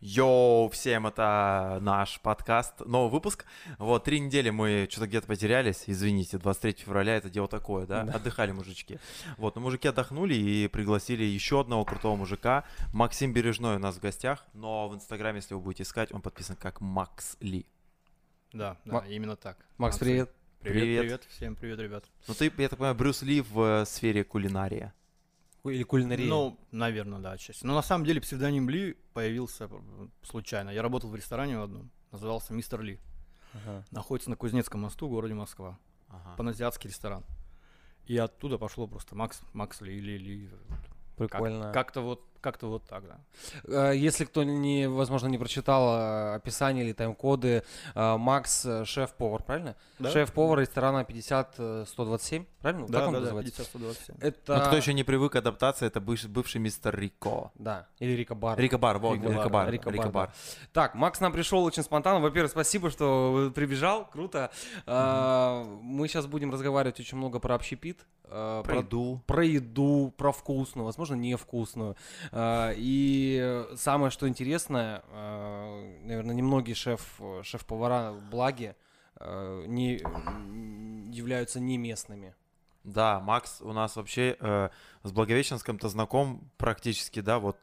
Йоу, всем это наш подкаст, новый выпуск. Вот, три недели мы что-то где-то потерялись, извините, 23 февраля это дело такое, да? Да. Отдыхали мужички. Вот, но мужики отдохнули и пригласили еще одного крутого мужика. Максим Бережной у нас в гостях, но в Инстаграме, если вы будете искать, он подписан как Макс Ли. Да, да, Ма- именно так. Макс. Привет, Привет. привет, всем привет, ребят. Ну ты, я так понимаю, Брюс Ли в э, сфере кулинария. Или кулинария. Ну, наверное, да, отчасти. Но на самом деле псевдоним Ли появился э, случайно. Я работал в ресторане в одном, назывался Мистер Ли. Ага. Находится на Кузнецком мосту в городе Москва. Ага. Паназиатский ресторан. И оттуда пошло просто Макс, Макс Ли, Ли, Ли. Как- Прикольно. Как-то вот, как-то вот так, да. Э, Если кто, не, возможно, не прочитал э, описание или тайм-коды, э, Макс э, шеф-повар, правильно? Да? Шеф-повар ресторана 50-127, правильно? Да, как он да, да, называется? 50 127. Это... Ну, кто еще не привык к адаптации, это бывший, бывший мистер Рико. Да, или Рика Бар. Рика Бар, вот, Рика Рика Бар, Бар, Рика Рика Бар, да. Так, Макс нам пришел очень спонтанно. Во-первых, спасибо, что прибежал, круто. А, Мы сейчас будем разговаривать очень много про общепит. э, Про еду. про еду, про вкусную, возможно, невкусную. А, И самое, что интересное, наверное, немногие шеф, шеф-повара в Благе э, не являются не местными. Да, Макс у нас вообще э, с Благовещенском-то знаком практически, да, вот.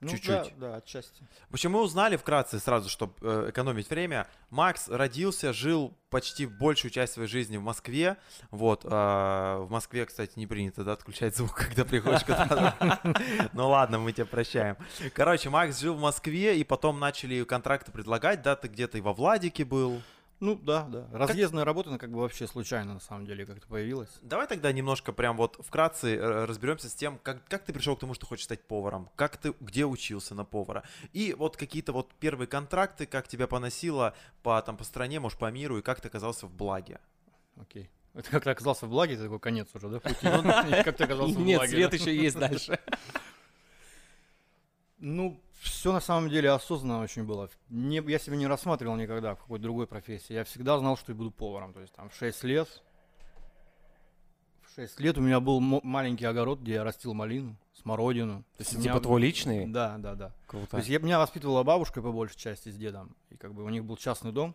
Ну, Чуть-чуть. Да, да, отчасти. В общем, мы узнали вкратце сразу, чтобы экономить время. Макс родился, жил почти большую часть своей жизни в Москве. Вот, э, в Москве, кстати, не принято, да, отключать звук, когда приходишь куда-то. Ну ладно, мы тебя прощаем. Короче, Макс жил в Москве, и потом начали контракты предлагать, да, ты где-то и во Владике был. Ну, да, да. Разъездная работа, она как бы вообще случайно, на самом деле, как-то появилась. Давай тогда немножко прям вот вкратце э, разберемся с тем, как, как ты пришел к тому, что хочешь стать поваром, как ты, где учился на повара, и вот какие-то вот первые контракты, как тебя поносило по, там, по стране, может, по миру, и как ты оказался в благе. Окей. Это как ты оказался в Благе, это такой конец уже, да, пути? Как ты оказался в Нет, Благе, свет да? еще есть дальше. Ну, все на самом деле осознанно очень было. Не, я себя не рассматривал никогда в какой-то другой профессии. Я всегда знал, что я буду поваром. То есть там в 6 лет, в 6 лет у меня был маленький огород, где я растил малину, смородину. То есть меня- Типа твой личный? Да, да, да. То Круто. есть я, меня воспитывала бабушка по большей части с дедом. И как бы у них был частный дом.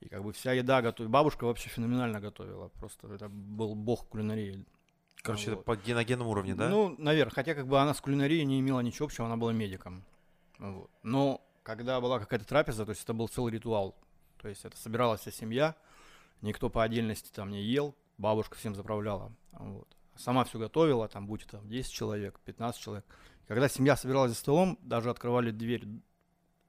И как бы вся еда готовила. Бабушка вообще феноменально готовила. Просто это был бог кулинарии. Короче, Вот. по геногенному уровню, да? Ну, наверное, хотя как бы она с кулинарией не имела ничего общего, она была медиком. Вот. Но когда была какая-то трапеза, то есть это был целый ритуал. То есть это собиралась вся семья, никто по отдельности там не ел, бабушка всем заправляла. Вот. Сама все готовила, там будь там 10 человек, 15 человек. Когда семья собиралась за столом, даже открывали дверь,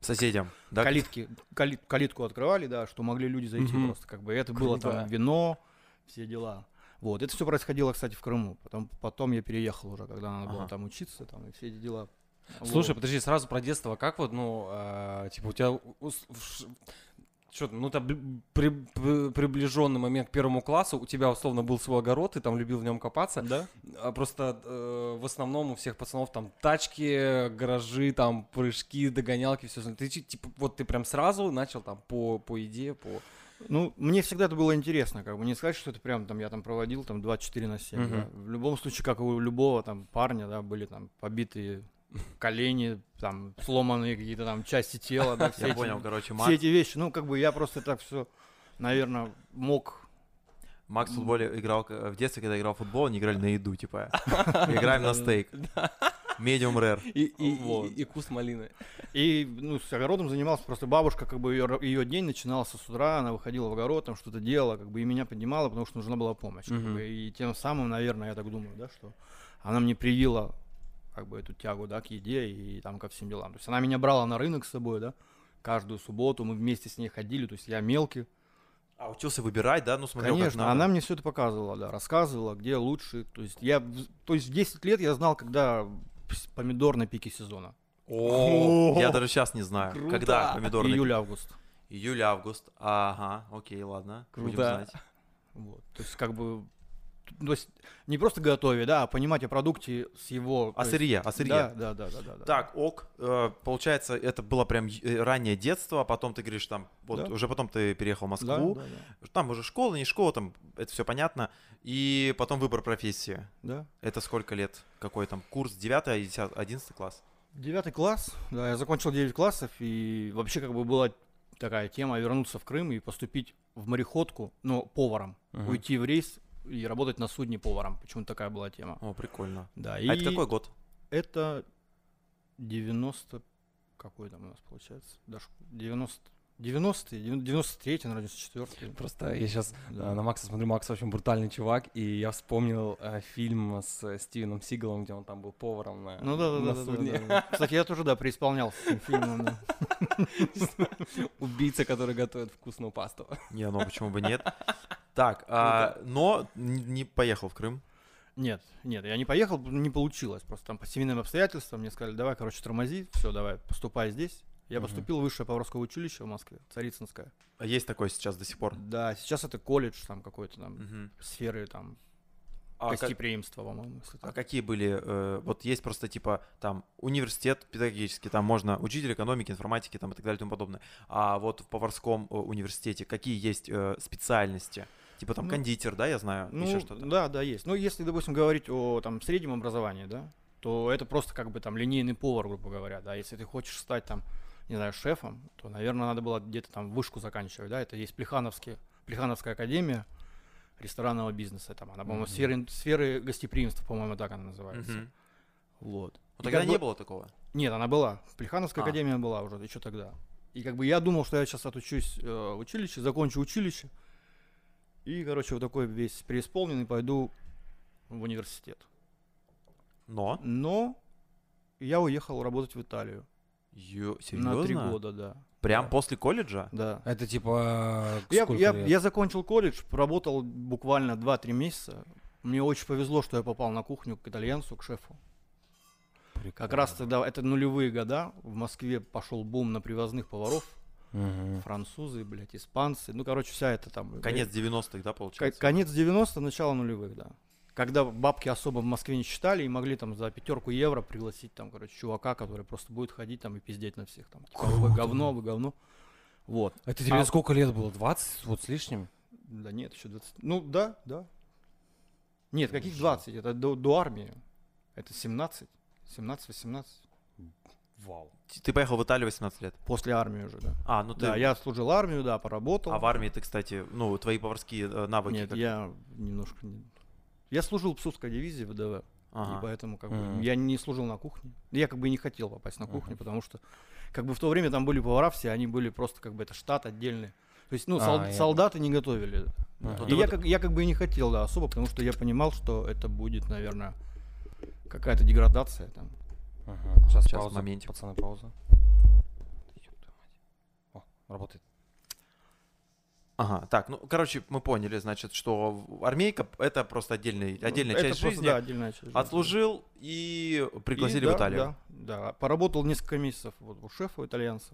Соседям, да? калитки, кали- калитку открывали, да, что могли люди зайти Мгм. просто. Как бы это было Круто. там вино, все дела. Вот, это все происходило, кстати, в Крыму. Потом, потом я переехал уже, когда надо было Ага. там учиться, там, и все эти дела. Слушай, Вот. подожди, сразу про детство. Как вот, ну, э, типа, у тебя что ну, там при- при- приближенный момент к первому классу, у тебя условно был свой огород, ты там любил в нем копаться. Да? А просто э, в основном у всех пацанов там тачки, гаражи, там прыжки, догонялки, все. Ты типа вот ты прям сразу начал там по по еде, по Ну, мне всегда это было интересно, как бы не сказать, что это прям там я там проводил там 24 на 7. Мгм. да. В любом случае, как у любого там парня, да, были там побитые колени, там сломанные какие-то там части тела, да, все Я эти- понял, короче, все Макс, эти вещи. Ну, как бы я просто так все, наверное, мог Макс в футболе играл, к- в детстве, когда играл в футбол, они играли на еду, типа, играем на стейк, medium rare. и, и, Вот. и, и куст малины. И, ну, с огородом занимался просто бабушка, как бы ее, ее день начинался с утра, она выходила в огород, там что-то делала, как бы и меня поднимала, потому что нужна была помощь. как Мгм. бы. и тем самым, наверное, я так думаю, да, что она мне привила как бы эту тягу, да, к еде и там ко всем делам. То есть она меня брала на рынок с собой, да, каждую субботу мы вместе с ней ходили, то есть я мелкий. А учился выбирать, да? Ну, смотрел, как Конечно, надо. она мне все это показывала, да, рассказывала, где лучше. То есть я, в- то есть в 10 лет я знал, когда помидор на пике сезона. О, я даже сейчас не знаю, Круто. когда помидорный Июль-август. Июль, август. Ага, окей, ладно. Будем Круто. знать. Вот. То есть, как бы, то есть, не просто готовить, да, а понимать о продукте с его... О есть- сырье, о сырье. Да, да, да, да, да. да. Так, ок, э, получается, это было прям э, раннее детство, а потом ты говоришь там, вот Да. уже потом ты переехал в Да, Москву, да, да, там уже школа, не школа, там это все понятно, и потом выбор профессии. да. Это сколько лет? Какой там курс? 9, 10, 11 класс? Девятый класс, да, я закончил 9 классов, и вообще как бы была такая тема вернуться в Крым и поступить в мореходку, ну, поваром, Мгм. уйти в рейс и работать на судне поваром. Почему-то такая была тема. О, прикольно. Да, А и это какой год? это 90... Какой там у нас получается? Даже 90... 90-е, 93-й, наверное, 94-й. Просто я сейчас Да. на Макса смотрю, Макс очень брутальный чувак, и я вспомнил э, фильм с э, Стивеном Сигалом, где он там был поваром на, Ну да, да, на да, да, судне. да, да. Кстати, я тоже, да, этим фильмом, да. Убийца, который готовит вкусную пасту. Не, ну почему бы нет? Так, а, но не поехал в Крым. Нет, нет, я не поехал, не получилось. Просто там по семейным обстоятельствам мне сказали, давай, короче, тормози, все, давай, поступай здесь. Я поступил в высшее поварское училище в Москве, Царицынское. А Есть такое сейчас до сих пор. Да, сейчас это колледж там какой-то там Мгм. сферы там А, как- гостеприимства, по-моему, а какие были, э, вот есть просто типа там университет педагогический, там можно учитель экономики, информатики там и так далее и тому подобное. А вот в поварском э, университете какие есть э, специальности? Типа там Ну, кондитер, да, я знаю, Ну, еще что-то. да, да, есть. Ну, если, допустим, говорить о там среднем образовании, да, то это просто как бы там линейный повар, грубо говоря, да. Если ты хочешь стать там, не знаю, шефом, то, наверное, надо было где-то там вышку заканчивать, да. Это есть Плехановский, Плехановская академия ресторанного бизнеса, там она, по-моему, сферы, сферы гостеприимства, по-моему, так она называется. Вот. И тогда не бы- было такого. Нет, она была. Плехановская А. академия была уже еще тогда. И как бы я думал, что я сейчас отучусь э, в училище, закончу училище. И, короче, вот такой весь преисполненный пойду в университет. Но. Но я уехал работать в Италию. Ё- На серьезно? три года, да. Прям Да. после колледжа? Да. Это типа Я, сколько я, лет? я закончил колледж, проработал буквально 2-3 месяца. Мне очень повезло, что я попал на кухню к итальянцу, к шефу. Как раз тогда, это нулевые года, в Москве пошел бум на привозных поваров. Мгм. Французы, блядь, испанцы. Ну, короче, вся это там... Конец 90-х, да, Ко- получается? Конец 90 начало нулевых, да. Когда бабки особо в Москве не считали и могли там за пятерку евро пригласить там, короче, чувака, который просто будет ходить там и пиздеть на всех там. Типа, вы говно, вы говно. Вот. Это тебе А- сколько лет было? 20 вот с лишним? Да нет, еще 20. Ну, да, да. Нет, каких 20? Это до, до армии. Это 17. 17-18. Вау. Ты поехал в Италию 18 лет. После армии уже, да. А, ну ты... Да, я служил армию, да, поработал. А в армии ты, кстати, ну, твои поварские э, навыки... Нет, как- я немножко... Я служил в Псковской дивизии ВДВ. И Ага. поэтому как бы Мгм. я не служил на кухне. Я как бы и не хотел попасть на кухню, Мгм. потому что как бы в то время там были повара все, они были просто как бы это штат отдельный. То есть, ну, сол- А, я- солдаты не готовили. Ага. И я, как, я как бы и не хотел, да, особо, потому что я понимал, что это будет, наверное, какая-то деградация там. Ага. Сейчас, Сейчас, пауза. моментик. Пацаны, пауза. О, работает. Ага, так, ну, короче, мы поняли, значит, что армейка — это просто отдельный, отдельная Это часть просто, жизни. Да, отдельная часть жизни. Отслужил и И пригласили да, в Италию. Да, да. Поработал несколько месяцев вот у шефа итальянца.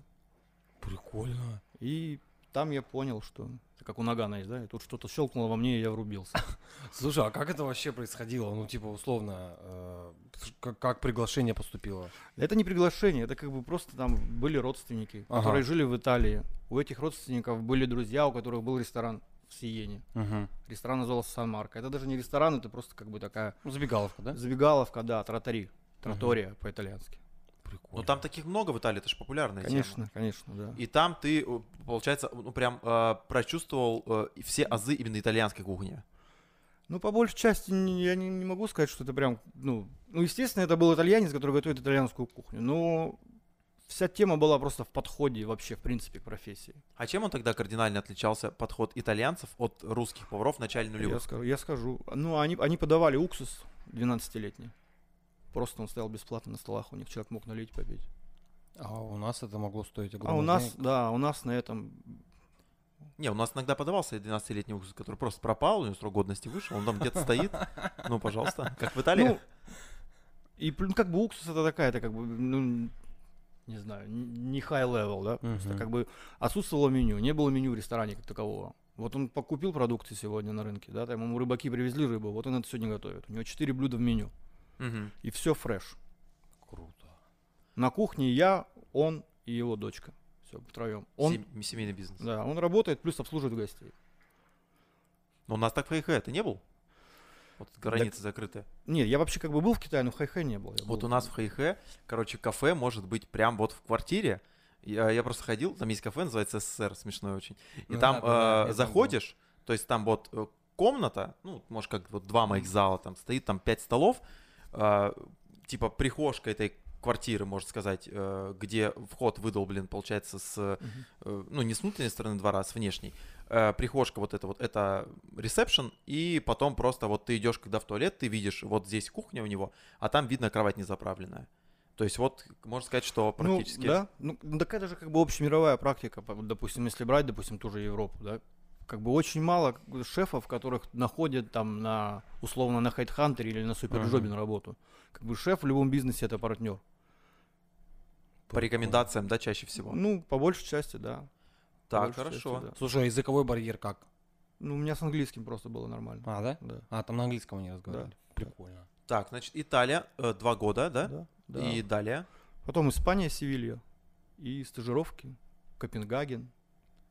Прикольно. И там я понял, что это как у Нагана есть, да, и тут что-то щелкнуло во мне, и я врубился. Слушай, а как это вообще происходило? Ну, типа, условно, э, как, как приглашение поступило? Это не приглашение, это как бы просто там были родственники, Ага. которые жили в Италии. У этих родственников были друзья, у которых был ресторан в Сиене. Угу. Ресторан назывался Сан Марко. Это даже не ресторан, это просто как бы такая Ну, забегаловка, да? забегаловка, да, тротари. Тротория по-итальянски. Прикольно. Ну, там таких много в Италии, это же популярная тема. Конечно, конечно, да. И там ты, э, получается, ну, прям э, прочувствовал э, все азы именно итальянской кухни. Ну, по большей части я не, не могу сказать, что это прям, ну, ну, естественно, это был итальянец, который готовит итальянскую кухню, но вся тема была просто в подходе вообще, в принципе, к профессии. А чем он тогда кардинально отличался, подход итальянцев, от русских поваров в начале Я нулевых? скажу, я скажу. Ну, они, они подавали уксус 12-летний. Просто он стоял бесплатно на столах, у них человек мог налить, попить. А у нас это могло стоить А огромных у нас, денег. да, у нас на этом... Не, у нас иногда подавался 12-летний уксус, который просто пропал, у него срок годности вышел, он там где-то стоит. Ну, пожалуйста. Как в Италии? Ну, и ну, как бы уксус это такая, это как бы, ну, не знаю, не high level, да, просто Мгм. как бы отсутствовало меню, не было меню в ресторане как такового. Вот он покупил продукты сегодня на рынке, да, там ему рыбаки привезли рыбу, вот он это сегодня готовит. У него 4 блюда в меню, Мгм. и все фреш. Круто. На кухне я, он и его дочка. Все, втроем. Он, Сем- Семейный бизнес. да, он работает, плюс обслуживает гостей. Но у нас так в ХХ ты не был? Вот границы закрыты. Нет, я вообще как бы был в Китае, но в Хайхэ не был. Я Вот был- у нас в Хайхэ, короче, кафе может быть прям вот в квартире. Я, я просто ходил, там есть кафе, называется СССР, смешное очень. И Ну там да, да, да, э, там заходишь, то есть там вот э, комната, ну, может, как вот два моих зала, там стоит там пять столов, типа прихожка этой квартиры, можно сказать, э, где вход выдолблен, получается, с, э, ну, не с внутренней стороны двора, а с внешней. Э, прихожка вот это вот, это ресепшн, и потом просто вот ты идешь, когда в туалет, ты видишь, вот здесь кухня у него, а там видно кровать не заправленная. То есть вот, можно сказать, что практически... Ну, да, ну, ну, так это же как бы общемировая практика, допустим, если брать, допустим, ту же Европу, да, как бы очень мало шефов, которых находят там на, условно, на хайтхантере или на суперджобе на работу. Как бы шеф в любом бизнесе это партнер. По рекомендациям, да, чаще всего. Ну, по большей части, да. Так, хорошо. части, да. Слушай, а языковой барьер как? Ну, у меня с английским просто было нормально. А, да? Да. А, там на английском они разговаривали. Прикольно. Так, значит, Италия, э, два года, да? Да, да. И далее. Потом Испания, Севилья. И стажировки. Копенгаген,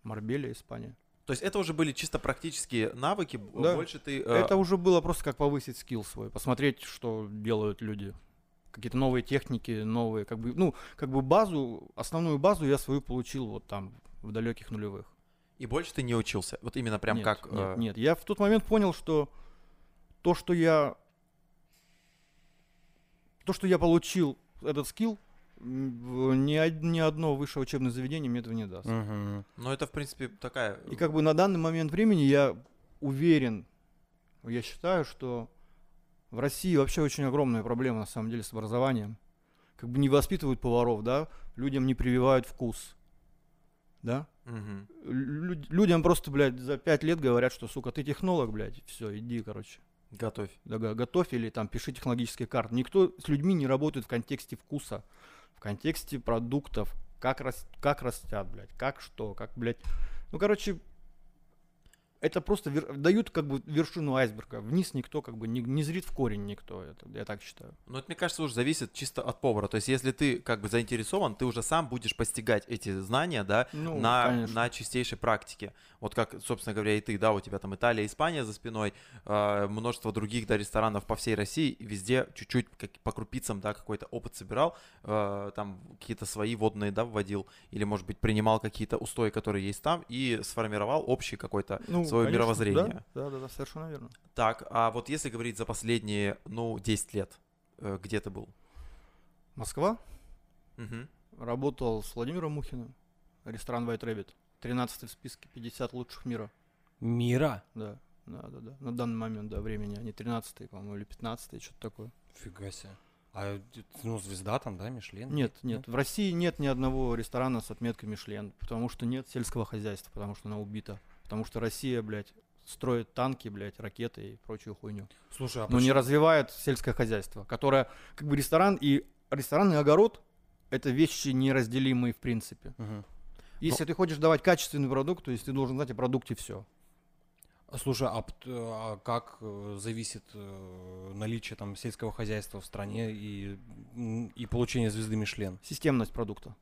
Марбелия, Испания. То есть это уже были чисто практические навыки, Да. больше ты... э, Это уже было просто как повысить скилл свой, посмотреть, что делают люди. Какие-то новые техники, новые, как бы, ну, как бы базу, основную базу я свою получил вот там, в далеких нулевых. И больше ты не учился. Вот именно прям нет, как... Нет, э, нет, я в тот момент понял, что то, что я... То, что я получил, этот скилл, ни, ни одно высшее учебное заведение мне этого не даст. Мгм. Ну, это, в принципе, такая... И как бы на данный момент времени я уверен, я считаю, что в России вообще очень огромная проблема на самом деле с образованием. Как бы не воспитывают поваров, да, людям не прививают вкус, да. Мгм. Лю- людям просто, блядь, за пять лет говорят, что, сука, ты технолог, блядь, все, иди, короче, Готовь. да, го- готовь или там пиши технологические карты. Никто с людьми не работает в контексте вкуса, в контексте продуктов, как, рас- как растят, блядь, как что, как, блядь. Ну, короче, это просто вер- дают как бы вершину айсберга. Вниз никто как бы не, не зрит в корень никто, это, я так считаю. Ну, это, мне кажется, уже зависит чисто от повара. То есть, если ты как бы заинтересован, ты уже сам будешь постигать эти знания, да, Ну, на, конечно. на чистейшей практике. Вот как, собственно говоря, и ты, да, у тебя там Италия, Испания за спиной, э, множество других, да, ресторанов по всей России, везде чуть-чуть как, по крупицам, да, какой-то опыт собирал, э, там какие-то свои водные, да, вводил, или, может быть, принимал какие-то устои, которые есть там, и сформировал общий какой-то Ну, свое конечно, мировоззрение. Да, да, да, да, совершенно верно. Так, а вот если говорить за последние, ну, 10 лет, э, где ты был? Москва. Мгм. Работал с Владимиром Мухиным. Ресторан White Rabbit. 13 в списке 50 лучших мира. Мира? Да, да, да, да. На данный момент, да, времени. Они 13 по-моему, или 15 что-то такое. Фига себе. А, ну, звезда там, да, Мишлен? Нет, нет. В России нет ни одного ресторана с отметкой Мишлен, потому что нет сельского хозяйства, потому что она убита. Потому что Россия, блядь, строит танки, блядь, ракеты и прочую хуйню. Слушай, а Но не развивает сельское хозяйство, которое, как бы ресторан и ресторан и огород это вещи неразделимые в принципе. Мгм. Если ты хочешь давать качественный продукт, то есть ты должен знать о продукте все. Слушай, а, а как э, зависит э, наличие там сельского хозяйства в стране и, и получение звезды Мишлен? Системность продукта,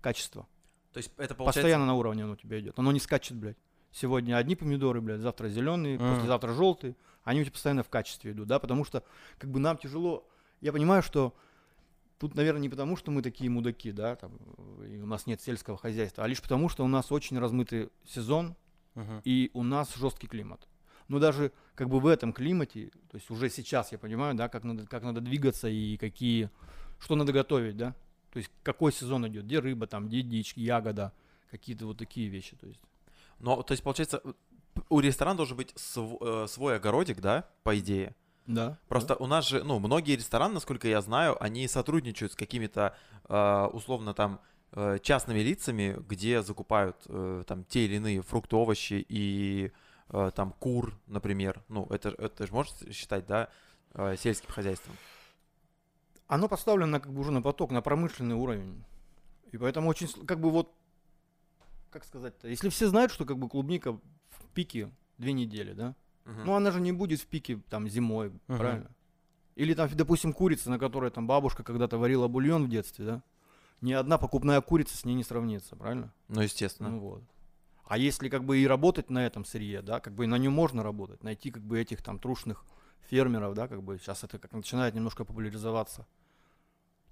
качество. То есть это получается... Постоянно на уровне оно у тебя идет. Оно не скачет, блядь. Сегодня одни помидоры, блядь, завтра зеленые, Мгм. послезавтра желтые. Они у тебя постоянно в качестве идут, да, потому что как бы нам тяжело. Я понимаю, что тут, наверное, не потому, что мы такие мудаки, да, там, и у нас нет сельского хозяйства, а лишь потому, что у нас очень размытый сезон Мгм. и у нас жесткий климат. Но даже как бы в этом климате, то есть уже сейчас я понимаю, да, как надо, как надо двигаться и какие, что надо готовить, да. То есть какой сезон идет, где рыба, там, где дичь, ягода, какие-то вот такие вещи. То есть. Но, то есть, получается, у ресторана должен быть св- э, свой огородик, да, по идее. Да. Просто у нас же, ну, многие рестораны, насколько я знаю, они сотрудничают с какими-то, э, условно, там, э, частными лицами, где закупают э, там те или иные фрукты, овощи и э, там кур, например. Ну, это, это же можно считать, да, э, сельским хозяйством. Оно поставлено как бы уже на поток, на промышленный уровень. И поэтому очень, как бы вот, как сказать-то, если все знают, что как бы клубника в пике две недели, да, Мгм. ну она же не будет в пике там зимой, Мгм. правильно? Или там, допустим, курица, на которой там бабушка когда-то варила бульон в детстве, да, ни одна покупная курица с ней не сравнится, правильно? Ну, естественно. Ну вот. А если как бы и работать на этом сырье, да, как бы и на нем можно работать, найти как бы этих там трушных фермеров, да, как бы сейчас это как начинает немножко популяризоваться,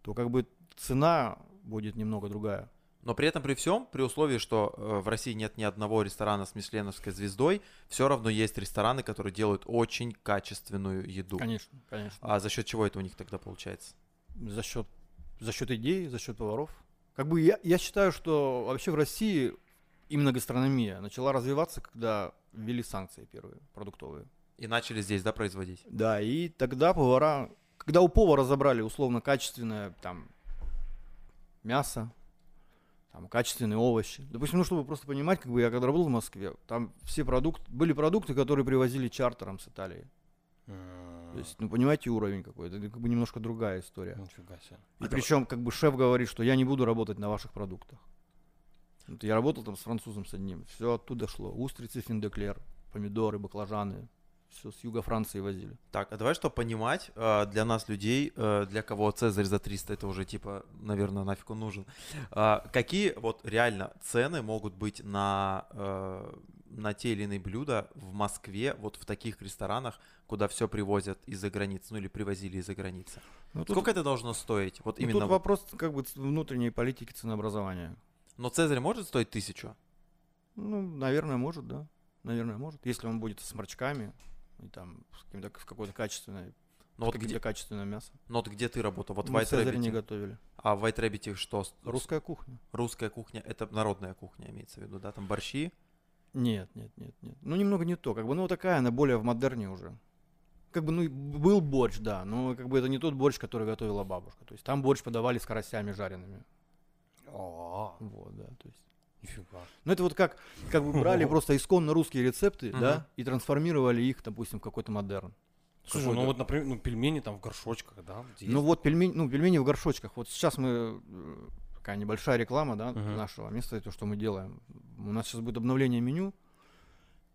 то как бы цена будет немного другая. Но при этом, при всем, при условии, что э, в России нет ни одного ресторана с мишленовской звездой, все равно есть рестораны, которые делают очень качественную еду. Конечно, конечно. А за счет чего это у них тогда получается? За счет, за счет идей, за счет поваров. Как бы я, я считаю, что вообще в России именно гастрономия начала развиваться, когда ввели санкции первые, продуктовые. И начали здесь, да, производить? Да, и тогда повара, когда у повара забрали условно качественное там мясо, там качественные овощи. Допустим, ну чтобы просто понимать, как бы я когда работал в Москве, там все продукты, были продукты, которые привозили чартером с Италии. То есть, ну понимаете уровень какой, это как бы немножко другая история. Нифига себе. И Это- причем как бы шеф говорит, что я не буду работать на ваших продуктах. Вот я работал там с французом с одним, все оттуда шло. Устрицы, финдеклер, помидоры, баклажаны, все с юга Франции возили. Так, а давай, чтобы понимать, э, для нас, людей, э, для кого Цезарь за 300, это уже, типа, наверное, нафиг он нужен. А, Какие вот реально цены могут быть на, э, на те или иные блюда в Москве, вот в таких ресторанах, куда все привозят из-за границы, ну или привозили из-за границы? Ну, тут- Сколько это должно стоить? Вот ну, именно... тут вопрос как бы внутренней политики ценообразования. Но Цезарь может стоить тысячу? Ну, наверное, может, да. Наверное, может. Если он будет с морчками и там с, каким-то, с какой-то качественной, Ну с вот, где, качественным мясом. ну вот где ты работал? Вот в Мы White не готовили. А в White Rabbit что? Русская кухня. Русская кухня, это народная кухня имеется в виду, да? Там борщи? Нет, нет, нет, нет. Ну, немного не то. Как бы, ну, такая, она более в модерне уже. Как бы, ну, был борщ, да, но как бы это не тот борщ, который готовила бабушка. То есть там борщ подавали с карасями жареными. О, Вот, да, то есть. Нифига. Ну, это вот как, как бы брали просто исконно русские рецепты, да, и трансформировали их, допустим, в какой-то модерн. Слушай, ну вот, например, ну, пельмени там в горшочках, да? Ну вот пельмени, ну пельмени в горшочках. Вот сейчас мы э, такая небольшая реклама, да, нашего места, то, что мы делаем. У нас сейчас будет обновление меню,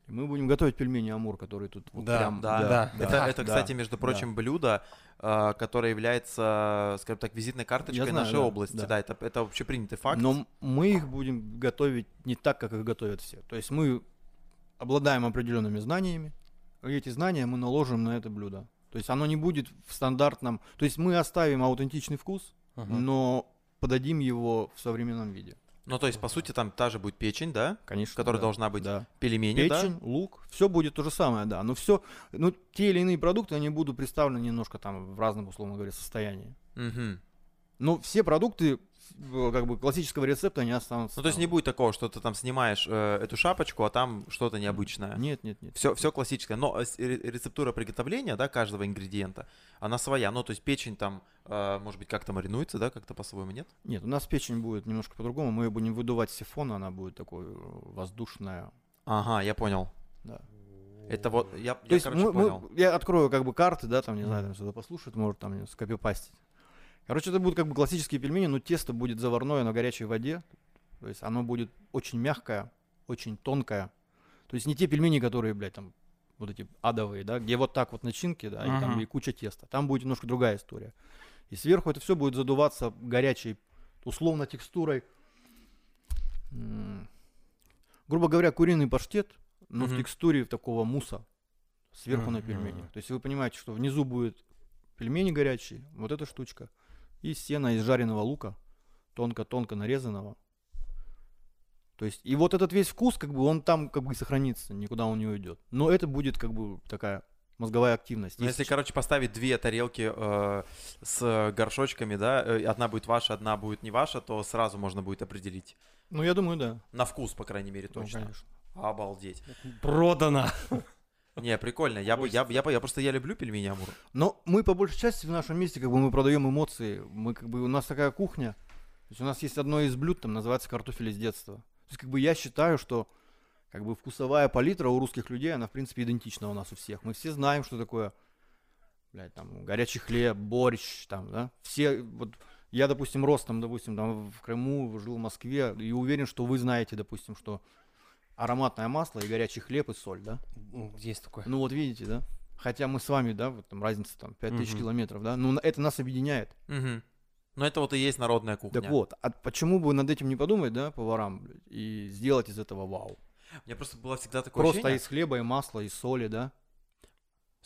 мы будем готовить пельмени Амур, которые тут вот Да, прям. Да, да, это, да, это, да, кстати, между прочим, блюдо, э, которое является, скажем так, визитной карточкой знаю, нашей да, области. Да, да. это, это общепринятый факт. Но мы их будем готовить не так, как их готовят все. То есть мы обладаем определенными знаниями, и эти знания мы наложим на это блюдо. То есть оно не будет в стандартном... То есть мы оставим аутентичный вкус, Мгм. но подадим его в современном виде. Ну, то есть, по сути, там та же будет печень, да? Конечно. Которая да. должна быть Да. пельмени, да? Печень, лук, все будет то же самое, да. Но все, ну, те или иные продукты, они будут представлены немножко там в разном, условно говоря, состоянии. Мгм. Но все продукты, как бы, классического рецепта, они останутся. Ну, то есть не будет такого, что ты там снимаешь э, эту шапочку, а там что-то необычное. Нет, нет, нет. Все, все классическое. Но э, рецептура приготовления, да, каждого ингредиента, она своя. Ну, то есть печень там, э, может быть, как-то маринуется, да, как-то по-своему, нет? Нет, у нас печень будет немножко по-другому. Мы ее будем выдувать с сифона, она будет такой э, воздушная. Ага, я понял. Да. Это вот, я, То я, есть короче, мы- мы- понял. я открою как бы карты, да, там, не знаю, Мгм. там сюда послушает, может там скопипастить. Короче, это будут как бы классические пельмени, но тесто будет заварное на горячей воде. То есть оно будет очень мягкое, очень тонкое. То есть не те пельмени, которые, блядь, там вот эти адовые, да, где вот так вот начинки, да, и там и куча теста. Там будет немножко другая история. И сверху это все будет задуваться горячей, условно текстурой. м, грубо говоря, куриный паштет, но Мгм. в текстуре такого муса сверху на Мгм. пельмени. То есть вы понимаете, что внизу будет пельмени горячие, вот эта штучка, и сено из жареного лука, тонко-тонко нарезанного. То есть, и вот этот весь вкус, как бы, он там как бы и сохранится, никуда он не уйдет. Но это будет как бы такая мозговая активность. Ну, если, короче, поставить две тарелки э, с горшочками, да, э, одна будет ваша, одна будет не ваша, то сразу можно будет определить. Ну, я думаю, да. На вкус, по крайней мере, Ну, точно. конечно. Обалдеть. Продано. Не, прикольно. Я, бы, я, я, я просто я люблю пельмени Амур. Но мы по большей части в нашем месте как бы мы продаем эмоции. Мы как бы у нас такая кухня. То есть у нас есть одно из блюд, там называется картофель из детства. То есть как бы я считаю, что как бы вкусовая палитра у русских людей, она в принципе идентична у нас у всех. Мы все знаем, что такое, блядь, там горячий хлеб, борщ, там, да. Все вот я, допустим, рос там, допустим, там в Крыму, жил в Москве, и уверен, что вы знаете, допустим, что ароматное масло и горячий хлеб и соль, да. Есть такое. Ну вот видите, да? Хотя мы с вами, да, вот там разница там 5000 Мгм. километров, да? Ну это нас объединяет. Мгм. Ну, это вот и есть народная кухня. Так вот, а почему бы над этим не подумать, да, поварам, блядь, и сделать из этого вау? У меня просто было всегда такое Просто ощущение... из хлеба и масла, и соли, да?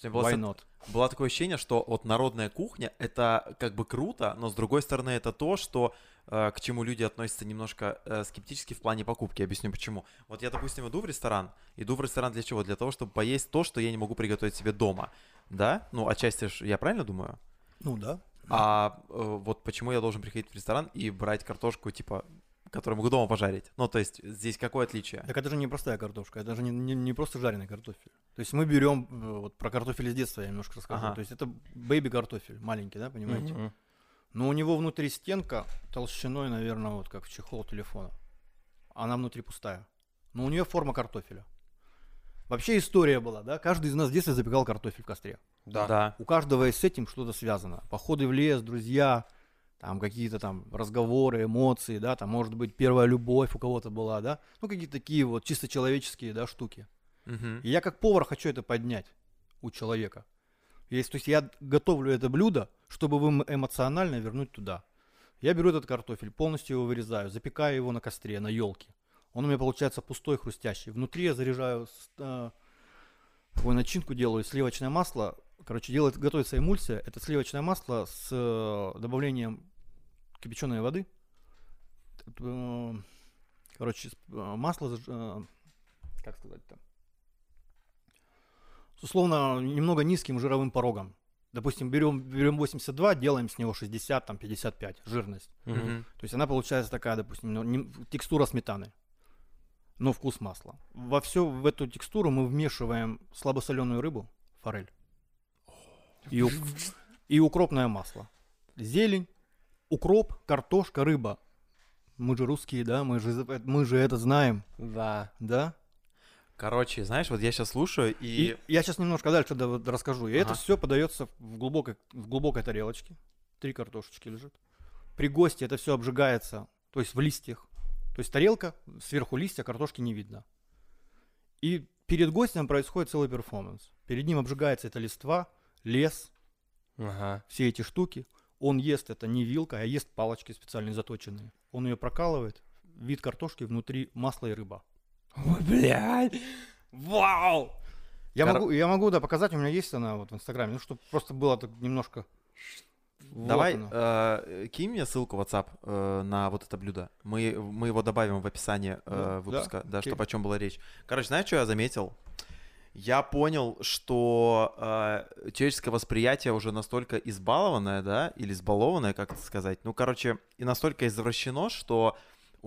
Было, Why not? было такое ощущение, что вот народная кухня это как бы круто, но с другой стороны это то, что к чему люди относятся немножко э, скептически в плане покупки. Объясню почему. Вот я, допустим, иду в ресторан. Иду в ресторан для чего? Для того, чтобы поесть то, что я не могу приготовить себе дома. Да? Ну, отчасти ж я правильно думаю? Ну да. А э, вот почему я должен приходить в ресторан и брать картошку, типа, которую могу дома пожарить? Ну, то есть здесь какое отличие? Так это же не простая картошка, это же не, не- не просто жареный картофель. То есть мы берем, э, вот про картофель из детства я немножко расскажу. Ага. То есть это бэйби картофель, маленький, да, понимаете? Мгм. Но у него внутри стенка толщиной, наверное, вот как в чехол телефона. Она внутри пустая. Но у нее форма картофеля. Вообще история была, да? Каждый из нас в детстве запекал картофель в костре. Да. Да. У каждого с этим что-то связано. Походы в лес, друзья, там какие-то там разговоры, эмоции, да, там может быть первая любовь у кого-то была, да, ну какие-то такие вот чисто человеческие, да, штуки. Мгм. И я как повар хочу это поднять у человека. Есть, то есть я готовлю это блюдо, чтобы вы эмоционально вернуть туда. Я беру этот картофель, полностью его вырезаю, запекаю его на костре, на елке. Он у меня получается пустой, хрустящий. Внутри я заряжаю э, начинку делаю, сливочное масло. Короче, делает, готовится эмульсия. Это сливочное масло с э, добавлением кипяченой воды. Э, Короче, э, масло, э, как сказать-то? С условно немного низким жировым порогом. Допустим, берем, берем 82, делаем с него 60, там 55 жирность. Мгм. То есть она получается такая, допустим, ну, не- текстура сметаны, но вкус масла. Во все в эту текстуру мы вмешиваем слабосоленую рыбу, форель, и, ук- и укропное масло. Зелень, укроп, картошка, рыба. Мы же русские, да, мы же, мы же это знаем, Да. да? Короче, знаешь, вот я сейчас слушаю и... И я сейчас немножко дальше расскажу. И это Ага. все подается в глубокой, в глубокой тарелочке. Три картошечки лежит. При гости это все обжигается, то есть в листьях. То есть тарелка, сверху листья, картошки не видно. И перед гостем происходит целый перформанс. Перед ним обжигается эта листва, лес, Ага. все эти штуки. Он ест это не вилкой, а ест палочки специально заточенные. Он ее прокалывает. Вид картошки внутри масло и рыба. Ой, блядь. Вау! Я Кор- могу, я могу, да, показать, у меня есть она вот в Инстаграме, ну, чтобы просто было так немножко... Вот Давай, оно. э, кинь мне ссылку в WhatsApp э, на вот это блюдо. Мы, мы его добавим в описание э, Да, выпуска, да, окей. чтобы о чем была речь. Короче, знаешь, что я заметил? Я понял, что э, человеческое восприятие уже настолько избалованное, да, или избалованное, как это сказать. Ну, короче, и настолько извращено, что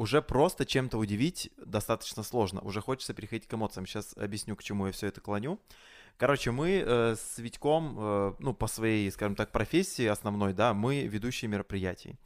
уже просто чем-то удивить достаточно сложно. Уже хочется переходить к эмоциям. Сейчас объясню, к чему я все это клоню. Короче, мы э, с Витьком, э, ну, по своей, скажем так, профессии основной, да, мы ведущие мероприятий.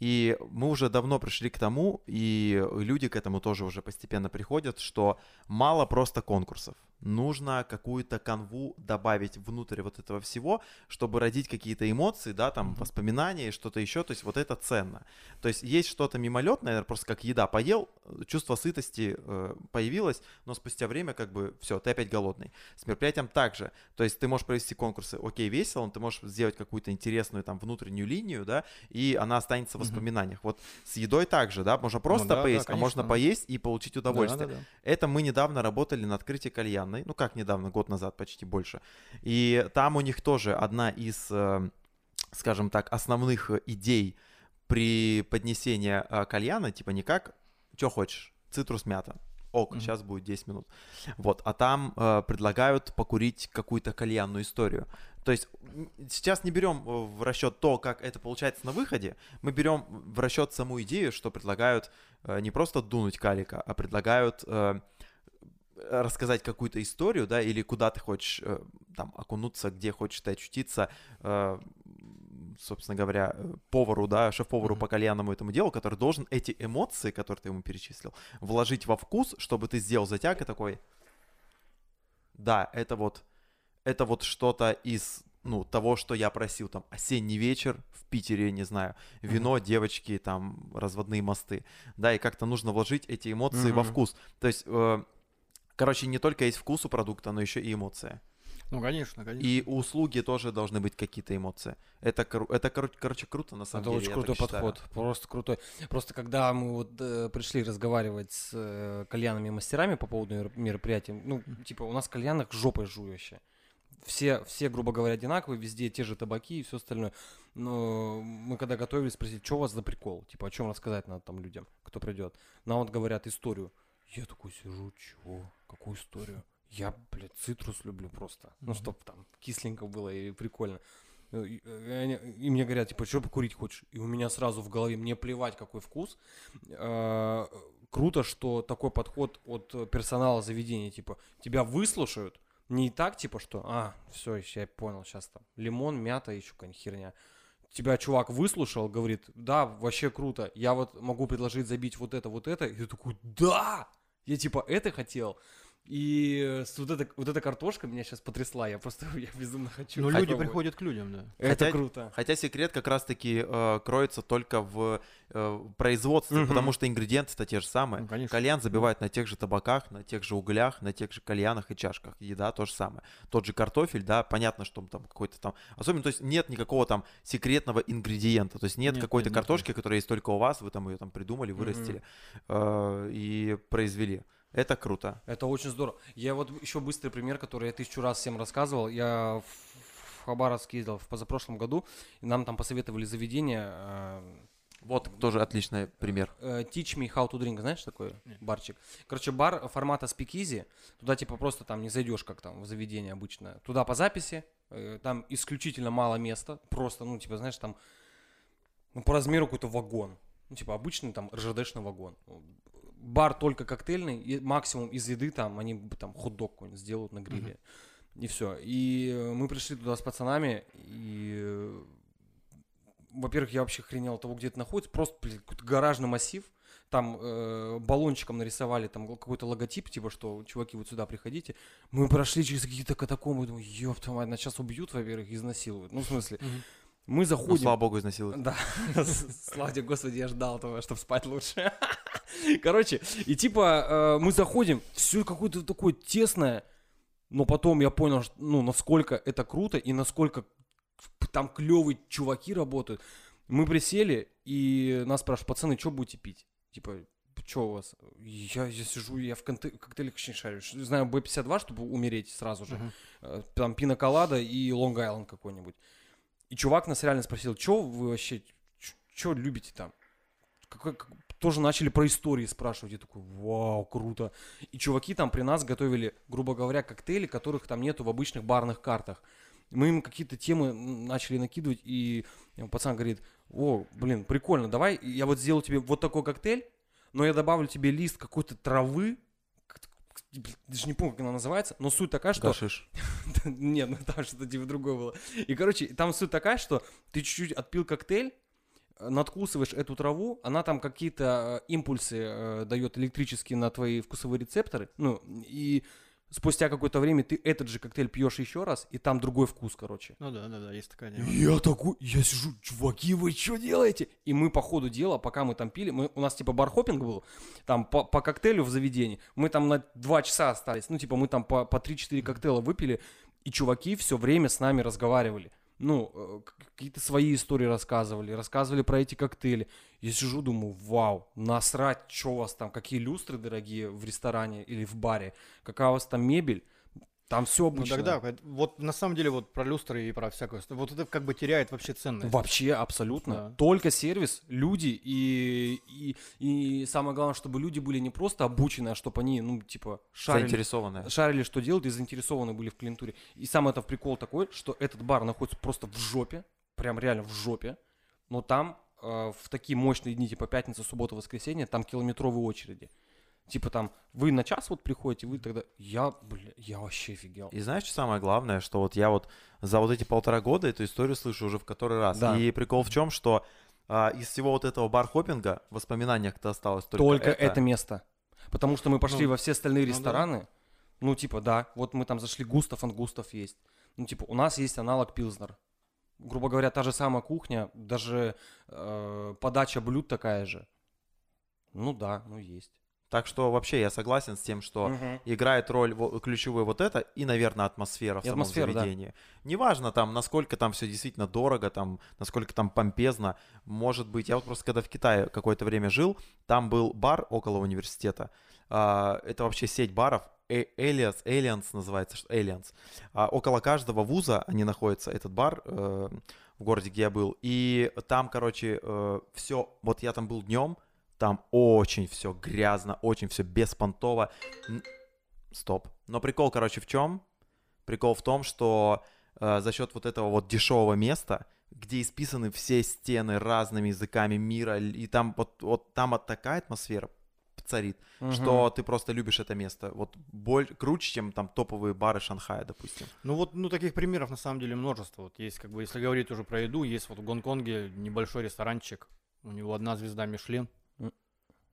И мы уже давно пришли к тому, и люди к этому тоже уже постепенно приходят, что мало просто конкурсов. Нужно какую-то канву добавить внутрь вот этого всего, чтобы родить какие-то эмоции, да, там, воспоминания и что-то еще. То есть вот это ценно. То есть есть что-то мимолетное, наверное, просто как еда поел, э, чувство сытости э, появилось, но спустя время как бы все, ты опять голодный. С мероприятием также. То есть ты можешь провести конкурсы, окей, весело, но ты можешь сделать какую-то интересную там внутреннюю линию, да, и она останется в воспоминаниях. Вот с едой также, да, можно просто да, да, поесть, а можно поесть и получить удовольствие. Да, да, да. Это мы недавно работали на открытии кальянной, ну как недавно, год назад почти больше. И там у них тоже одна из, э, скажем так, основных идей при поднесении э, кальяна, типа не как, что хочешь, цитрус мята. Ок, Мгм. сейчас будет 10 минут. Вот, а там э, предлагают покурить какую-то кальянную историю. То есть сейчас не берем э, в расчет то, как это получается на выходе, мы берем в расчет саму идею, что предлагают э, не просто дунуть калика, а предлагают э, рассказать какую-то историю, да, или куда ты хочешь э, там окунуться, где хочешь ты очутиться, э, собственно говоря, э, повару, да, шеф-повару Мгм. по кальянному этому делу, который должен эти эмоции, которые ты ему перечислил, вложить во вкус, чтобы ты сделал затяг и такой, да, это вот, это вот что-то из, ну, того, что я просил, там, осенний вечер в Питере, не знаю, вино, девочки, там, разводные мосты, да, и как-то нужно вложить эти эмоции во Мгм. вкус. То есть, э, короче, не только есть вкус у продукта, но еще и эмоция. Ну, конечно, конечно. И услуги тоже должны быть какие-то эмоции. Это, это короче, короче, круто на самом Это деле. очень я крутой так считаю. подход, просто крутой. Просто когда мы вот э, пришли разговаривать с э, кальянными мастерами по поводу мер- мероприятия, ну, типа, у нас кальянах жопой жующие. все, все, грубо говоря, одинаковые, везде те же табаки и все остальное. Но мы когда готовились, спросили, что у вас за прикол? Типа, о чем рассказать надо там людям, кто придет. Нам вот говорят историю. Я такой сижу, чего? Какую историю? Я, блядь, цитрус люблю просто. Ну, чтоб там кисленько было и прикольно. Э, И, и мне говорят, типа, что покурить хочешь? И у меня сразу в голове, мне плевать, какой вкус. Э, Круто, что такой подход от персонала заведения, типа, тебя выслушают, не так, типа, что, а, все, я понял, сейчас там лимон, мята, еще какая-нибудь херня. Тебя чувак выслушал, говорит, да, вообще круто, я вот могу предложить забить вот это, вот это. И ты такой, да, я типа это хотел. И вот, эта, вот эта картошка меня сейчас потрясла, я просто, я безумно хочу. Но Ну, люди приходят к людям, да. Это Хотя- круто. Хотя секрет как раз-таки э, кроется только в э, производстве, Мгм. потому что ингредиенты-то те же самые. Ну, конечно. Кальян забивают на тех же табаках, на тех же углях, на тех же кальянах и чашках. Еда то же самое. Тот же картофель, да, понятно, что там какой-то там... Особенно, то есть нет никакого там секретного ингредиента. То есть нет, Нет, какой-то нет, нет, картошки, которая есть только у вас, вы там ее там придумали, вырастили э, и произвели. Это круто. Это очень здорово. Я вот еще быстрый пример, который я тысячу раз всем рассказывал. Я в в Хабаровск ездил в позапрошлом году, и нам там посоветовали заведение э, Вот тоже отличный пример. э, Teach Me How to Drink, знаешь такой Нет. барчик? Короче, бар формата спикизи, туда типа просто там не зайдешь, как там в заведение обычно. Туда по записи, э, там исключительно мало места, просто, ну, типа, знаешь, там ну, по размеру какой-то вагон. Ну, типа, обычный там РЖДшный вагон. Бар только коктейльный, и максимум из еды там, они там хот-дог какой-нибудь сделают на гриле. И все. И э, мы пришли туда с пацанами, и э, во-первых, я вообще хренел от того, где это находится. Просто, блин, какой-то гаражный массив. Там э, баллончиком нарисовали там какой-то логотип, типа, что, чуваки, вот сюда приходите. Мы прошли через какие-то катакомбы, думаю, твою мать, нас сейчас убьют, во-первых, изнасилуют. Ну, в смысле, мы Ну, заходим... слава богу, изнасилуют. Да, слава тебе, господи, я ждал этого, чтобы спать лучше. Короче, и типа э, мы заходим, все какое-то такое тесное, но потом я понял, что, ну, насколько это круто и насколько там клевые чуваки работают. Мы присели, и нас спрашивают, пацаны, что будете пить? Типа, что у вас? Я, я сижу, я в конте- коктейлях не шарю. Знаю Б-52, чтобы умереть сразу же. Э, Там пина-колада и Лонг-Айленд какой-нибудь. И чувак нас реально спросил, что вы вообще, что любите там? Какой- как- тоже начали про истории спрашивать. Я такой, вау, круто. И чуваки там при нас готовили, грубо говоря, коктейли, которых там нету в обычных барных картах. Мы им какие-то темы начали накидывать, и пацан говорит, о, блин, прикольно, давай я вот сделаю тебе вот такой коктейль, но я добавлю тебе лист какой-то травы, даже не помню, как она называется, но суть такая, что... Гашиш. Нет, ну там что-то типа другое было. И, короче, там суть такая, что ты чуть-чуть отпил коктейль, э, надкусываешь эту траву, она там какие-то э, импульсы э, дает электрические на твои вкусовые рецепторы, ну, и спустя какое-то время ты этот же коктейль пьешь еще раз, и там другой вкус, короче. Ну да, да, да, есть такая тема. Я такой, я сижу, чуваки, вы что делаете? И мы по ходу дела, пока мы там пили, мы, у нас типа бархопинг был, там по, по коктейлю в заведении, мы там на два часа остались, ну типа мы там по, по 3-4 коктейля выпили, и чуваки все время с нами разговаривали. Ну, э, какие-то свои истории рассказывали, рассказывали про эти коктейли. Я сижу, думаю, вау, насрать, что у вас там, какие люстры дорогие в ресторане или в баре, какая у вас там мебель, там все Ну обычно. тогда, это- вот на самом деле вот про люстры и про всякое, вот это как бы теряет вообще ценность. Вообще, абсолютно. Да. Только сервис, люди и, и, и самое главное, чтобы люди были не просто обучены, а чтобы они, ну, типа, шарили, Заинтересованная. шарили, что делать, и заинтересованы были в клиентуре. И сам это прикол такой, что этот бар находится просто в жопе, прям реально в жопе, но там э, в такие мощные дни, типа пятница, суббота, воскресенье, там километровые очереди. Типа там, вы на час вот приходите, вы тогда... Я, бля, я вообще офигел. И знаешь, что самое главное, что вот я вот за вот эти полтора года эту историю слышу уже в который раз. Да. И прикол в чем, что а, из всего вот этого бар-хоппинга в воспоминаниях-то осталось только, Только, это. место. Потому что мы пошли Ну, во все остальные ну да. рестораны. Ну, типа, да, вот мы там зашли, Густав, он Густав есть. Ну, типа, у нас есть аналог Пилзнер. Грубо говоря, та же самая кухня, даже э, подача блюд такая же. Ну да, ну есть. Так что вообще я согласен с тем, что Мгм. играет роль ключевую вот это и, наверное, атмосфера в И самом атмосфера, да. заведении. Неважно там, насколько там все действительно дорого, там, насколько там помпезно. Может быть, я вот просто когда в Китае какое-то время жил, там был бар около университета. А, это вообще сеть баров. э- Alias, Aliens называется, что Aliens. А около каждого вуза они находятся, этот бар э, в городе, где я был. И там, короче, все, вот я там был днем, там очень все грязно, очень все беспонтово. Стоп. Но прикол, короче, в чем? Прикол в том, что э, за счет вот этого вот дешевого места, где исписаны все стены разными языками мира, и там вот, вот там вот такая атмосфера царит, что ты просто любишь это место. Вот боль, круче, чем там топовые бары Шанхая, допустим. Ну вот, ну таких примеров на самом деле множество. Вот есть, как бы, если говорить уже про еду, есть вот в Гонконге небольшой ресторанчик, у него одна звезда Мишлен.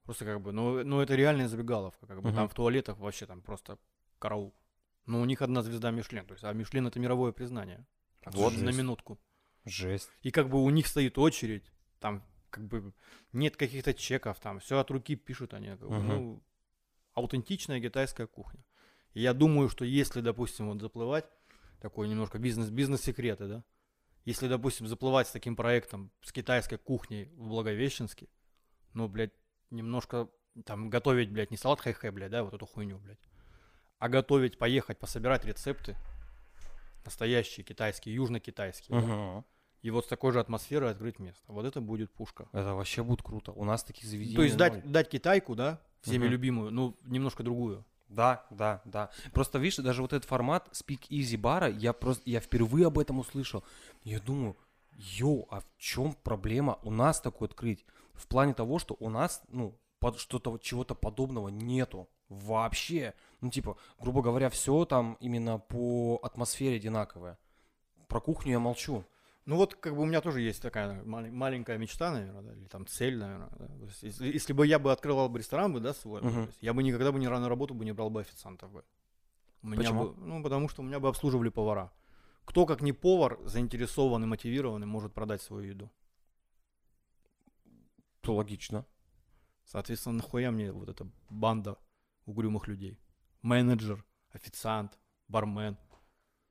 Просто как бы, ну, ну это реальная забегаловка, как бы Мгм. там в туалетах вообще там просто караул. Но у них одна звезда Мишлен, то есть, а Мишлен это мировое признание. Вот на жесть. минутку. Жесть. И как бы у них стоит очередь, там как бы нет каких-то чеков, там все от руки пишут они. как бы, Мгм. Ну, аутентичная китайская кухня. И я думаю, что если, допустим, вот заплывать, такой немножко бизнес, бизнес-секреты, да, если, допустим, заплывать с таким проектом, с китайской кухней в Благовещенске, ну, блядь, немножко там готовить, блядь, не салат хай-хай, блядь, да, вот эту хуйню, блядь, а готовить, поехать, пособирать рецепты, настоящие китайские, южно-китайские, да, Мгм. и вот с такой же атмосферой открыть место. Вот это будет пушка. Это вообще будет круто. У нас таких заведений То есть дать, ноль. дать китайку, да, всеми Мгм. любимую, ну, немножко другую. Да, да, да. Просто видишь, даже вот этот формат Speak Easy бара, я просто, я впервые об этом услышал. Я думаю, йоу, а в чем проблема у нас такое открыть? В плане того, что у нас, ну, что-то чего-то подобного нету вообще. Ну, типа, грубо говоря, все там именно по атмосфере одинаковое. Про кухню я молчу. Ну вот, как бы у меня тоже есть такая мал- маленькая мечта, наверное, да, или там цель, наверное. да. То есть если, если бы я бы открывал бы ресторан бы, да, свой, то есть я бы никогда бы ни на работу бы не брал бы официантов бы. У меня Почему? бы- ну, потому что у меня бы обслуживали повара. Кто, как не повар, заинтересованный, мотивированный, может продать свою еду. То логично. Соответственно, нахуя мне вот эта банда угрюмых людей? Менеджер, официант, бармен.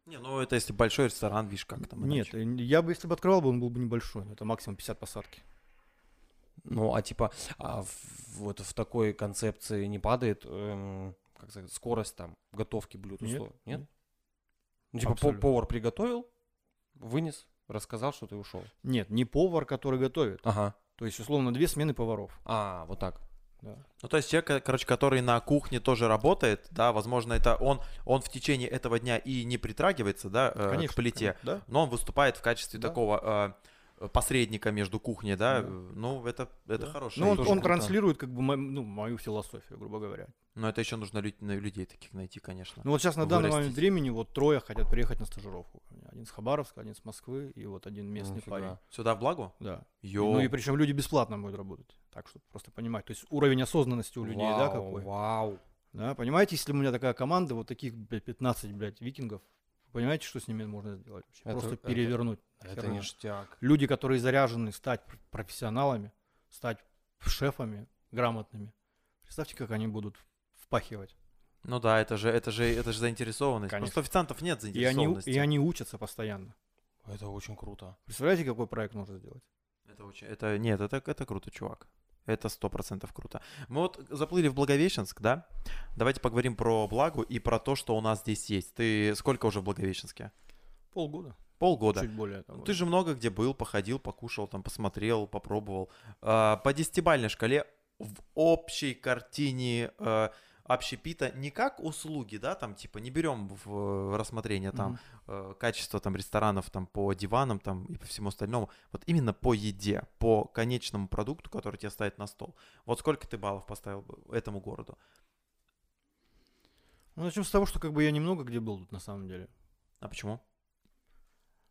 Не, ну это если большой ресторан, видишь, как там. Нет, иначе. э, я бы, если бы открывал бы, он был бы небольшой. Это максимум 50 посадки. Ну, а типа, а в- вот в такой концепции не падает, эм, как сказать, скорость там готовки блюд? Нет, услов- Нет? нет. Ну, типа, по- Абсолютно. повар приготовил, вынес, рассказал, что ты ушел. Нет, не повар, который готовит. Ага. То есть, условно, две смены поваров. А, вот так. Да. Ну, то есть человек, э, короче, который на кухне тоже работает, да, возможно, это он, он в течение этого дня и не притрагивается, да, э, Конечно. к плите, конечно, Да. но он выступает в качестве Да. такого э, посредника между кухней, да, Да. э, ну, это, это Да. хорошо. Ну, он, он транслирует, как бы, мо- ну, мою философию, грубо говоря. Но это еще нужно лю- на людей таких найти, конечно. Ну, вот сейчас на данный момент времени вот трое хотят приехать на стажировку. Один с Хабаровска, один с Москвы и вот один местный Нифига. парень. Сюда в благо? Да. Йо. Ну и причем люди бесплатно будут работать. Так что просто понимать. То есть уровень осознанности у людей, да, Вау, какой? Вау. Да, понимаете, если у меня такая команда, вот таких, блядь, 15, блядь, викингов, понимаете, что с ними можно сделать? вообще? Это- Просто это- перевернуть. Это Нахера. ништяк. Люди, которые заряжены стать пр- профессионалами, стать шефами грамотными. Представьте, как они будут впахивать. Ну да, это же, это же, это же заинтересованность. Конечно. Просто официантов нет И они, заинтересованности. и они учатся постоянно. Это очень круто. Представляете, какой проект можно сделать? Это очень, это, нет, это, это круто, чувак. Это сто процентов круто. Мы вот заплыли в Благовещенск, да? Давайте поговорим про Благу и про то, что у нас здесь есть. Ты сколько уже в Благовещенске? Полгода. Полгода. Чуть более того. Ну, Ты же много где был, походил, покушал, там посмотрел, попробовал. А, по десятибальной шкале в общей картине э, общепита не как услуги, да, там типа не берем в рассмотрение там э, качество там ресторанов там по диванам там и по всему остальному, вот именно по еде, по конечному продукту, который тебе ставят на стол. Вот сколько ты баллов поставил бы этому городу? Ну, начнем с того, что как бы я немного где был тут на самом деле. А почему?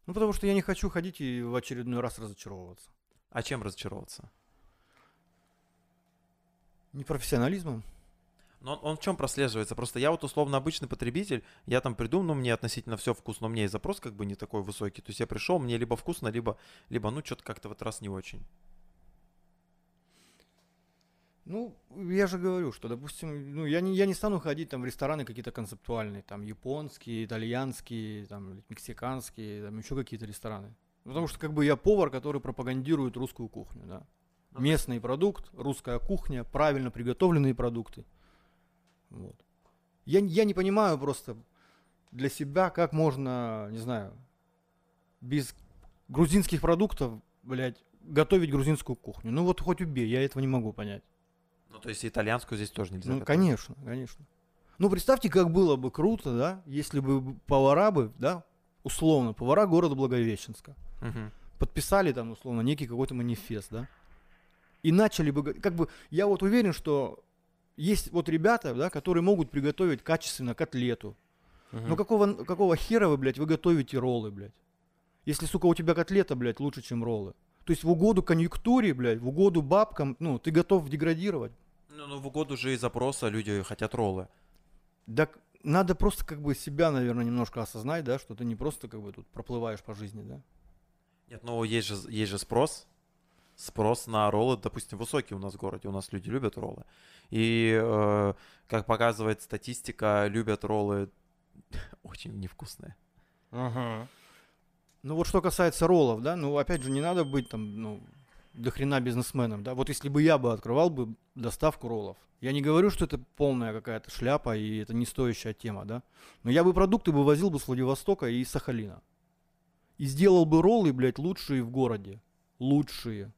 Ну, потому что я не хочу ходить и в очередной раз разочаровываться. А чем разочароваться? Непрофессионализмом. Но он, он в чем прослеживается? Просто я вот условно обычный потребитель, я там приду, ну мне относительно все вкусно, у меня и запрос как бы не такой высокий. То есть я пришел, мне либо вкусно, либо, либо ну что-то как-то в этот раз не очень. Ну, я же говорю, что, допустим, ну, я не, я не стану ходить там в рестораны какие-то концептуальные, там, японские, итальянские, там, мексиканские, там, еще какие-то рестораны. Потому что, как бы, я повар, который пропагандирует русскую кухню, да. Ну, Местный продукт, русская кухня, правильно приготовленные продукты. Вот. Я, я не понимаю просто для себя, как можно, не знаю, без грузинских продуктов, блядь, готовить грузинскую кухню. Ну вот хоть убей, я этого не могу понять. Ну, то есть итальянскую здесь тоже нельзя Ну, готовить. конечно, конечно. Ну, представьте, как было бы круто, да, если бы повара бы, да, условно, повара города Благовещенска, Мгм. подписали там, условно, некий какой-то манифест, да, и начали бы, как бы, я вот уверен, что есть вот ребята, да, которые могут приготовить качественно котлету. Мгм. Ну, какого, какого хера вы, блядь, вы готовите роллы, блядь? Если, сука, у тебя котлета, блядь, лучше, чем роллы. То есть в угоду конъюнктуре, блядь, в угоду бабкам, ну, ты готов деградировать. Ну, ну, в угоду же и запроса люди хотят роллы. Так надо просто как бы себя, наверное, немножко осознать, да, что ты не просто как бы тут проплываешь по жизни, да. Нет, ну есть же, есть же спрос. Спрос на роллы, допустим, высокий у нас в городе. У нас люди любят роллы. И, э, как показывает статистика, любят роллы очень невкусные. Ага. Ну вот что касается роллов, да, ну опять же не надо быть там, ну, до хрена бизнесменом, да. Вот если бы я бы открывал бы доставку роллов, я не говорю, что это полная какая-то шляпа и это не стоящая тема, да. Но я бы продукты бы возил бы с Владивостока и из Сахалина. И сделал бы роллы, блядь, лучшие в городе. Лучшие.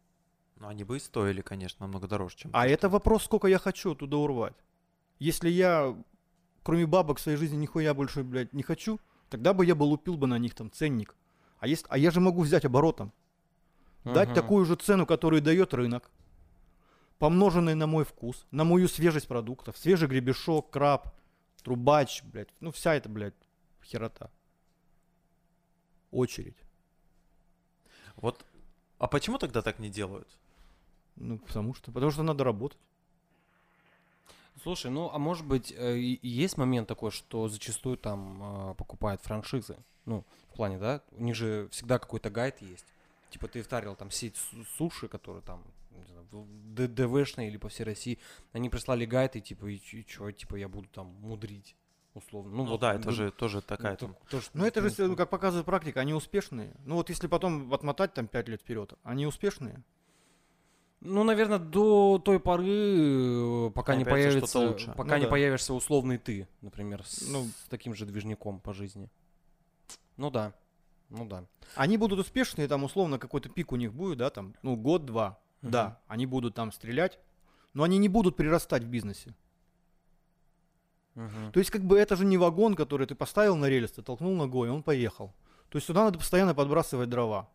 Но они бы и стоили, конечно, намного дороже, чем... А это вопрос, сколько я хочу оттуда урвать. Если я, кроме бабок в своей жизни, нихуя больше, блядь, не хочу, тогда бы я бы лупил бы на них там ценник. А, есть, а я же могу взять оборотом. Дать Мгм. такую же цену, которую дает рынок, помноженной на мой вкус, на мою свежесть продуктов. Свежий гребешок, краб, трубач, блядь. Ну, вся эта, блядь, херота. Очередь. Вот, а почему тогда так не делают? Ну, потому что, потому что надо работать. Слушай, ну а может быть э, и- и есть момент такой, что зачастую там э, покупают франшизы. Ну, в плане, да, у них же всегда какой-то гайд есть. Типа ты втарил там сеть су- суши, которые там, не знаю, в- д- ДВшные или по всей России, они прислали гайд и типа, и, что, типа я буду там мудрить, условно. Ну, вот, да, это ну, же тоже такая ну, там... тоже, Ну это же, ну, как показывает практика, они успешные. Ну вот если потом отмотать там 5 лет вперед, они успешные. Ну, наверное, до той поры, э, пока Не не появится лучше. пока Ну не да. появишься условный ты, например, с, Ну. с таким же движником по жизни. Ну да, ну да. Они будут успешные, там условно какой-то пик у них будет, да, там, ну год-два. Мгм. Да, они будут там стрелять, но они не будут прирастать в бизнесе. Мгм. То есть как бы это же не вагон, который ты поставил на рельсы, толкнул ногой, он поехал. То есть сюда надо постоянно подбрасывать дрова.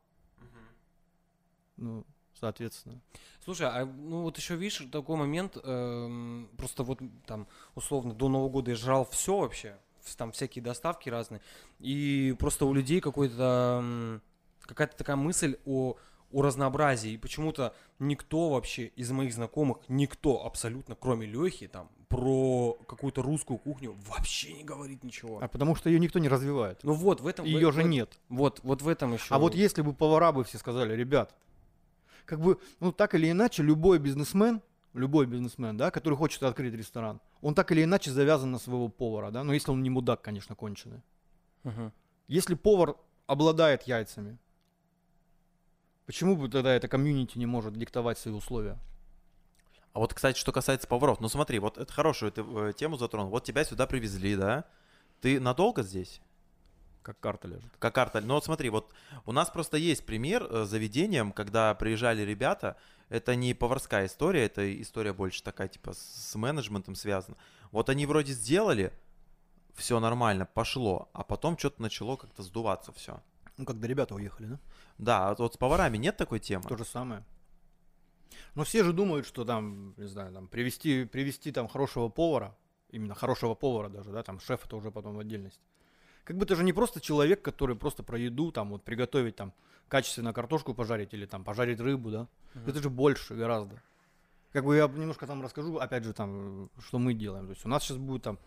Ну, соответственно. Слушай, а ну вот еще видишь такой момент, эм, просто вот там условно до Нового года я жрал все вообще, там всякие доставки разные, и просто у людей какой-то какая-то такая мысль о о разнообразии, и почему-то никто вообще из моих знакомых, никто абсолютно, кроме Лехи, там, про какую-то русскую кухню вообще не говорит ничего. А потому что ее никто не развивает. Ну вот, в этом... в- Ее же в- нет. Вот, вот в этом еще... А вот если бы повара бы все сказали, ребят, как бы, ну так или иначе, любой бизнесмен, любой бизнесмен, да, который хочет открыть ресторан, он так или иначе завязан на своего повара, да, но если он не мудак, конечно, конченый. Мгм. Если повар обладает яйцами, почему бы тогда это комьюнити не может диктовать свои условия? А вот, кстати, что касается поваров, ну смотри, вот это хорошую ты э, тему затронул. Вот тебя сюда привезли, да? Ты надолго здесь? Как карта лежит. Как карта. Ну вот смотри, вот у нас просто есть пример э, с заведением, когда приезжали ребята. Это не поварская история, это история больше такая, типа, с менеджментом связана. Вот они вроде сделали, все нормально, пошло, а потом что-то начало как-то сдуваться все. Ну, когда ребята уехали, да? Да, а вот с поварами нет такой темы? То же самое. Но все же думают, что там, не знаю, там привести, привести там хорошего повара, именно хорошего повара даже, да, там шеф это уже потом в отдельности. Как бы это же не просто человек, который просто про еду, там вот приготовить там качественно картошку пожарить или там пожарить рыбу, да. Это же больше гораздо. Как бы я немножко там расскажу, опять же там, что мы делаем. То есть у нас сейчас будет там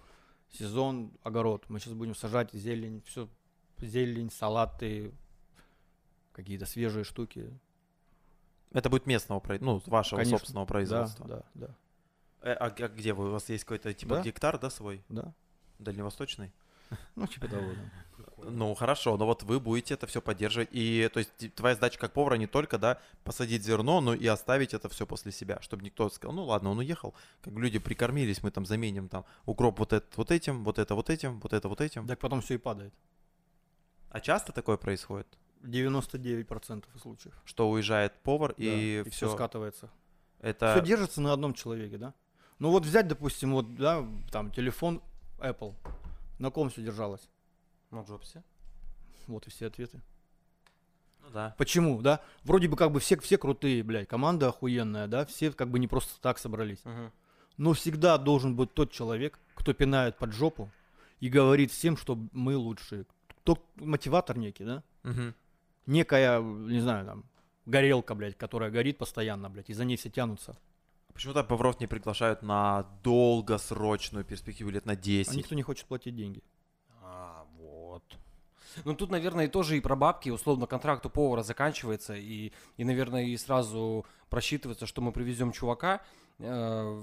сезон огород, мы сейчас будем сажать зелень, все зелень, салаты, какие-то свежие штуки. Это будет местного, ну, вашего Конечно. собственного производства. Да, да, да. Э, а, а где вы? У вас есть какой-то типа Да. гектар, да, свой? Да. Дальневосточный? Ну, типа того, да. Ну, хорошо, но вот вы будете это все поддерживать. И, то есть, твоя задача как повара не только, да, посадить зерно, но и оставить это все после себя, чтобы никто сказал, ну ладно, он уехал, как люди прикормились, мы там заменим там укроп вот это вот этим, вот это вот этим, вот это вот этим. Так потом все и падает. А часто такое происходит, 99% случаев. что уезжает повар Да, и, все все, скатывается. это... Все держится на одном человеке, да? Ну вот взять, допустим, вот, да, там, телефон Apple. На ком все держалось? На Джобсе. Вот и все ответы. Ну да. Почему, да? Вроде бы как бы все, все крутые, блядь, команда охуенная, да? Все как бы не просто так собрались. Мгм. Но всегда должен быть тот человек, кто пинает под жопу и говорит всем, что мы лучшие. Тот мотиватор некий, да? Мгм. Некая, не знаю, там, горелка, блядь, которая горит постоянно, блядь, и за ней все тянутся. Почему-то поваров не приглашают на долгосрочную перспективу, лет на 10. А никто не хочет платить деньги. А, вот. Ну тут, наверное, тоже и про бабки, условно, контракт у повара заканчивается, и, и наверное, и сразу просчитывается, что мы привезем чувака, э,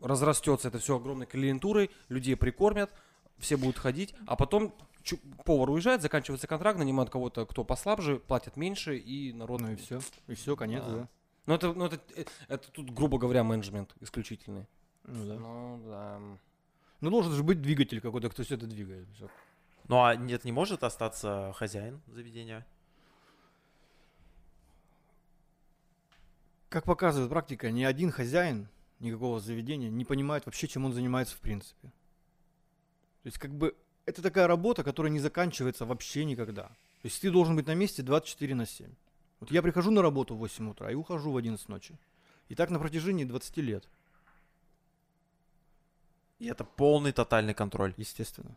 разрастется это все огромной клиентурой, людей прикормят, все будут ходить, а потом чу- повар уезжает, заканчивается контракт, нанимают кого-то, кто послабже, платят меньше, и народ... Ну и все. И все, конец, Да. да. Ну это, ну это, э, это тут, грубо говоря, менеджмент исключительный. Ну да. Ну да. Ну должен же быть двигатель какой-то, кто все это двигает. Всё. Ну а нет, не может остаться хозяин заведения? Как показывает практика, ни один хозяин никакого заведения не понимает вообще, чем он занимается в принципе. То есть как бы это такая работа, которая не заканчивается вообще никогда. То есть ты должен быть на месте 24 на 7. Вот я прихожу на работу в 8 утра и ухожу в 11 ночи. И так на протяжении 20 лет, И это полный тотальный контроль. естественно.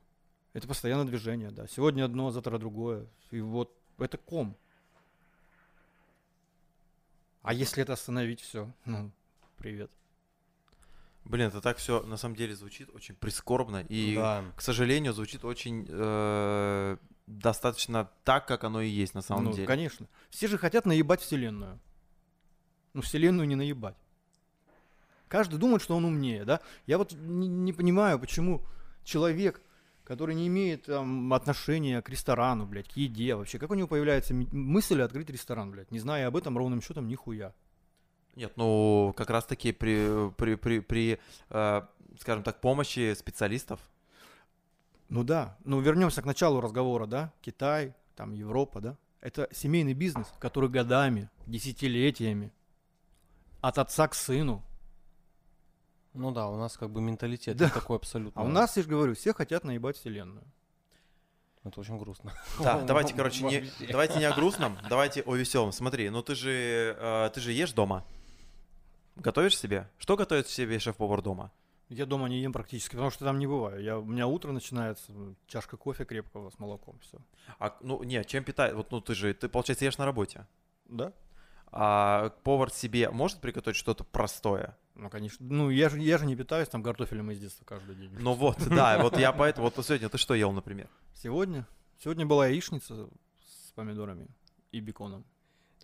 Это постоянное движение, да. Сегодня одно, завтра другое. И вот это ком. А если это остановить, все, ну, привет. Блин, это так все на самом деле звучит очень прискорбно и, Да. к сожалению, звучит очень э, достаточно так, как оно и есть на самом ну, деле. конечно. Все же хотят наебать вселенную. Ну, вселенную не наебать. Каждый думает, что он умнее, да? Я вот не, не понимаю, почему человек, который не имеет там, отношения к ресторану, блядь, к еде вообще, как у него появляется мысль открыть ресторан, блядь, не зная об этом ровным счетом нихуя. Нет, ну как раз таки при, при, при, при э, скажем так, помощи специалистов. Ну да, ну вернемся к началу разговора, да? Китай, там Европа, да? Это семейный бизнес, который годами, десятилетиями, от отца к сыну. Ну да, у нас как бы менталитет Да. такой абсолютно. А у нас, я же говорю, все хотят наебать вселенную. Это очень грустно. Да, давайте, короче, не, давайте не о грустном, давайте о веселом. Смотри, ну ты же, э, ты же ешь дома. Готовишь себе? Что готовит себе шеф-повар дома? Я дома не ем практически, потому что там не бываю. Я, у меня утро начинается, чашка кофе крепкого с молоком, все. А, ну, нет, чем питает? Вот, ну, ты же, ты, получается, ешь на работе. Да? А повар себе может приготовить что-то простое? Ну, конечно. Ну, я же, я же не питаюсь там картофелем из детства каждый день. Ну вот, да, вот я поэтому, вот сегодня ты что ел, например? Сегодня? Сегодня была яичница с помидорами и беконом.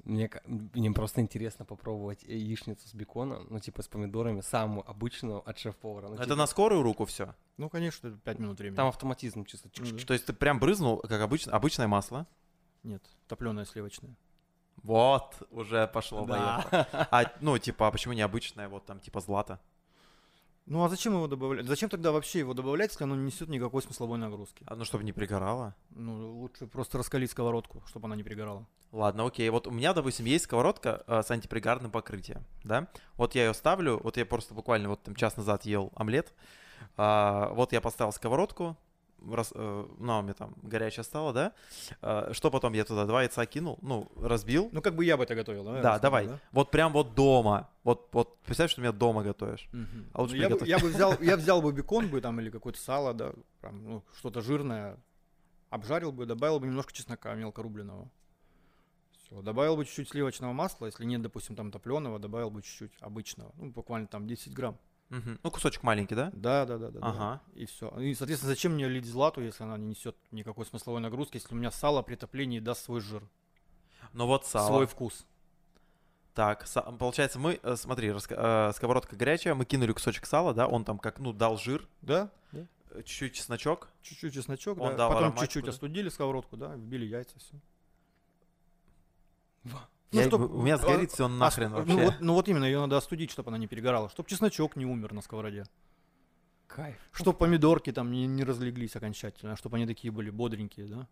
Мне, мне просто интересно попробовать яичницу с беконом, ну типа с помидорами, самую обычную от шеф-повара. Ну, Это типа, на скорую руку все. Ну, конечно, 5 минут времени. Там автоматизм чисто. Ну да. То есть ты прям брызнул, как обычно, обычное масло. Нет, топленое сливочное. Вот, уже пошло, Да. поехало. А, ну, типа, а почему необычное, вот там, типа, злато? Ну, а зачем его добавлять? Зачем тогда вообще его добавлять, если оно не несет никакой смысловой нагрузки? А, ну, чтобы не пригорало. Ну, лучше просто раскалить сковородку, чтобы она не пригорала. Ладно, окей. Вот у меня, допустим, есть сковородка э, с антипригарным покрытием, да? Вот я ее ставлю, вот я просто буквально вот там час назад ел омлет. А, вот я поставил сковородку, раз, э, ну, меня там горячая стала, да? А, что потом я туда два яйца кинул, ну, разбил. Ну, как бы я бы это готовил, да? да, давай. да? Вот прям вот дома. Вот, вот представь, что ты меня дома готовишь. Мгм. А лучше Ну, я, бы, я бы взял, я взял бы бекон бы там или какое-то сало, да, прям, ну, что-то жирное, обжарил бы, добавил бы немножко чеснока мелко рубленого. Все, добавил бы чуть-чуть сливочного масла, если нет, допустим, там топленого, добавил бы чуть-чуть обычного, ну, буквально там 10 грамм. Мгм. Ну, кусочек маленький, да? Да, да, да, да. да. Ага. И все. И, соответственно, зачем мне лить злату, если она не несет никакой смысловой нагрузки, если у меня сало при топлении даст свой жир, Ну вот сало. свой вкус. Так, получается, мы, э, смотри, э, сковородка горячая, мы кинули кусочек сала, да, он там как, ну, дал жир, Да? да. э, чуть-чуть чесночок. Чуть-чуть чесночок, Он да. дал Потом чуть-чуть да? остудили сковородку, да, вбили яйца, все. Я- чтоб- у меня сгорит все нахрен А, вообще. Ну вот, ну вот именно, ее надо остудить, чтобы она не перегорала. Чтобы чесночок не умер на сковороде. Кайф. Чтобы помидорки там не, не разлеглись окончательно, чтобы они такие были бодренькие, да?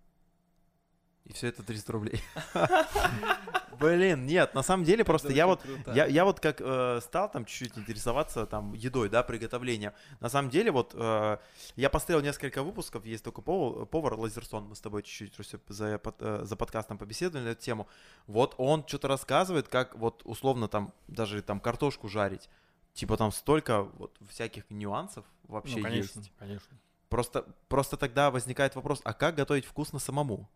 И все это 300 рублей. Блин, нет, на самом деле просто я вот Я, я вот как э, стал там чуть-чуть интересоваться там едой, да, приготовлением. На самом деле вот э, я посмотрел несколько выпусков, есть только повар, повар Лазерсон, мы с тобой чуть-чуть за, э, за подкастом побеседовали на эту тему. Вот он что-то рассказывает, как вот условно там даже там картошку жарить. Типа там столько вот всяких нюансов вообще ну, конечно, есть. конечно. Просто, просто тогда возникает вопрос, а как готовить вкусно самому?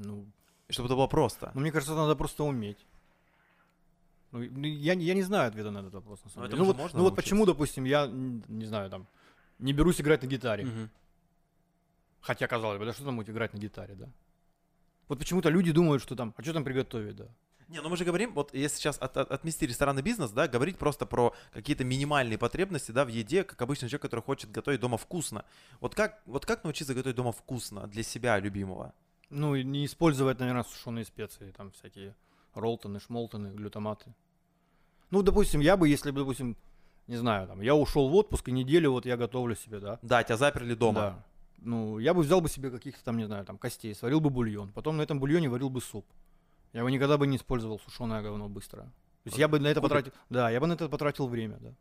Ну, чтобы это было просто. ну, мне кажется, надо просто уметь. Ну, ну, я, я не знаю ответа на этот вопрос, на самом Ну, деле. Ну, вот, можно ну вот почему, допустим, я, не знаю, там, не берусь играть на гитаре. Мгм. Хотя, казалось бы, да что там будет играть на гитаре, да? Вот почему-то люди думают, что там, а что там приготовить, да? Не, ну мы же говорим, вот если сейчас от, от- отмести ресторанный бизнес, да, говорить просто про какие-то минимальные потребности, да, в еде, как обычный человек, который хочет готовить дома вкусно. Вот как, вот как научиться готовить дома вкусно для себя любимого? Ну, и не использовать, наверное, сушеные специи, там всякие ролтоны, шмолтоны, глютаматы. Ну, допустим, я бы, если бы, допустим, не знаю, там, я ушел в отпуск, и неделю вот я готовлю себе, да? Да, тебя заперли дома. Да. Ну, я бы взял бы себе каких-то там, не знаю, там, костей, сварил бы бульон, потом на этом бульоне варил бы суп. Я бы никогда бы не использовал сушеное говно быстро. То есть я бы на это Кубик. потратил, да, я бы на это потратил время, да.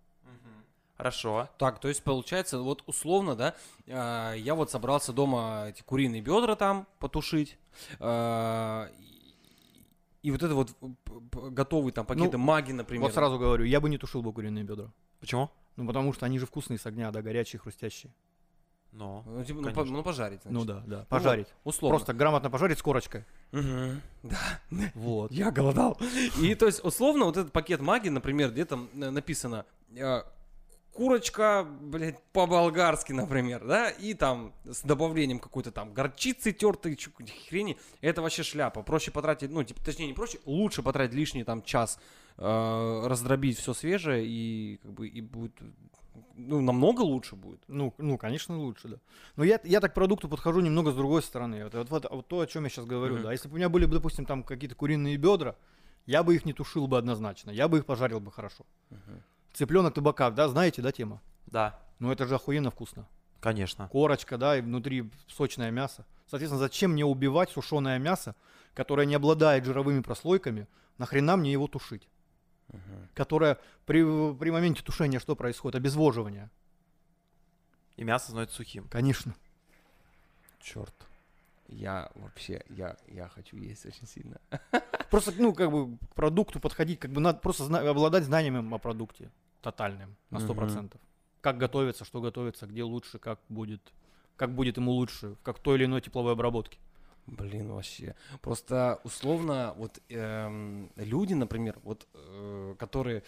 Хорошо. Так, то есть получается, вот условно, да, а, я вот собрался дома эти куриные бедра там потушить, а, и, вот это вот готовый там пакеты Ну, маги, например. Вот сразу говорю, я бы не тушил бы куриные бедра. Почему? Ну, потому что они же вкусные с огня, да, горячие, хрустящие. Ну, Ну, типа, ну, по- ну, пожарить, значит. Ну да, да, пожарить. Условно. Просто грамотно пожарить с корочкой. Мгм. Вот. Я голодал. И то есть, условно, вот этот пакет магии, например, где там э, написано э, курочка, блядь, по-болгарски, например, да, и там с добавлением какой-то там горчицы тертой, хрени, это вообще шляпа. Проще потратить, ну, типа, точнее, не проще, лучше потратить лишний там час, э, раздробить все свежее, и как бы, и будет, ну, намного лучше будет. Ну, ну, конечно, лучше, да. Но я, я так к продукту подхожу немного с другой стороны. Вот, вот, вот, вот то, о чем я сейчас говорю, Мгм. да. Если бы у меня были, бы, допустим, там какие-то куриные бедра, я бы их не тушил бы однозначно. Я бы их пожарил бы хорошо. Цыпленок табака, да, знаете, да, тема? да, Ну, это же охуенно вкусно. конечно. Корочка, да, и внутри сочное мясо. Соответственно, зачем мне убивать сушеное мясо, которое не обладает жировыми прослойками? Нахрена мне его тушить? Которое при, при моменте тушения что происходит? Обезвоживание. И мясо становится сухим. Конечно. Черт. Я вообще, я, я хочу есть очень сильно. Просто, ну, как бы к продукту подходить, как бы надо просто зна- обладать знанием о продукте тотальным, на сто Мгм. процентов. Как готовится, что готовится, где лучше, как будет, как будет ему лучше, как той или иной тепловой обработке. Блин, вообще. Просто условно, вот эм, люди, например, вот, э, которые,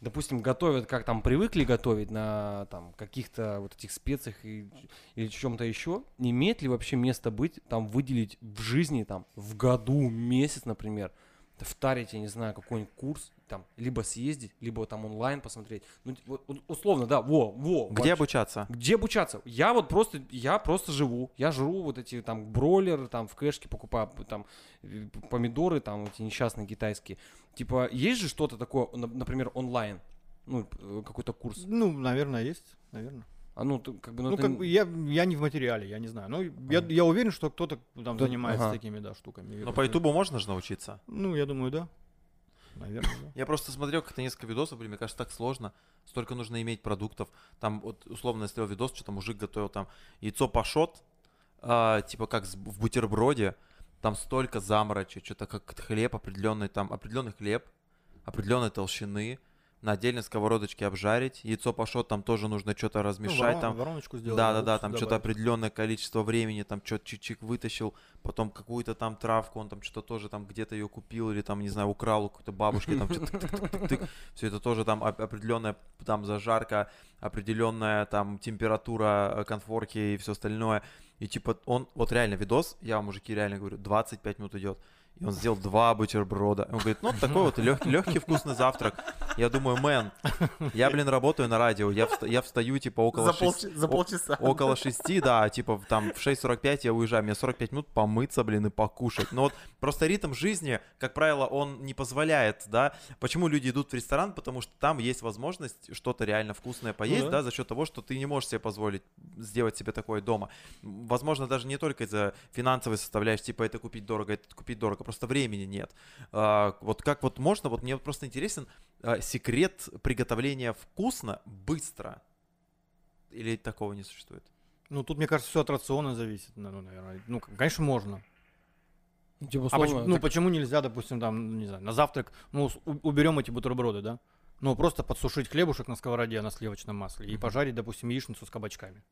допустим, готовят, как там привыкли готовить на там каких-то вот этих специях и, или чем-то еще, имеет ли вообще место быть, там, выделить в жизни, там, в году, месяц, например, втарить, я не знаю, какой-нибудь курс, там, либо съездить, либо там онлайн посмотреть. Ну, условно, да, во, во. Где вообще. обучаться? Где обучаться? Я вот просто, я просто живу. Я жру вот эти там бройлеры, там в кэшке покупаю там помидоры, там эти несчастные китайские. Типа, есть же что-то такое, на- например, онлайн? Ну, э, какой-то курс. Ну, наверное, есть, наверное. А ну, ты как бы, ну, Ну, ты как бы я, я не в материале, я не знаю. Но я, Ага. я уверен, что кто-то там Кто- занимается ага. такими, да, штуками. Я Но по Ютубу можно же научиться. Ну, я думаю, да. Наверное, да. Я просто смотрел как-то несколько видосов, блин, мне кажется, так сложно. Столько нужно иметь продуктов. Там, вот, условно, я смотрел видос, что-то мужик готовил там яйцо пашот, а, типа как в бутерброде. Там столько заморочек, что-то как хлеб определенный, там определенный хлеб, определенной толщины, на отдельной сковородочке обжарить. Яйцо пашот там тоже нужно что-то Ну, размешать. ворон- там вороночку сделать. да, да, да, там что-то определенное количество времени, там что-то чик-чик вытащил, потом какую-то там травку, он там что-то тоже там где-то ее купил или там, не знаю, украл у какой-то бабушки, там что-то все это тоже там оп- определенная там зажарка, определенная там температура э, конфорки и все остальное. И типа он, вот реально видос, я вам, мужики, реально говорю, 25 минут идет. И он сделал два бутерброда. Он говорит, ну, такой вот легкий, легкий вкусный завтрак. Я думаю, мэн, я, блин, работаю на радио, я, вста- я встаю, типа, около За, шести- за о- полчаса. Около шести, да, типа там в 6.45 я уезжаю, мне 45 минут помыться, блин, и покушать. Но вот просто ритм жизни, как правило, он не позволяет, да. Почему люди идут в ресторан? Потому что там есть возможность что-то реально вкусное поесть, да. да. за счет того, что ты не можешь себе позволить сделать себе такое дома. Возможно, даже не только из-за финансовой составляющей, типа это купить дорого, это купить дорого, просто времени нет. А, вот как вот можно, вот мне вот просто интересен а, секрет приготовления вкусно, быстро. Или такого не существует? Ну, тут, мне кажется, все от рациона зависит, ну, ну, наверное. Ну, конечно, можно. Ну, типа, А условно, почему, ну, так- почему нельзя, допустим, там, не знаю, на завтрак, ну, уберем эти бутерброды, да? Ну, просто подсушить хлебушек на сковороде на сливочном масле и Мгм. пожарить, допустим, яичницу с кабачками.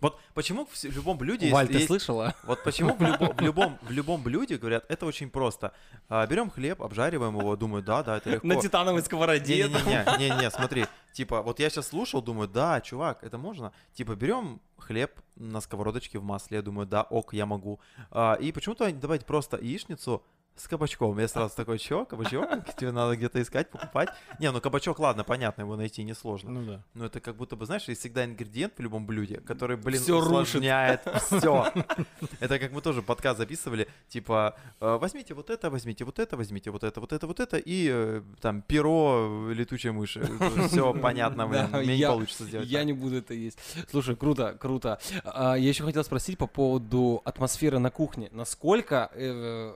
Вот почему в любом блюде Валь, ты есть- слышала? Вот почему в, любо- в любом, в любом блюде говорят, это очень просто. А, берем хлеб, обжариваем его, думаю, да, да, это легко. На титановой сковороде. Не-не-не, не-не, смотри, типа, вот я сейчас слушал, думаю, да, чувак, это можно. Типа, берем хлеб на сковородочке в масле, я думаю, да, ок, я могу. А, и почему-то давайте просто яичницу с кабачком. Я сразу такой, чё, кабачок? Тебе надо где-то искать, покупать. Не, ну кабачок, ладно, понятно, его найти несложно. Ну да. Но это как будто бы, знаешь, есть всегда ингредиент в любом блюде, который, блин, рушит. усложняет все. Это как мы тоже подкаст записывали, типа, э, возьмите вот это, возьмите вот это, возьмите вот это, вот это, вот это, и э, там перо летучей мыши. Все понятно, мне не получится сделать. Я не буду это есть. Слушай, круто, круто. А, я еще хотел спросить по поводу атмосферы на кухне. Насколько э,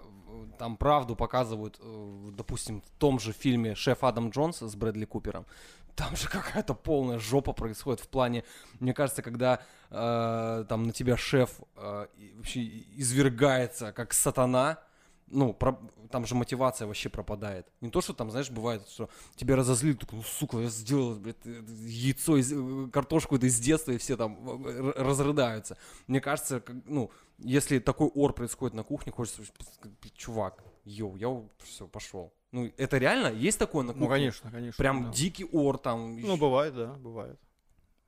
там правду показывают, э, допустим, в том же фильме «Шеф Адам Джонс» с Брэдли Купером? Там же какая-то полная жопа происходит в плане, мне кажется, когда э, там на тебя шеф э, вообще извергается как сатана, ну, про- там же мотивация вообще пропадает. Не то, что там, знаешь, бывает, что тебя разозлили, такой, ну, сука, я сделал, блядь, э, яйцо, из, э, картошку это из детства, и все там э, разрыдаются. Мне кажется, как, ну, если такой ор происходит на кухне, хочется, чувак, йоу, я все, пошел. Ну, это реально? Есть такое на кухне? Ну, конечно, конечно. Прям да. дикий ор там. Ну, бывает, да, бывает.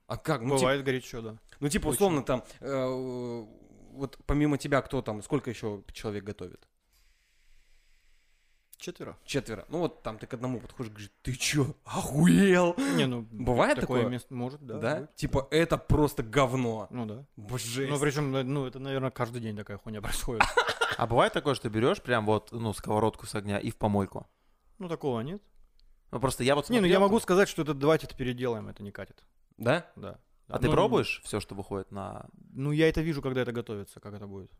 а как? Ну, бывает горячо, да. ну, типа, условно, там, э, вот помимо тебя, кто там, сколько еще человек готовит? Четверо. Четверо. Ну, вот там ты к одному подходишь, говоришь, ты чё, охуел? Не, ну, Бывает такое? место может, да. Да? быть, Типа, это просто говно. Ну да. Боже. Ну, причем, ну, это, наверное, каждый день такая хуйня происходит. А бывает такое, что берешь прям вот, ну, сковородку с огня и в помойку? Ну, такого нет. Ну, просто я вот Не, ну я смотрел, могу сказать, что это давайте это переделаем, это не катит. Да? Да. А ты Ну, пробуешь все, что выходит на... Ну, я это вижу, когда это готовится, как это будет.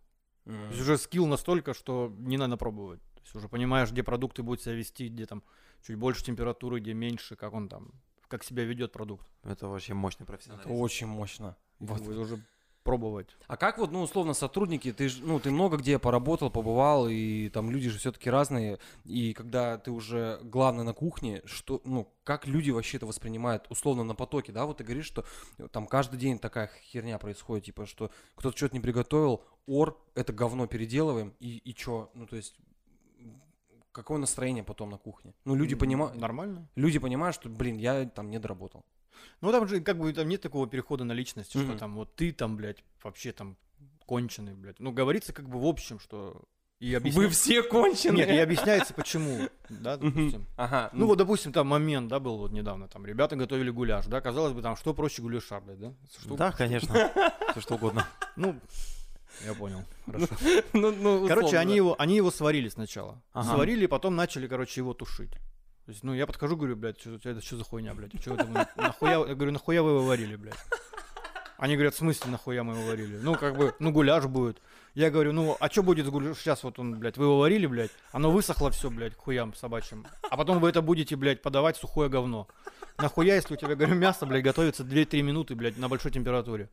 То есть уже скилл настолько, что не надо пробовать. То есть уже понимаешь, где продукты будут себя вести, где там чуть больше температуры, где меньше, как он там, как себя ведет продукт. Это вообще мощный Это профессионализм. очень мощно. Вот. бы уже пробовать. А как вот, ну, условно, сотрудники, ты ж, ну, ты много где поработал, побывал, и там люди же все-таки разные, и когда ты уже главный на кухне, что, ну, как люди вообще это воспринимают, условно, на потоке, да, вот ты говоришь, что э, там каждый день такая херня происходит, типа, что кто-то что-то не приготовил, ор, это говно переделываем, и, и чё, ну, то есть, какое настроение потом на кухне? Ну, люди понимают, Нормально. люди понимают, что, блин, я там не доработал. Ну там же как бы там нет такого перехода на личность, что Мгм. там вот ты там, блядь, вообще там конченый, блядь. Ну, говорится как бы в общем, что... И Вы объясня- все конченые. Нет, и объясняется почему, да, допустим. Ага. Ну вот, допустим, там момент, да, был вот недавно, там ребята готовили гуляш, да, казалось бы, там что проще гуляша, блядь, да? Что- Да, конечно. Все что угодно. Ну, я понял, хорошо. ну, ну, Короче, они его, они его сварили сначала. Ага. Сварили, потом начали, короче, его тушить. То есть, ну, я подхожу, говорю, блядь, что, это что за хуйня, блядь? Чё это вы- нахуя, я говорю, нахуя вы его варили, блядь? Они говорят, в смысле нахуя мы его варили? Ну, как бы, ну, гуляш будет. Я говорю, ну, а что будет с гуляш? Сейчас вот он, блядь, вы его варили, блядь, оно высохло все, блядь, хуям собачьим. А потом вы это будете, блядь, подавать сухое говно. Нахуя, если у тебя, говорю, мясо, блядь, готовится 2-3 минуты, блядь, на большой температуре?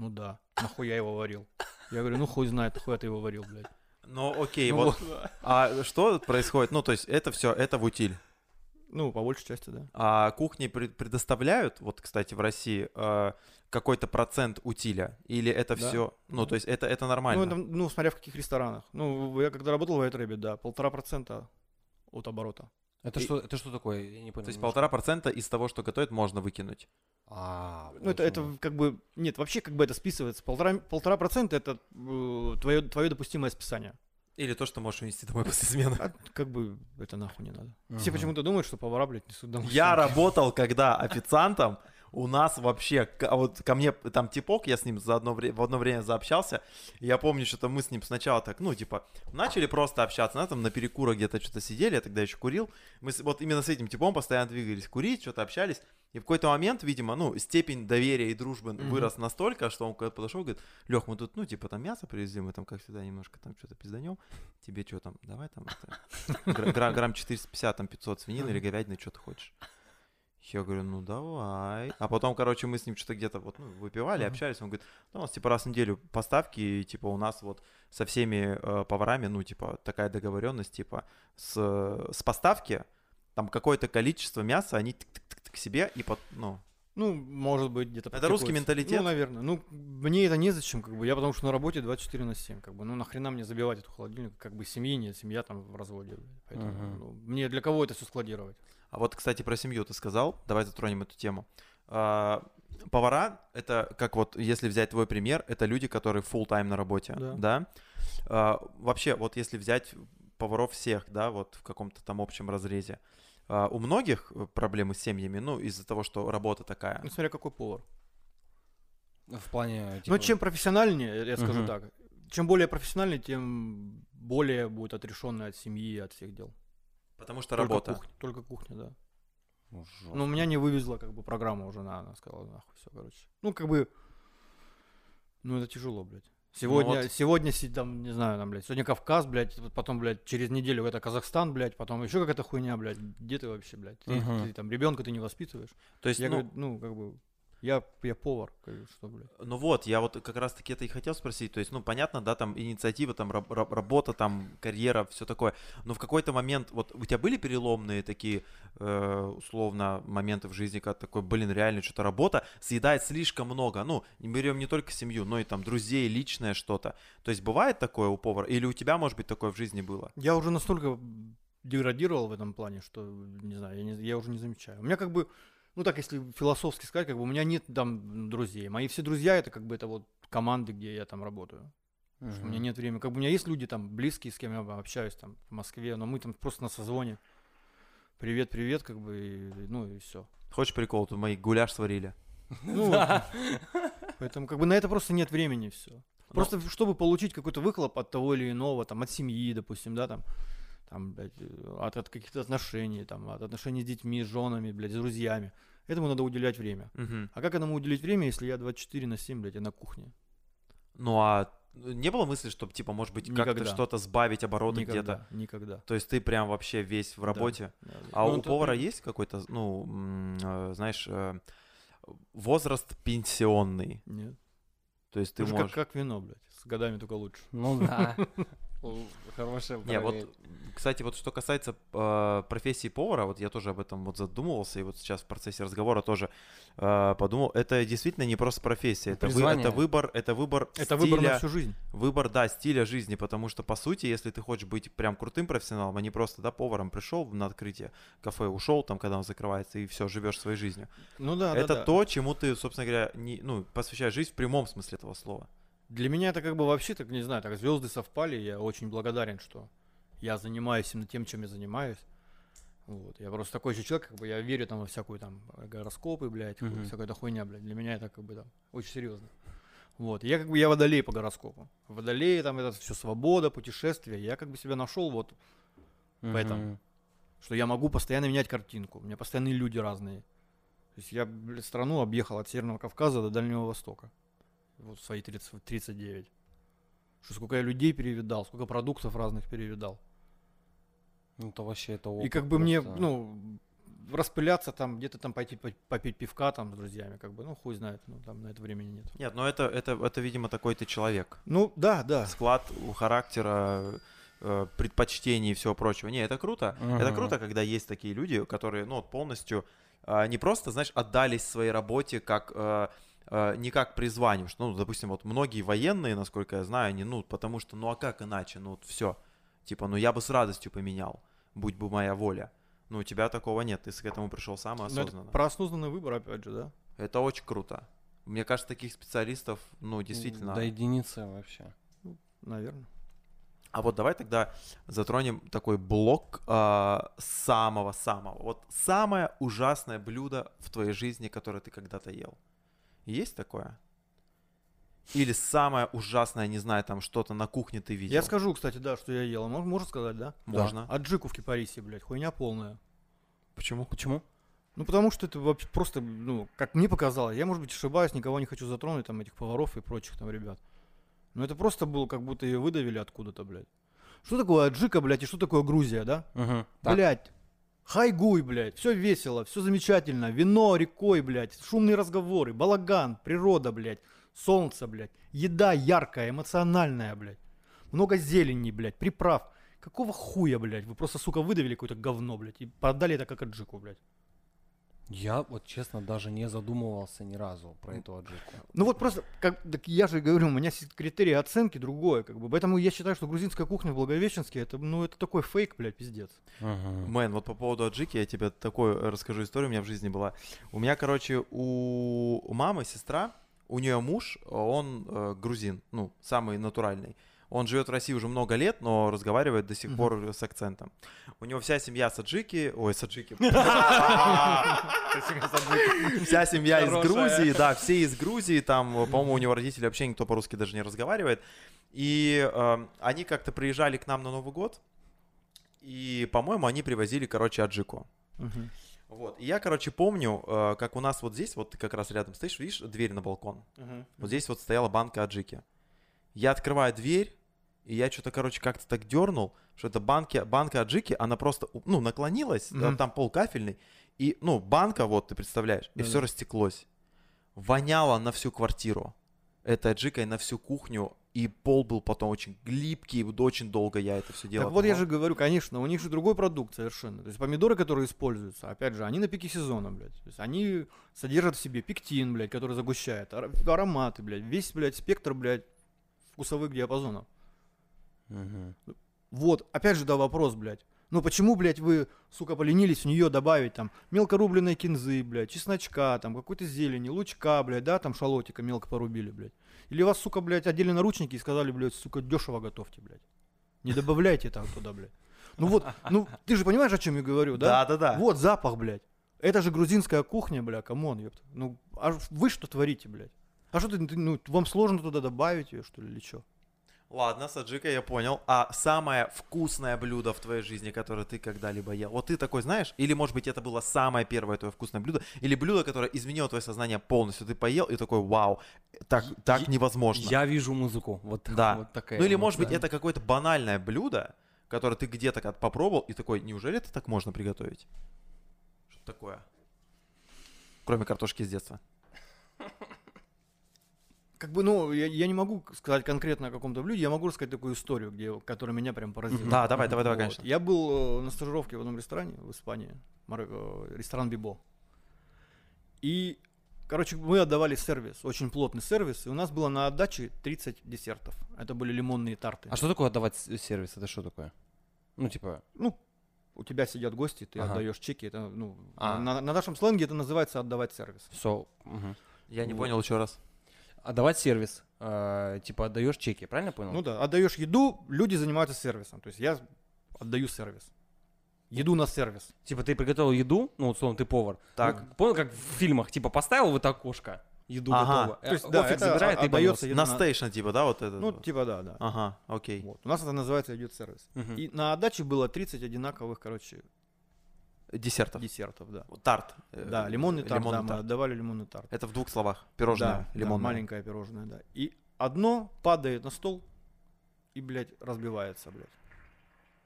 Ну да, нахуя его варил? Я говорю, ну хуй знает, нахуя ты его варил, блядь. Ну, окей, Ну, вот. А что происходит? Ну, то есть это все, это в утиль. Ну, по большей части, да. А кухни пред- предоставляют, вот, кстати, в России, э, какой-то процент утиля? Или это Да. все, ну, то есть это, это Ну, нормально? это, ну, смотря в каких ресторанах. Ну, я когда работал в Айтребе, да, полтора процента от оборота. Это И- что, это что такое? Я не понял. То есть полтора процента из того, что готовят, можно выкинуть. А, Ну, это, это как бы, нет, вообще как бы это списывается. Полтора, полтора процента это э, твое, твое допустимое списание. Или то, что можешь унести домой после смены. А как бы это нахуй не надо. Все Ага. почему-то думают, что повара, блядь, несут домой. Я работал, когда официантом, у нас вообще, а вот ко мне там типок, я с ним за одно вре- в одно время заобщался, я помню, что мы с ним сначала так, ну, типа, начали просто общаться, на там на перекурах где-то что-то сидели, я тогда еще курил, мы с- вот именно с этим типом постоянно двигались, курить, что-то общались, и в какой-то момент, видимо, ну, степень доверия и дружбы Мгм. вырос настолько, что он когда подошел, говорит, Лех, мы тут, ну, типа, там мясо привезли, мы там, как всегда, немножко там что-то пизданем, тебе что там, давай там, это, гра- гра- грамм 450, там, 500 свинины или говядины, что ты хочешь. Я говорю, ну давай. А потом, короче, мы с ним что-то где-то вот ну, выпивали, Мгм. общались. Он говорит, ну, у нас типа раз в неделю поставки, и типа у нас вот со всеми э, поварами, ну, типа, такая договоренность, типа, с, с поставки, там какое-то количество мяса, они к себе и под, ну, Ну, может быть, где-то... Это русский менталитет? Ну, наверное. Ну, мне это незачем, как бы. Я потому что на работе 24 на 7, как бы. Ну, нахрена мне забивать эту холодильник, как бы семьи нет, семья там в разводе. Поэтому, Мгм. ну, мне для кого это все складировать? А вот, кстати, про семью ты сказал. Давай затронем эту тему. А, повара — это, как вот, если взять твой пример, это люди, которые full тайм на работе, Да. да? А, вообще, вот если взять поваров всех, да, вот в каком-то там общем разрезе, а, у многих э, проблемы с семьями, ну, из-за того, что работа такая. Ну, смотря какой повар. В плане, Ну, типа, чем профессиональнее, я скажу Мгм. так, чем более профессиональный, тем более будет отрешенный от семьи и от всех дел. Потому что Только работа. кухня, только кухня, да. ну, Ну, меня не вывезла, как бы, программа уже, на, она сказала, нахуй, все, короче. Ну, как бы, ну, это тяжело, блядь. Сегодня, вот. сегодня, там, не знаю, там, блядь, сегодня Кавказ, блядь, потом, блядь, через неделю это Казахстан, блядь, потом еще какая-то хуйня, блядь, где ты вообще, блядь? Ты, Мгм. ты там ребенка ты не воспитываешь. То есть, Я ну, говорю, ну, как бы, я, я повар, что, блядь. Ну вот, я вот как раз-таки это и хотел спросить. То есть, ну, понятно, да, там инициатива, там раб- раб- работа, там карьера, все такое. Но в какой-то момент, вот у тебя были переломные такие, э, условно, моменты в жизни, когда такой, блин, реально что-то работа съедает слишком много. Ну, берем не только семью, но и там друзей, личное что-то. То есть бывает такое у повара? Или у тебя, может быть, такое в жизни было? Я уже настолько деградировал в этом плане, что, не знаю, я, не- я уже не замечаю. У меня как бы, ну так, если философски сказать, как бы у меня нет там друзей. Мои все друзья это как бы это вот команды, где я там работаю. Потому что У меня нет времени. Как бы у меня есть люди там близкие, с кем я общаюсь там в Москве, но мы там просто на созвоне. Привет, привет, как бы, и- ну и все. Хочешь прикол? Тут мои гуляш сварили. Ну, поэтому как бы на это просто нет времени все. Просто чтобы получить какой-то выхлоп от того или иного, там, от семьи, допустим, да, там, там, блядь, э, от, от каких-то отношений, там, от отношений с детьми, с женами, блядь, с друзьями. Этому надо уделять время. Мгм. А как этому уделить время, если я 24 на 7, блядь, я на кухне? Ну а не было мысли, чтобы, типа, может быть, как-то Никогда. что-то сбавить обороты где-то? Никогда, никогда. То есть ты прям вообще весь в работе? Да, да. А Ну, у это повара есть какой-то, ну, э, знаешь, э, возраст пенсионный? Нет. То есть ты Это же можешь... как, как вино, блядь, с годами только лучше. Ну да. Хорошая Не, вот. Кстати, вот что касается э, профессии повара, вот я тоже об этом вот задумывался, и вот сейчас в процессе разговора тоже э, подумал, это действительно не просто профессия, это, вы- это выбор, это выбор Это выбор на стиля- всю жизнь. выбор, да, стиля жизни, потому что, по сути, если ты хочешь быть прям крутым профессионалом, а не просто, да, поваром пришел на открытие кафе, ушел там, когда он закрывается, и все, живешь своей жизнью. Ну да, да, это да. то, чему ты, собственно говоря, не, ну, посвящаешь жизнь в прямом смысле этого слова. Для меня это как бы вообще, так не знаю, так звезды совпали, я очень благодарен, что я занимаюсь именно тем, чем я занимаюсь. Вот. Я просто такой же человек, как бы я верю там во всякую там гороскопы, блядь, Мгм. всякая хуйня, блядь. Для меня это как бы там очень серьезно. Вот. Я как бы я водолей по гороскопу. Водолей, там это все свобода, путешествия. Я как бы себя нашел вот, поэтому. Мгм. что я могу постоянно менять картинку. У меня постоянные люди разные. То есть я блядь, страну объехал от Северного Кавказа до Дальнего Востока. Вот в свои 30, 39. Что сколько я людей перевидал, сколько продуктов разных перевидал. Ну, это вообще это И опыт как бы мне, просто. ну, распыляться там, где-то там пойти по- попить пивка там с друзьями, как бы, ну, хуй знает, ну, там на это времени нет. Нет, но это, это, это видимо, такой ты человек. Ну, да, да. Склад у характера, э, предпочтений и всего прочего. Не, это круто. Это Мгм. круто, когда есть такие люди, которые, ну, вот полностью а, не просто, знаешь, отдались своей работе как э, э, не как призванию, что, ну, допустим, вот многие военные, насколько я знаю, они, ну, потому что, ну, а как иначе, ну, вот все, типа, ну, я бы с радостью поменял, будь бы моя воля. Ну, у тебя такого нет, ты к этому пришел сам и Но это осознанно. про осознанный выбор, опять же, да. Это очень круто. Мне кажется, таких специалистов, ну, действительно. До единицы вообще. Наверное. А вот давай тогда затронем такой блок а, самого-самого. Вот самое ужасное блюдо в твоей жизни, которое ты когда-то ел. Есть такое? Или самое ужасное, не знаю, там что-то на кухне ты видел? Я скажу, кстати, да, что я ел. Мож- Можно сказать, да? Можно. Аджику в кипарисе, блядь, хуйня полная. Почему? Почему? Ну, потому что это вообще просто, ну, как мне показалось, я, может быть, ошибаюсь, никого не хочу затронуть, там, этих поваров и прочих там ребят. Но это просто было, как будто ее выдавили откуда-то, блядь. Что такое аджика, блядь, и что такое Грузия, да? Так. Блядь, хайгуй, блядь, все весело, все замечательно, вино рекой, блядь, шумные разговоры, балаган, природа, блядь, солнце, блядь, еда яркая, эмоциональная, блядь, много зелени, блядь, приправ. Какого хуя, блядь, вы просто, сука, выдавили какое-то говно, блядь, и продали это как аджику, блядь. Я вот честно даже не задумывался ни разу про эту аджику. Ну вот просто, как, так я же говорю, у меня есть критерии оценки другое, как бы, поэтому я считаю, что грузинская кухня в Благовещенске, это, ну, это такой фейк, блядь, пиздец. Мгм. Мэн, вот по поводу аджики я тебе такую расскажу историю, у меня в жизни была. У меня, короче, у, у мамы сестра, у нее муж, он э, грузин, ну, самый натуральный. Он живет в России уже много лет, но разговаривает до сих пор с акцентом. У него вся семья саджики, ой, саджики. Вся семья из. Грузии, да, все из Грузии, там, по-моему, у него родители вообще никто по-русски даже не разговаривает. И э, они как-то приезжали к нам на Новый год, и, по-моему, они привозили, короче, аджику. Вот. И я, короче, помню, э, как у нас вот здесь, вот ты как раз рядом стоишь, видишь, дверь на балкон. Вот здесь вот стояла банка аджики. Я открываю дверь, и я что-то, короче, как-то так дернул, что эта банки, банка аджики, она просто, ну, наклонилась, Мгм. э, там пол кафельный, и, ну, банка, вот, ты представляешь, и Да-да. все растеклось. Воняло на всю квартиру. Это аджикой на всю кухню, и пол был потом очень глибкий, вот очень долго я это все делал. Так вот я же говорю, конечно, у них же другой продукт совершенно. То есть помидоры, которые используются, опять же, они на пике сезона, блядь. То есть они содержат в себе пектин, блядь, который загущает, ар- ароматы, блядь, весь, блядь, спектр, блядь, вкусовых диапазонов. Мгм. Вот, опять же, да, вопрос, блядь. Ну почему, блядь, вы, сука, поленились в нее добавить там мелко рубленной кинзы, блядь, чесночка, там какой-то зелени, лучка, блядь, да, там шалотика мелко порубили, блядь. Или вас, сука, блядь, одели наручники и сказали, блядь, сука, дешево готовьте, блядь. Не добавляйте там туда, блядь. Ну вот, ну ты же понимаешь, о чем я говорю, да? Да, да, да. Вот запах, блядь. Это же грузинская кухня, бля, come on, ёпта. Ну, а вы что творите, блядь? А что ты, ну, вам сложно туда добавить ее, что ли, или что? Ладно, Саджика, я понял. А самое вкусное блюдо в твоей жизни, которое ты когда-либо ел? Вот ты такой знаешь? Или, может быть, это было самое первое твое вкусное блюдо? Или блюдо, которое изменило твое сознание полностью? Ты поел и такой, вау, так, так невозможно. Я вижу музыку. Вот, Да. вот такая. ну или, может быть, это какое-то банальное блюдо, которое ты где-то как попробовал и такой, неужели это так можно приготовить? Что такое? Кроме картошки с детства. Как бы, ну, я, я не могу сказать конкретно о каком-то блюде, я могу рассказать такую историю, где, которая меня прям поразила. Да, давай, давай, давай, Вот. конечно. Я был э, на стажировке в одном ресторане в Испании, э, ресторан Бибо. И, короче, мы отдавали сервис, очень плотный сервис, и у нас было на отдаче 30 десертов. Это были лимонные тарты. А что такое отдавать сервис? Это что такое? Ну, типа, Ну, у тебя сидят гости, ты Ага. отдаешь чеки, это, ну, А. на, на нашем сленге это называется отдавать сервис. все. Я не Вот. понял еще раз. Отдавать сервис. э, типа, отдаешь чеки, правильно понял? Ну да, отдаешь еду, люди занимаются сервисом. То есть я отдаю сервис. Еду на сервис. Типа, ты приготовил еду, ну, условно, ты повар. Так. Ну, понял, как в фильмах, типа, поставил в это окошко, еду Ага. готово. То есть, Э, да, офис это забирает о- и отдаётся понёс. еда На на- стейшн, типа, да, вот это? Ну, вот? типа да, да. Ага, окей. Вот. У нас это называется идет сервис. Мгм. И на отдаче было 30 одинаковых, короче, Десертов. десертов, да. Тарт. э, Да, лимонный тарт, лимонный да, мы тарт. отдавали лимонный тарт. Это в двух словах. Пирожное да, да, лимонное. маленькое пирожное, да. И одно падает на стол и, блядь, разбивается, блядь.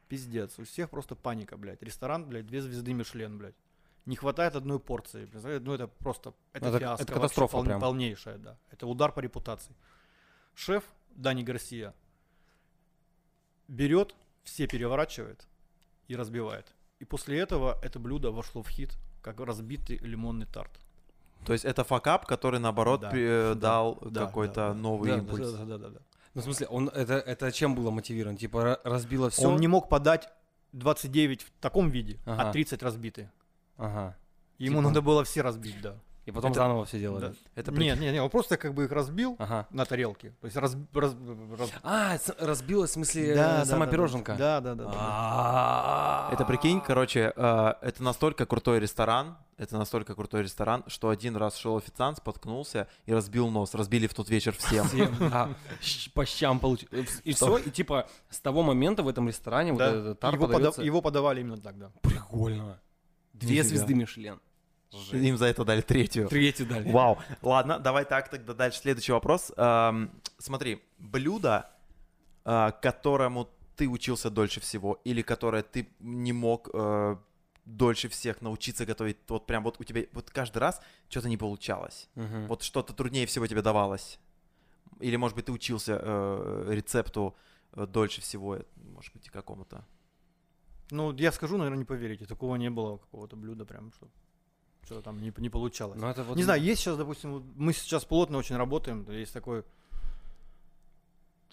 Пиздец, у всех просто паника, блядь. Ресторан, блядь, две звезды Мишлен, блядь. Не хватает одной порции, представляете? Ну это просто, это, Это- фиаско, это вообще катастрофа пол- прям. полнейшая, да. Это удар по репутации. Шеф Дани Гарсия берет, все переворачивает и разбивает. И после этого это блюдо вошло в хит, как разбитый лимонный тарт. То есть это факап, который, наоборот, Да, э, да, дал да, какой-то да, да. новый Да, импульс. Да, да, да, да. Ну, в смысле, он это, это чем было мотивирован? Типа, ра- разбило все? Он не мог подать 29 в таком виде, Ага. а 30 разбитые. Ага. Ему Типа- надо было все разбить, да. И потом Это- заново все делали. Да. Это Нет, нет, нет, он просто как бы их разбил Ага. на тарелке. То есть раз, раз- раз- А, разбилась, в смысле, Да, э, да, сама да, пироженка? Да, да, да. да, да. Это прикинь, короче, э, это настолько крутой ресторан, это настолько крутой ресторан, что один раз шел официант, споткнулся и разбил нос. Разбили в тот вечер всем. Всем, да, по щам получили. И Что? все, и типа с того момента в этом ресторане вот Да. этот тар его, подавали именно тогда. Прикольно. Две звезды Мишлен. Им за это дали третью. Третью дали. Вау. Ладно, давай так тогда дальше следующий вопрос. Эм, смотри, блюдо, э, которому ты учился дольше всего, или которое ты не мог э, дольше всех научиться готовить, вот прям вот у тебя вот каждый раз что-то не получалось. Мгм. Вот что-то труднее всего тебе давалось. Или, может быть, ты учился э, рецепту э, дольше всего, э, может быть, и какому-то. Ну, я скажу, наверное, не поверите. Такого не было какого-то блюда прям, что что там не, не получалось. Ну, это вот не знаю, есть сейчас, допустим, мы сейчас плотно очень работаем, есть такой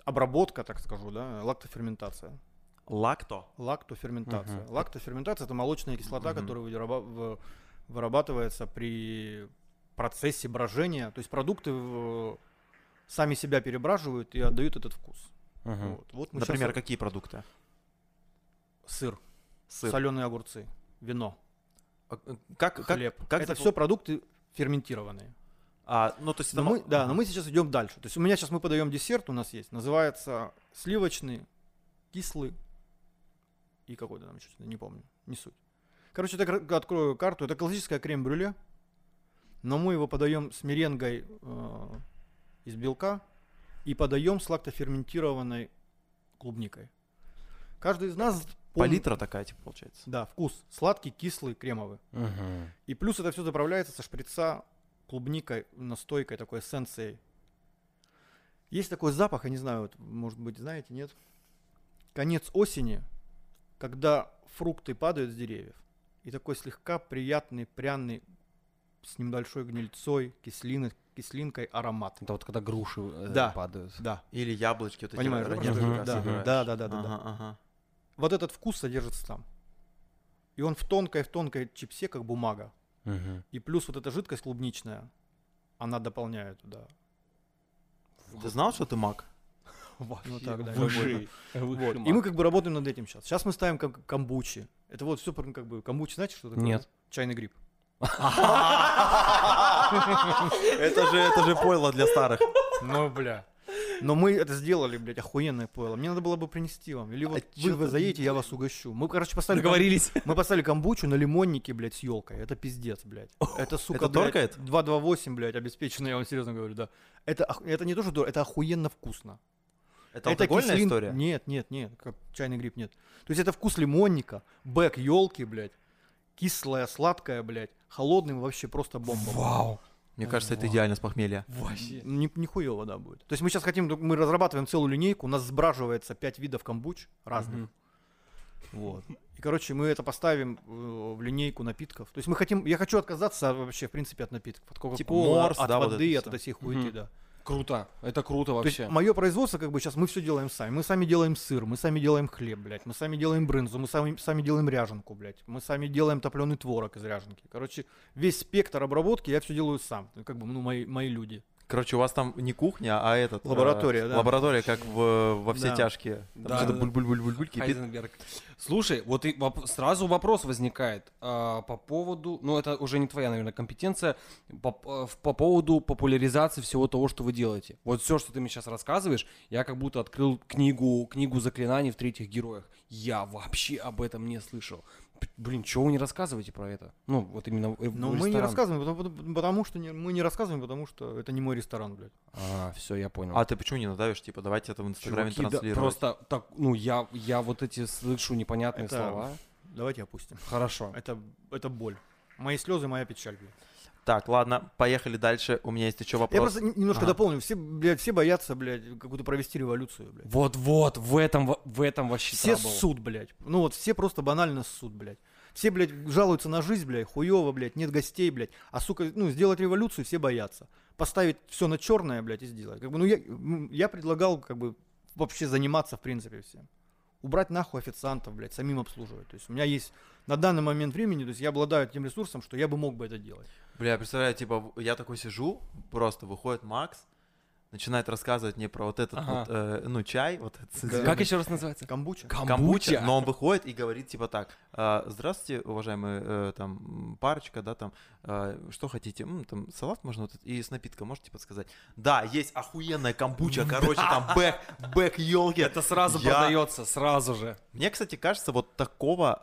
обработка, так скажу, да, лактоферментация. Лакто. Лактоферментация. Мгм. Лактоферментация это молочная кислота, Мгм. которая вырабатывается при процессе брожения. То есть продукты сами себя перебраживают и отдают этот вкус. Мгм. Вот. Вот Например, щас- какие продукты? сыр, Сыр. соленые огурцы, вино, А, э, Как, как, хлеб. как это запол- все продукты ферментированные. А, ну, то есть Но это мы, мо- да, но мы сейчас идем дальше. То есть у меня сейчас мы подаем десерт, у нас есть, называется сливочный, кислый и какой-то там что-то, не помню, не суть. Короче, р- открою карту. Это классическое крем-брюле, но мы его подаем с меренгой э, из белка и подаем с лактоферментированной клубникой. Каждый из нас помнит- Палитра такая, типа, получается. Да, вкус сладкий, кислый, кремовый. Мгм. И плюс это все заправляется со шприца клубникой, настойкой, такой эссенцией. Есть такой запах, я не знаю, вот, может быть, знаете, нет? Конец осени, когда фрукты падают с деревьев. И такой слегка приятный, пряный, с небольшой гнильцой, кислины, кислинкой аромат. Это вот когда груши э, Да. падают. Да, Или яблочки. Вот эти Понимаешь, да, да, да, да, да, да, да. Ага, ага. Вот этот вкус содержится там. И он в тонкой, в тонкой чипсе, как бумага. Мгм. И плюс вот эта жидкость клубничная, она дополняет туда. Ты знал, что ты маг? Ну так, да. Высший. Вот. И мы как бы работаем над этим сейчас. Сейчас мы ставим как камбучи. Это вот все как бы камбучи, знаете, что такое? Нет. Чайный гриб. Это же, это же пойло для старых. Ну, бля. Но мы это сделали, блядь, охуенное пойло. Мне надо было бы принести вам. Или вот чё вы, вы заедете, я вас угощу. Мы, короче, поставили... кам- Договорились. Мы поставили камбучу на лимоннике, блядь, с елкой. Это пиздец, блядь. Это, сука, Это торкает? 228, блядь, обеспечено, я вам серьезно говорю, да. Это, это не то, что дорого, это охуенно вкусно. Это алкогольная кислин- история? Нет, нет, нет, как чайный гриб нет. То есть это вкус лимонника, бэк елки, блядь, кислая, сладкая, блядь, холодный вообще просто бомба. Вау. Мне кажется, это идеально с похмелья. Вообще. Ни, нихуево, да, будет. То есть мы сейчас хотим, мы разрабатываем целую линейку, у нас сбраживается 5 видов камбуч разных. Мгм. Вот. И, короче, мы это поставим э, в линейку напитков. То есть мы хотим, я хочу отказаться вообще, в принципе, от напитков. От кока Типа морс, от да, вот воды, это от всей хуеты, Мгм. да. Круто. Это круто вообще. мое производство, как бы сейчас мы все делаем сами. Мы сами делаем сыр, мы сами делаем хлеб, блядь, мы сами делаем брынзу, мы сами, сами делаем ряженку, блядь, мы сами делаем топленый творог из ряженки. Короче, весь спектр обработки я все делаю сам. Как бы, ну, мои, мои люди. Короче, у вас там не кухня, а этот... э, Лаборатория, да. Лаборатория, как в, во все Да. тяжкие. Там Да, что-то да, буль-буль-буль-буль кипит. Хайзенберг. Слушай, вот и воп- сразу вопрос возникает а, по поводу, ну это уже не твоя, наверное, компетенция, по, в- по поводу популяризации всего того, что вы делаете. Вот все, что ты мне сейчас рассказываешь, я как будто открыл книгу, книгу заклинаний в третьих героях. Я вообще об этом не слышал. Блин, чего вы не рассказываете про это? Ну, вот именно Но в мы не рассказываем, потому, потому- что не, мы не рассказываем, потому что это не мой ресторан, блядь. А, все, я понял. А ты почему не надавишь? Типа, давайте это в Инстаграме Чуваки, да, транслировать. просто так, ну я, я вот эти слышу непонятные Это- слова. Давайте опустим. Хорошо. Это, это боль. Мои слезы, моя печаль, блядь. Так, ладно, поехали дальше. У меня есть еще вопрос. Я просто немножко Ага. дополню. Все, блядь, все боятся, блядь, какую-то провести революцию, блядь. Вот-вот, в этом, в этом вообще Все трабл. суд, блядь. Ну вот все просто банально суд, блядь. Все, блядь, жалуются на жизнь, блядь, хуево, блядь, нет гостей, блядь. А, сука, ну, сделать революцию все боятся. Поставить все на черное, блядь, и сделать. Как бы, ну, я, я предлагал, как бы, вообще заниматься, в принципе, всем. Убрать нахуй официантов, блядь, самим обслуживать. То есть у меня есть на данный момент времени, то есть я обладаю тем ресурсом, что я бы мог бы это делать. Бля, представляю, типа, я такой сижу, просто выходит Макс, начинает рассказывать мне про вот этот Ага. вот, э, ну, чай, вот этот Да. зелёный Как еще раз называется? Камбуча. камбуча, но он выходит и говорит типа так, «А, здравствуйте, уважаемые, э, там, парочка, да, там, а, что хотите, М, там, салат можно вот этот, и с напитком можете подсказать? Да, есть охуенная камбуча, короче, там, бэк, бэк, елки. Это сразу Я- продается, сразу же. Мне, кстати, кажется, вот такого,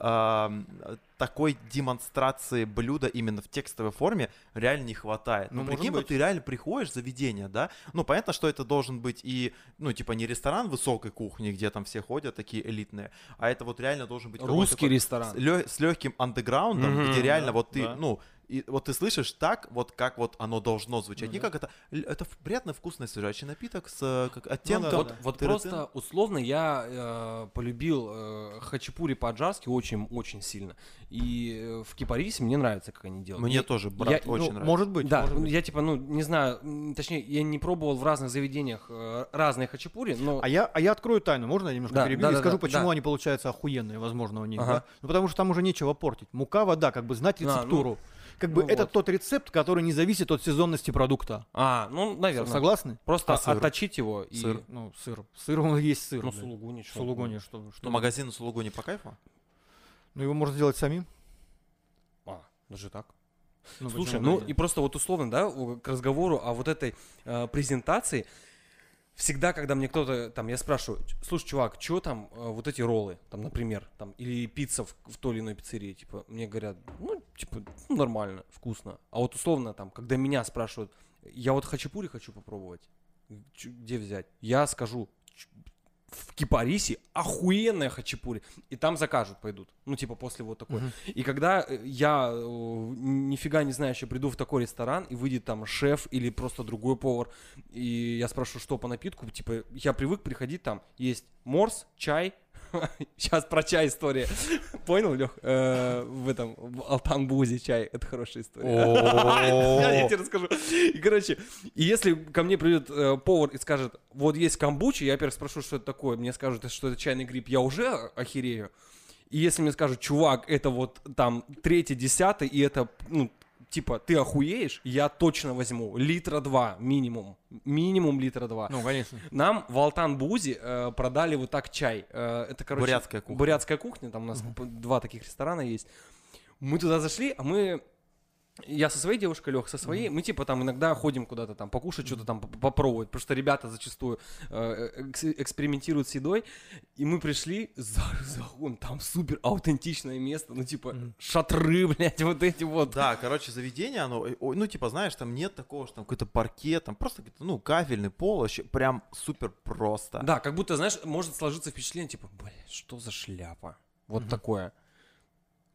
такой демонстрации блюда именно в текстовой форме реально не хватает. Ну, Ну, прикинь, вот ты реально приходишь в заведение, да, ну, понятно, что это должен быть и, ну, типа, не ресторан высокой кухни, где там все ходят, такие элитные, а это вот реально должен быть Русский ресторан. с, легким андеграундом, Мгм, где реально да, вот ты, да. ну, и вот ты слышишь так, вот как вот оно должно звучать. Ну не да. как это, это приятный вкусный свежий напиток с э, как, оттенком. да, Вот, да. вот тыры-тын. просто условно я э, полюбил э, хачапури по-аджарски очень-очень сильно. И э, в Кипарисе мне нравится, как они делают. Мне Я- тоже, брат, я- очень Ну, нравится. может быть. Да, может ну, быть. я типа, ну, не знаю, точнее, я не пробовал в разных заведениях э, разные хачапури, но... А я, а я открою тайну, можно я немножко Да, перебью да, и да, скажу, да, почему да. они получаются охуенные, возможно, у них, Ага. да? Ну, потому что там уже нечего портить. Мука, вода, как бы знать А, ну, рецептуру. Как бы ну это вот. тот рецепт, который не зависит от сезонности продукта. А, ну, наверное. Согласны? Просто А сыр? отточить его и... Сыр? Ну, сыр. Сыр, он есть сыр. Ну, да. сулугуни, что Сулугуни, что, что Ну, магазин Сулугу не по кайфу? Ну, его можно сделать самим. А, даже так. Ну, Слушай, ну и просто вот условно, да, к разговору о вот этой э, презентации, всегда, когда мне кто-то, там, я спрашиваю, «Ч- слушай, чувак, что там э, вот эти роллы, там, например, там, или пицца в, в той или иной пиццерии, типа, мне говорят, ну, типа, ну, нормально, вкусно. А вот условно, там, когда меня спрашивают, я вот хачапури хочу попробовать, где взять? Я скажу, «Ч- в Кипарисе охуенная хачапури, и там закажут, пойдут. Ну, типа, после вот такой. Мгм. И когда э, я э, нифига не знаю, еще приду в такой ресторан, и выйдет там шеф или просто другой повар, и я спрашиваю, что по напитку, типа, я привык приходить там, есть морс, чай, сейчас про чай история, понял, Лех? В этом, в Алтан-Бузе чай, это хорошая история. Я тебе расскажу. И, короче, если ко мне придет э, повар и скажет, вот есть камбучи, я, во-первых, спрошу, что это такое, мне скажут, что это чайный гриб, я уже охерею. И если мне скажут, чувак, это вот там третий, десятый, и это, ну, типа, ты охуеешь, я точно возьму литра два минимум. Минимум литра два. Ну, конечно. Нам в Алтан-Бузе э, продали вот так чай. Э, это, короче... Бурятская кухня. Бурятская кухня, там у нас п- два таких ресторана есть. Мы туда зашли, а мы... Я со своей девушкой, Лех, со своей, мы типа там иногда ходим куда-то там покушать, что-то там попробовать, потому что ребята зачастую э, экс- экспериментируют с едой, и мы пришли, за, за- там супер аутентичное место, ну типа Мгм. шатры, блядь, вот эти вот. Да, короче, заведение, оно, э, ну, типа, знаешь, там нет такого, что там какой-то паркет, там просто, какой-то, ну, кафельный пол, вообще прям супер просто. Да, как будто, знаешь, может сложиться впечатление, типа, блядь, что за шляпа? Вот Мгм. такое.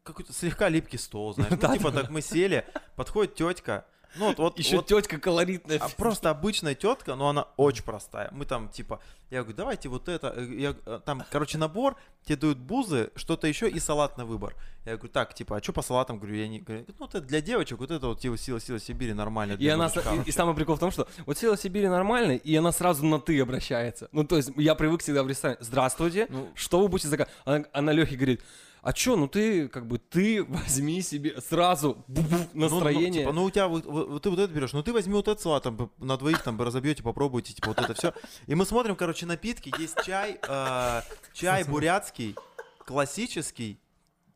Какой-то слегка липкий стол, знаешь. Ну, типа, так мы сели, подходит тетка, ну, вот, вот, Еще вот тетка колоритная. А просто обычная тетка, но она очень простая. Мы там типа, я говорю, давайте вот это, э, я, э, там, короче, набор, тебе дают бузы, что-то еще и салат на выбор. Я говорю, так, типа, а что по салатам? Говорю, я не, говорю, ну это для девочек, вот это вот типа сила, сила Сибири нормально. И, она, и, и вообще». самый прикол в том, что вот сила Сибири нормальный, и она сразу на ты обращается. Ну, то есть я привык всегда в ресторане. Здравствуйте, Ну, что вы будете заказывать? Она, она Лехе говорит, а чё, ну ты, как бы, ты возьми себе сразу бу-бу, Ну, ну, настроение. типа, ну у тебя вот, вот- ты вот это берешь, ну ты возьми вот этот салат, там, на двоих там разобьете, попробуйте, типа вот это все. И мы смотрим, короче, напитки, есть чай, э, чай бурятский, классический,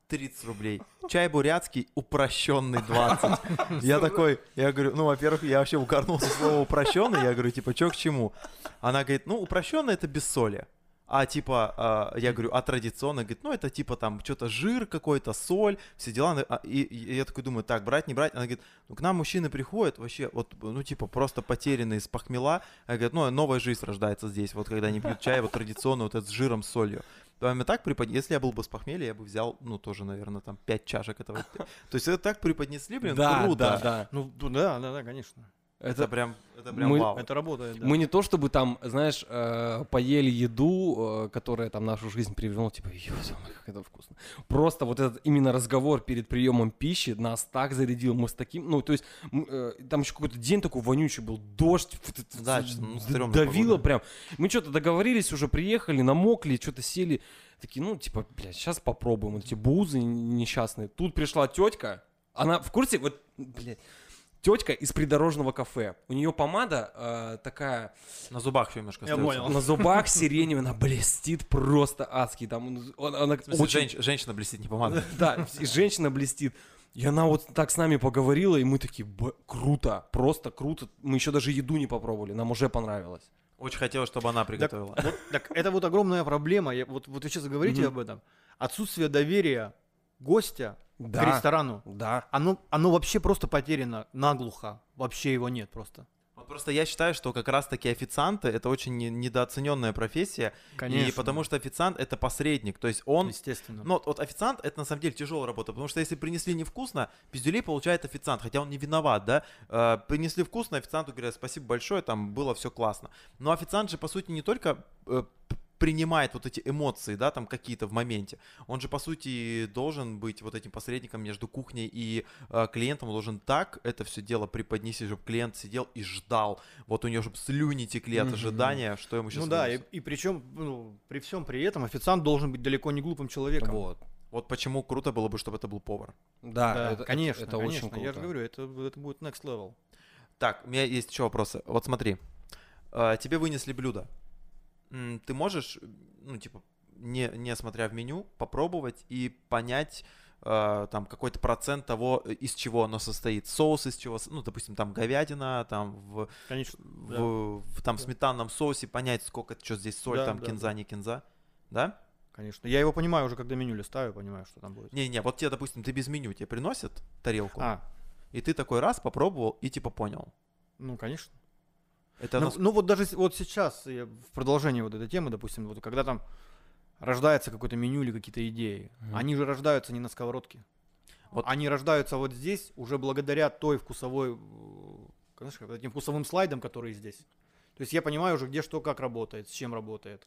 30 рублей. Чай бурятский, упрощенный 20. Я такой, я говорю, ну, во-первых, я вообще укорнулся слово упрощенный, я говорю, типа, чё к чему? Она говорит, ну, упрощенный это без соли. А типа, а, я говорю, а традиционно, говорит, ну это типа там что-то жир какой-то, соль, все дела. А, И, и я такой думаю, так, брать, не брать. Она говорит, ну к нам мужчины приходят вообще, вот, ну типа просто потерянные с похмела. Она говорит, ну новая жизнь рождается здесь, вот когда они пьют чай, вот традиционно вот этот с жиром, с солью. Прямо так препод... Если я был бы с похмелья, я бы взял, ну, тоже, наверное, там, 5 чашек этого. То есть это так преподнесли, блин, да, круто. да, да. ну, да, да, да, конечно. Это, Это прям, это прям мы- вау. Это работает, да. мы не то чтобы там, знаешь, э, поели еду, э, которая там нашу жизнь перевернула, типа, «Ё, самое, как это вкусно. Просто вот этот именно разговор перед приемом пищи нас так зарядил, мы с таким, ну, то есть, э, там еще какой-то день такой вонючий был, дождь, Да, ну, давило погода. прям. Мы что-то договорились, уже приехали, намокли, что-то сели, такие, ну, типа, блядь, сейчас попробуем, эти бузы несчастные. Тут пришла тетка, она в курсе, вот, блядь, тетка из придорожного кафе. У нее помада э, такая На зубах еще немножко Я понял. на зубах сиреневая, она блестит просто адски. Там он- он- она В смысле, очень, женщ- женщина блестит не помада. да, и женщина блестит. И она вот так с нами поговорила, и мы такие, «Б- круто, просто круто. Мы еще даже еду не попробовали, нам уже понравилось. Очень хотелось, чтобы она приготовила. Вот, так это вот огромная проблема. Я- вот, вот вы сейчас говорите Мгм. об этом. Отсутствие доверия гостя к Да, ресторану. да. Оно, оно вообще просто потеряно наглухо. Вообще его нет просто. Вот просто я считаю, что как раз-таки официанты это очень не- недооцененная профессия. И потому что официант это посредник. То есть он Естественно. Ну, вот, официант это на самом деле тяжелая работа, потому что если принесли невкусно, пиздюлей получает официант, хотя он не виноват, да. Э, принесли вкусно, официанту говорят спасибо большое, там было все классно. Но официант же по сути не только э, принимает вот эти эмоции, да, там какие-то в моменте. Он же, по сути, должен быть вот этим посредником между кухней и э, клиентом. Он должен так это все дело преподнести, чтобы клиент сидел и ждал. Вот у него, чтобы слюни текли от ожидания, что ему сейчас ну да, и, и причем, ну, при всем при этом официант должен быть далеко не глупым человеком. Вот. Вот почему круто было бы, чтобы это был повар. Да, Да, это, конечно, это, это конечно. очень круто. Я же говорю, это, это будет next level. Так, у меня есть еще вопросы. Вот смотри, э, тебе вынесли блюдо. Ты можешь, ну, типа, не, не смотря в меню, попробовать и понять э, там какой-то процент того, э, из чего оно состоит. Соус из чего, ну, допустим, там говядина, там в, Конечно. в, в там Да. сметанном соусе, понять, сколько, что здесь соль, Да, там да, кинза, да. не кинза. Да? Конечно. Я его понимаю уже, когда меню листаю, понимаю, что там будет. Не-не, вот тебе, допустим, ты без меню, тебе приносят тарелку, А, и ты такой раз попробовал и типа понял. ну, конечно. Это Ну, нас- ну вот даже вот сейчас, я в продолжении вот этой темы, допустим, вот когда там рождается какое-то меню или какие-то идеи, Мгм. они же рождаются не на сковородке. Вот. Они рождаются вот здесь уже благодаря той вкусовой, э, знаешь, этим вкусовым слайдам, которые здесь. То есть я понимаю уже, где что, как работает, с чем работает.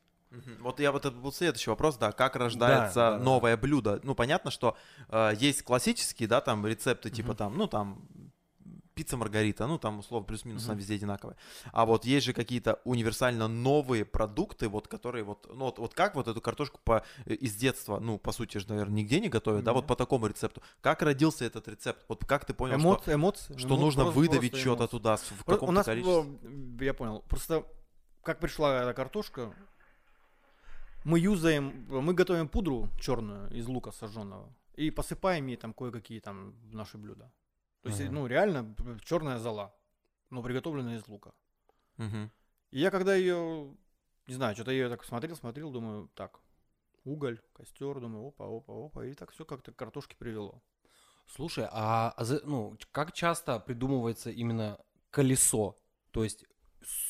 Вот я вот это был следующий вопрос, да, как рождается да, да. новое блюдо. Ну, понятно, что э, есть классические, да, там рецепты типа Мгм. там, ну, там пицца Маргарита, ну, там, условно, плюс-минус Мгм. везде одинаковые. А вот есть же какие-то универсально новые продукты, вот, которые вот, ну, вот, вот как вот эту картошку по, э, из детства, ну, по сути же, наверное, нигде не готовят, да, вот по такому рецепту. Как родился этот рецепт? Вот как ты понял, Эмоции, что, эмоции. что эмо- нужно просто- выдавить просто что-то эмоции. туда в каком-то количестве? э, я понял, просто как пришла эта картошка, мы юзаем, мы готовим пудру черную из лука сожженного и посыпаем ей там кое-какие там наши блюда. То есть, Мгм. ну, реально черная зола, но приготовленная из лука. Мгм. И я когда ее, не знаю, что-то я так смотрел, смотрел, думаю, так, уголь, костер, думаю, опа, опа, опа, и так все как-то к картошке привело. Слушай, а а ну, как часто придумывается именно колесо? То есть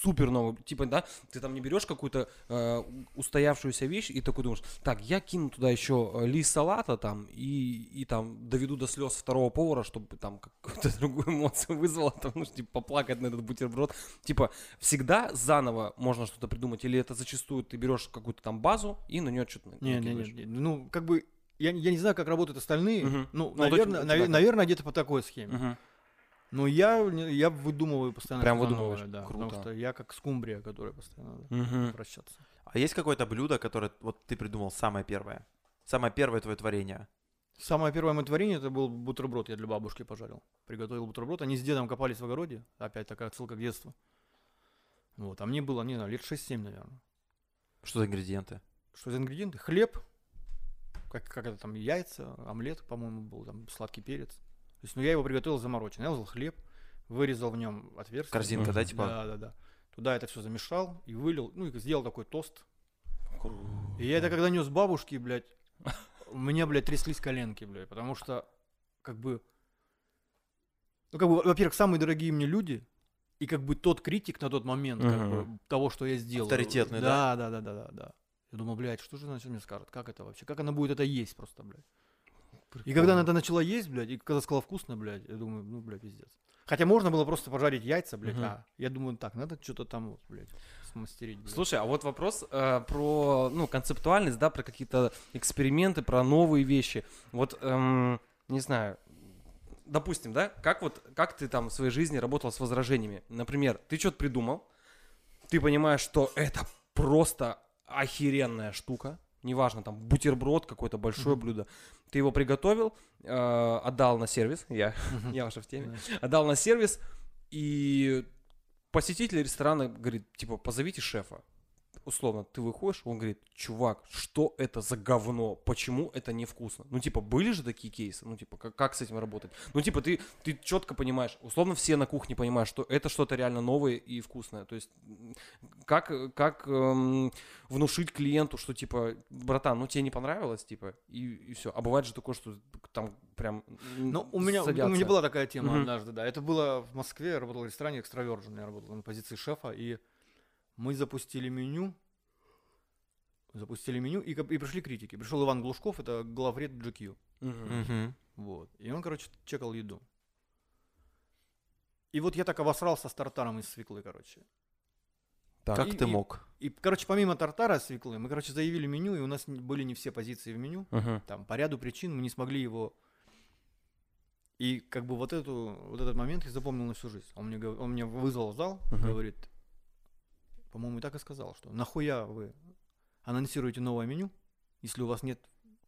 супер новый, типа, да, ты там не берешь какую-то э, устоявшуюся вещь и такой думаешь, так, я кину туда еще э, лист салата там и, и там доведу до слез второго повара, чтобы там какую-то другую эмоцию вызвало, там, ну, типа, поплакать на этот бутерброд. Типа, всегда заново можно что-то придумать, или это зачастую ты берешь какую-то там базу и на нее что-то Не, не, не, не, ну, как бы, я, я не знаю, как работают остальные, Мгм. ну, Ну, наверное, как? наверное, где-то по такой схеме. Мгм. Но я, я выдумываю постоянно Прям выдумываешь? новое, да, Круто. потому что я как скумбрия, которая постоянно надо Мгм. обращаться. А есть какое-то блюдо, которое вот ты придумал самое первое? Самое первое твое творение? Самое первое мое творение это был бутерброд, я для бабушки пожарил. Приготовил бутерброд. Они с дедом копались в огороде. Опять такая отсылка к детству. Вот, а мне было, не знаю, лет 6-7, наверное. Что за ингредиенты? Что за ингредиенты? Хлеб, как, как это там, яйца, омлет, по-моему, был, там сладкий перец. То есть, ну, я его приготовил замороченный. Я взял хлеб, вырезал в нем отверстие. Корзинка, да, типа? Да, да, да. Туда это все замешал и вылил, ну, и сделал такой тост. И я это когда нес бабушке, блядь, у меня, блядь, тряслись коленки, блядь, потому что, как бы, ну, как бы, во-первых, самые дорогие мне люди, и как бы тот критик на тот момент, как бы, того, что я сделал. Авторитетный, да? Да, да, да, да, да. Я думал, блядь, что же значит мне скажут? Как это вообще? Как она будет это есть просто, блядь? И когда она это начала есть, блядь, и когда сказала вкусно, блядь, я думаю, ну, блядь, пиздец. Хотя можно было просто пожарить яйца, блядь, Мгм. а я думаю, так, надо что-то там, вот, блядь, смастерить. блядь. Слушай, а вот вопрос э, про ну, концептуальность, да, про какие-то эксперименты, про новые вещи. Вот, эм, не знаю, допустим, да, как вот, как ты там в своей жизни работал с возражениями? Например, ты что-то придумал, ты понимаешь, что это просто охеренная штука, неважно, там, бутерброд, какое-то большое Мгм. блюдо, ты его приготовил, э, отдал на сервис, я, Мгм. я уже в теме, Да. отдал на сервис, и посетитель ресторана говорит, типа, позовите шефа. Условно, ты выходишь, он говорит, чувак, что это за говно? Почему это невкусно? Ну, типа, были же такие кейсы? Ну, типа, как, как с этим работать? Ну, типа, ты, ты четко понимаешь, условно, все на кухне понимают, что это что-то реально новое и вкусное. То есть, как, как эм, внушить клиенту, что, типа, братан, ну, тебе не понравилось, типа, и, все. А бывает же такое, что там прям Ну, у меня, у садятся. меня была такая тема Мгм. однажды, да. Это было в Москве, я работал в ресторане Extraversion, я работал на позиции шефа, и мы запустили меню, запустили меню, и, и пришли критики. Пришел Иван Глушков, это главред GQ. Мгм. Вот. И он, короче, чекал еду. И вот я так обосрался с тартаром из свеклы, короче. Так. Как И- ты и- мог? И, короче, помимо тартара свеклы, мы, короче, заявили меню, и у нас были не все позиции в меню. Мгм. Там, по ряду причин мы не смогли его... И как бы вот, эту, вот этот момент я запомнил на всю жизнь. Он мне, он меня вызвал в зал, Мгм. говорит, по-моему, и так и сказал, что нахуя вы анонсируете новое меню, если у вас нет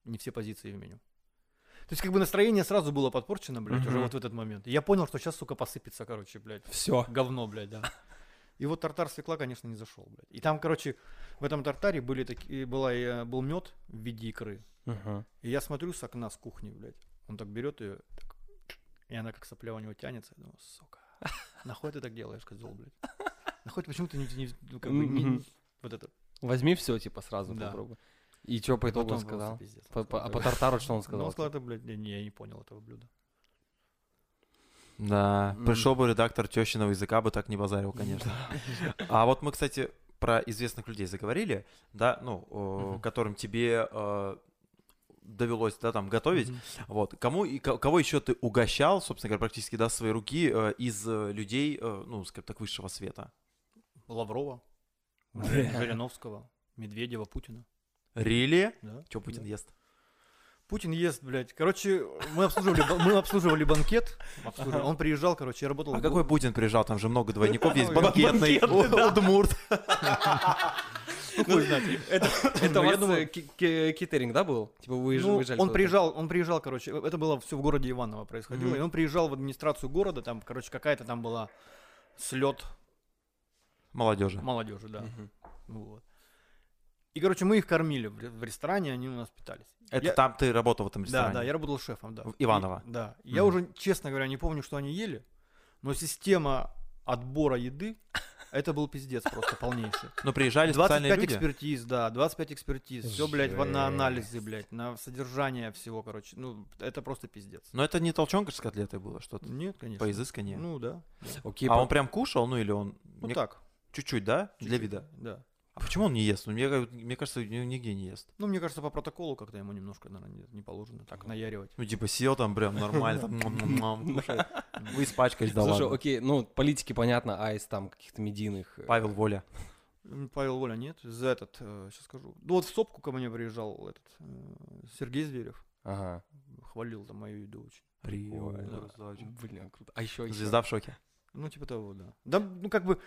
не все позиции в меню. То есть как бы настроение сразу было подпорчено, блядь, уже Мгм. вот в этот момент. И я понял, что сейчас, сука, посыпется, короче, блядь. Все. Говно, блядь, да. И вот тартар свекла, конечно, не зашел, блядь. И там, короче, в этом тартаре были такие, была, э, был мед в виде икры. И я смотрю с окна с кухни, блядь. Он так берет ее, и она как сопля у него тянется. Я думаю, сука, нахуй ты так делаешь, козел, блядь. Нахуй ты почему ты не, не- ну, как бы, не- Мгм. вот это. Возьми все, типа, сразу Да. попробуй. И что по итогу Потом он сказал? пиздец. По- по- а по тартару что он Ну, сказал? он сказал, это, блядь, не, не, я не понял этого блюда. Да, М. пришел бы редактор тещиного языка, бы так не базарил, конечно. А вот мы, кстати, про известных людей заговорили, да, ну, Мгм. которым тебе э, довелось, да, там, готовить. Мгм. Вот, кому и ко- кого еще ты угощал, собственно говоря, практически, да, с своей руки э, из э, людей, э, ну, скажем так, высшего света? Лаврова. Жириновского, Медведева, Путина. Рили? Да? Че Путин Да. ест? Путин ест, блядь. Короче, мы обслуживали, мы обслуживали банкет. обслуживали. Он приезжал, короче, я работал. А в какой Путин приезжал? Там же много двойников есть. Банкетный, Удмурт. Ну, хуй знает. Это, это у вас э, ки- ки- китеринг, да, был? Типа вы Ну, выезжали он приезжал, он приезжал, короче, это было все в городе Иваново происходило, и он приезжал в администрацию города, там, короче, какая-то там была слет Молодежи. молодежи, да. Мгм. Вот. И, короче, мы их кормили в ре- в ресторане, они у нас питались. Это Я- там ты работал в этом Да, ресторане? да, я работал шефом, да. В Иваново? И- да. Я Мгм. уже, честно говоря, не помню, что они ели, но система отбора еды, это был пиздец просто полнейший. Ну, приезжали специальные 25 люди? экспертиз, да, 25 экспертиз, все, блядь, на анализы, блядь, на содержание всего, короче, ну, это просто пиздец. Но это не толчонка с котлетой было, что-то Нет, конечно. по изысканию. Ну, да. Окей, а по- он прям кушал, ну или он... Ну, так. Чуть-чуть, да? Для чуть-чуть, вида. Да. А почему он не ест? Ну, мне, ка- мне кажется, нигде не ест. Ну, мне кажется, по протоколу как-то ему немножко, наверное, не, не положено так наяривать. Ну, типа, сел там прям нормально, там. Вы испачкались, да Слушай, окей, ну, политики, понятно, а из там каких-то медийных... э, Павел Воля. Павел Воля нет, за этот, сейчас скажу. Ну, вот в Сопку ко мне приезжал этот э, Сергей Зверев, Ага. хвалил там мою еду очень. Прикольно. Блин, круто. А еще, Звезда в шоке. Ну, типа того, да. Да, ну, как бы,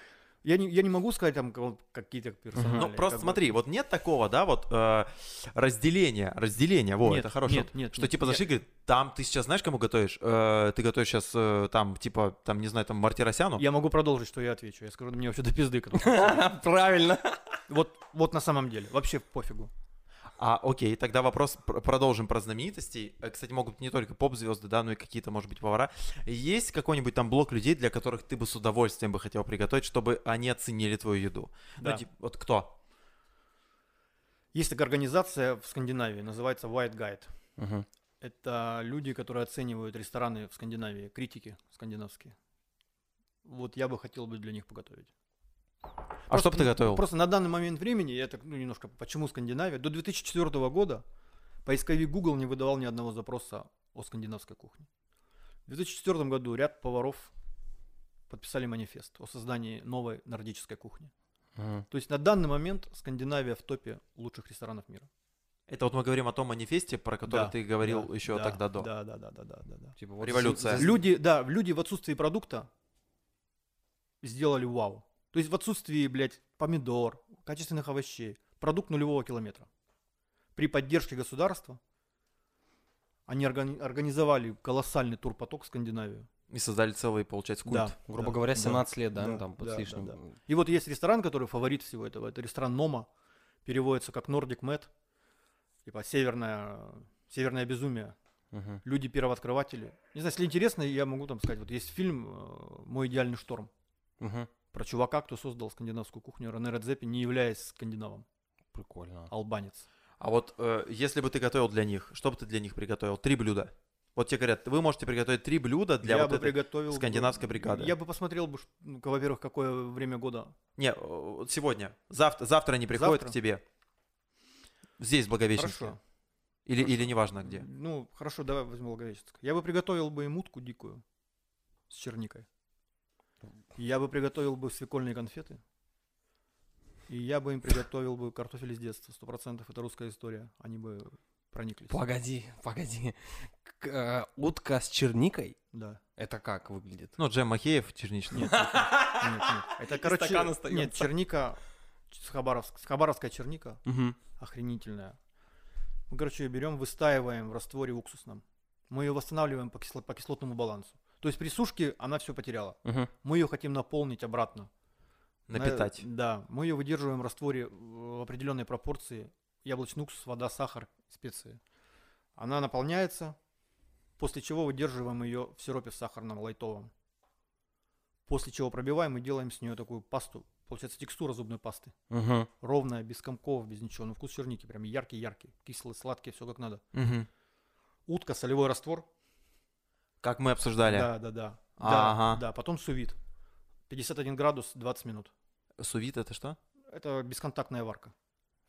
я не, я не могу сказать там какие-то персонали. Ну, просто бы. смотри, вот нет такого, да, вот э, разделения, разделения, вот, Нет, это хорошо. Нет, нет, Что нет, типа нет. зашли, говорит, там ты сейчас знаешь, кому готовишь? Э, ты готовишь сейчас там, типа, там, не знаю, там, Мартиросяну? Я могу продолжить, что я отвечу. Я скажу, мне вообще до пизды. Правильно. Вот, вот на самом деле, вообще пофигу. А, окей, тогда вопрос, пр- продолжим про знаменитостей. Э, Кстати, могут быть не только поп-звезды, да, но и какие-то, может быть, повара. Есть какой-нибудь там блок людей, для которых ты бы с удовольствием бы хотел приготовить, чтобы они оценили твою еду? Да. Ну, типа, вот кто? Есть такая организация в Скандинавии, называется White Guide. Мгм. Это люди, которые оценивают рестораны в Скандинавии, критики скандинавские. Вот я бы хотел бы для них поготовить. А что бы ты готовил? Просто на данный момент времени, я так, ну, немножко, почему Скандинавия? До 2004 года поисковик Google не выдавал ни одного запроса о скандинавской кухне. В 2004 году ряд поваров подписали манифест о создании новой нордической кухни. Мгм. То есть на данный момент Скандинавия в топе лучших ресторанов мира. Это вот мы говорим о том манифесте, про который Да, ты говорил да, еще да, тогда до. Да, да, да, да, да, да, да. Типа вот Революция. Люди, да, люди в отсутствии продукта сделали вау. То есть в отсутствии, блядь, помидор, качественных овощей, продукт нулевого километра. При поддержке государства они органи- организовали колоссальный турпоток в Скандинавию. И создали целый, получается, культ. Да, грубо да, говоря, да, 17 лет, да, ну да, там под да, с да, лишним. да. И вот есть ресторан, который фаворит всего этого. Это ресторан Нома. Переводится как Nordic Met. Типа северное, северное безумие. Мгм. Люди первооткрыватели. Не знаю, если интересно, я могу там сказать. Вот есть фильм э, «Мой идеальный шторм». Мгм. Про чувака, кто создал скандинавскую кухню Рене Редзеппи, не являясь скандинавом. Прикольно. Албанец. А вот э, если бы ты готовил для них, что бы ты для них приготовил? Три блюда. Вот тебе говорят, вы можете приготовить три блюда для я вот бы этой... приготовил... скандинавской бригады. Я бы посмотрел бы, ну, во-первых, какое время года. Не, э, вот сегодня. Завтра, завтра они приходят Завтра? к тебе. Здесь, в Благовещенске. Хорошо. Или, Хорошо. или неважно где. Ну, хорошо, давай возьмем Благовещенск. Я бы приготовил бы им утку дикую с черникой. Я бы приготовил бы свекольные конфеты. И я бы им приготовил бы картофель из детства. Сто процентов это русская история. Они бы прониклись. Погоди, погоди. К- э, утка с черникой? Да. Это как выглядит? Ну, Джем Махеев, черничный. Нет, нет, нет, нет. Это, короче, нет, черника, с Хабаровск, с Хабаровская черника, охренительная. Мы, короче, ее берем, выстаиваем в растворе уксусном. Мы ее восстанавливаем по, кисло- по кислотному балансу. То есть при сушке она все потеряла. Мгм. Мы ее хотим наполнить обратно. На- Напитать. да, мы ее выдерживаем в растворе в определенной пропорции. Яблочный уксус, вода, сахар, специи. Она наполняется, после чего выдерживаем ее в сиропе сахарном, лайтовом. После чего пробиваем и делаем с нее такую пасту. Получается текстура зубной пасты. Мгм. Ровная, без комков, без ничего. Ну вкус черники прям яркий-яркий. Кислый, сладкий, все как надо. Мгм. Утка, солевой раствор. Как мы обсуждали. Да, да, да. Ага. Да, да, потом сувит. 51 градус, 20 минут. Сувит это что? Это бесконтактная варка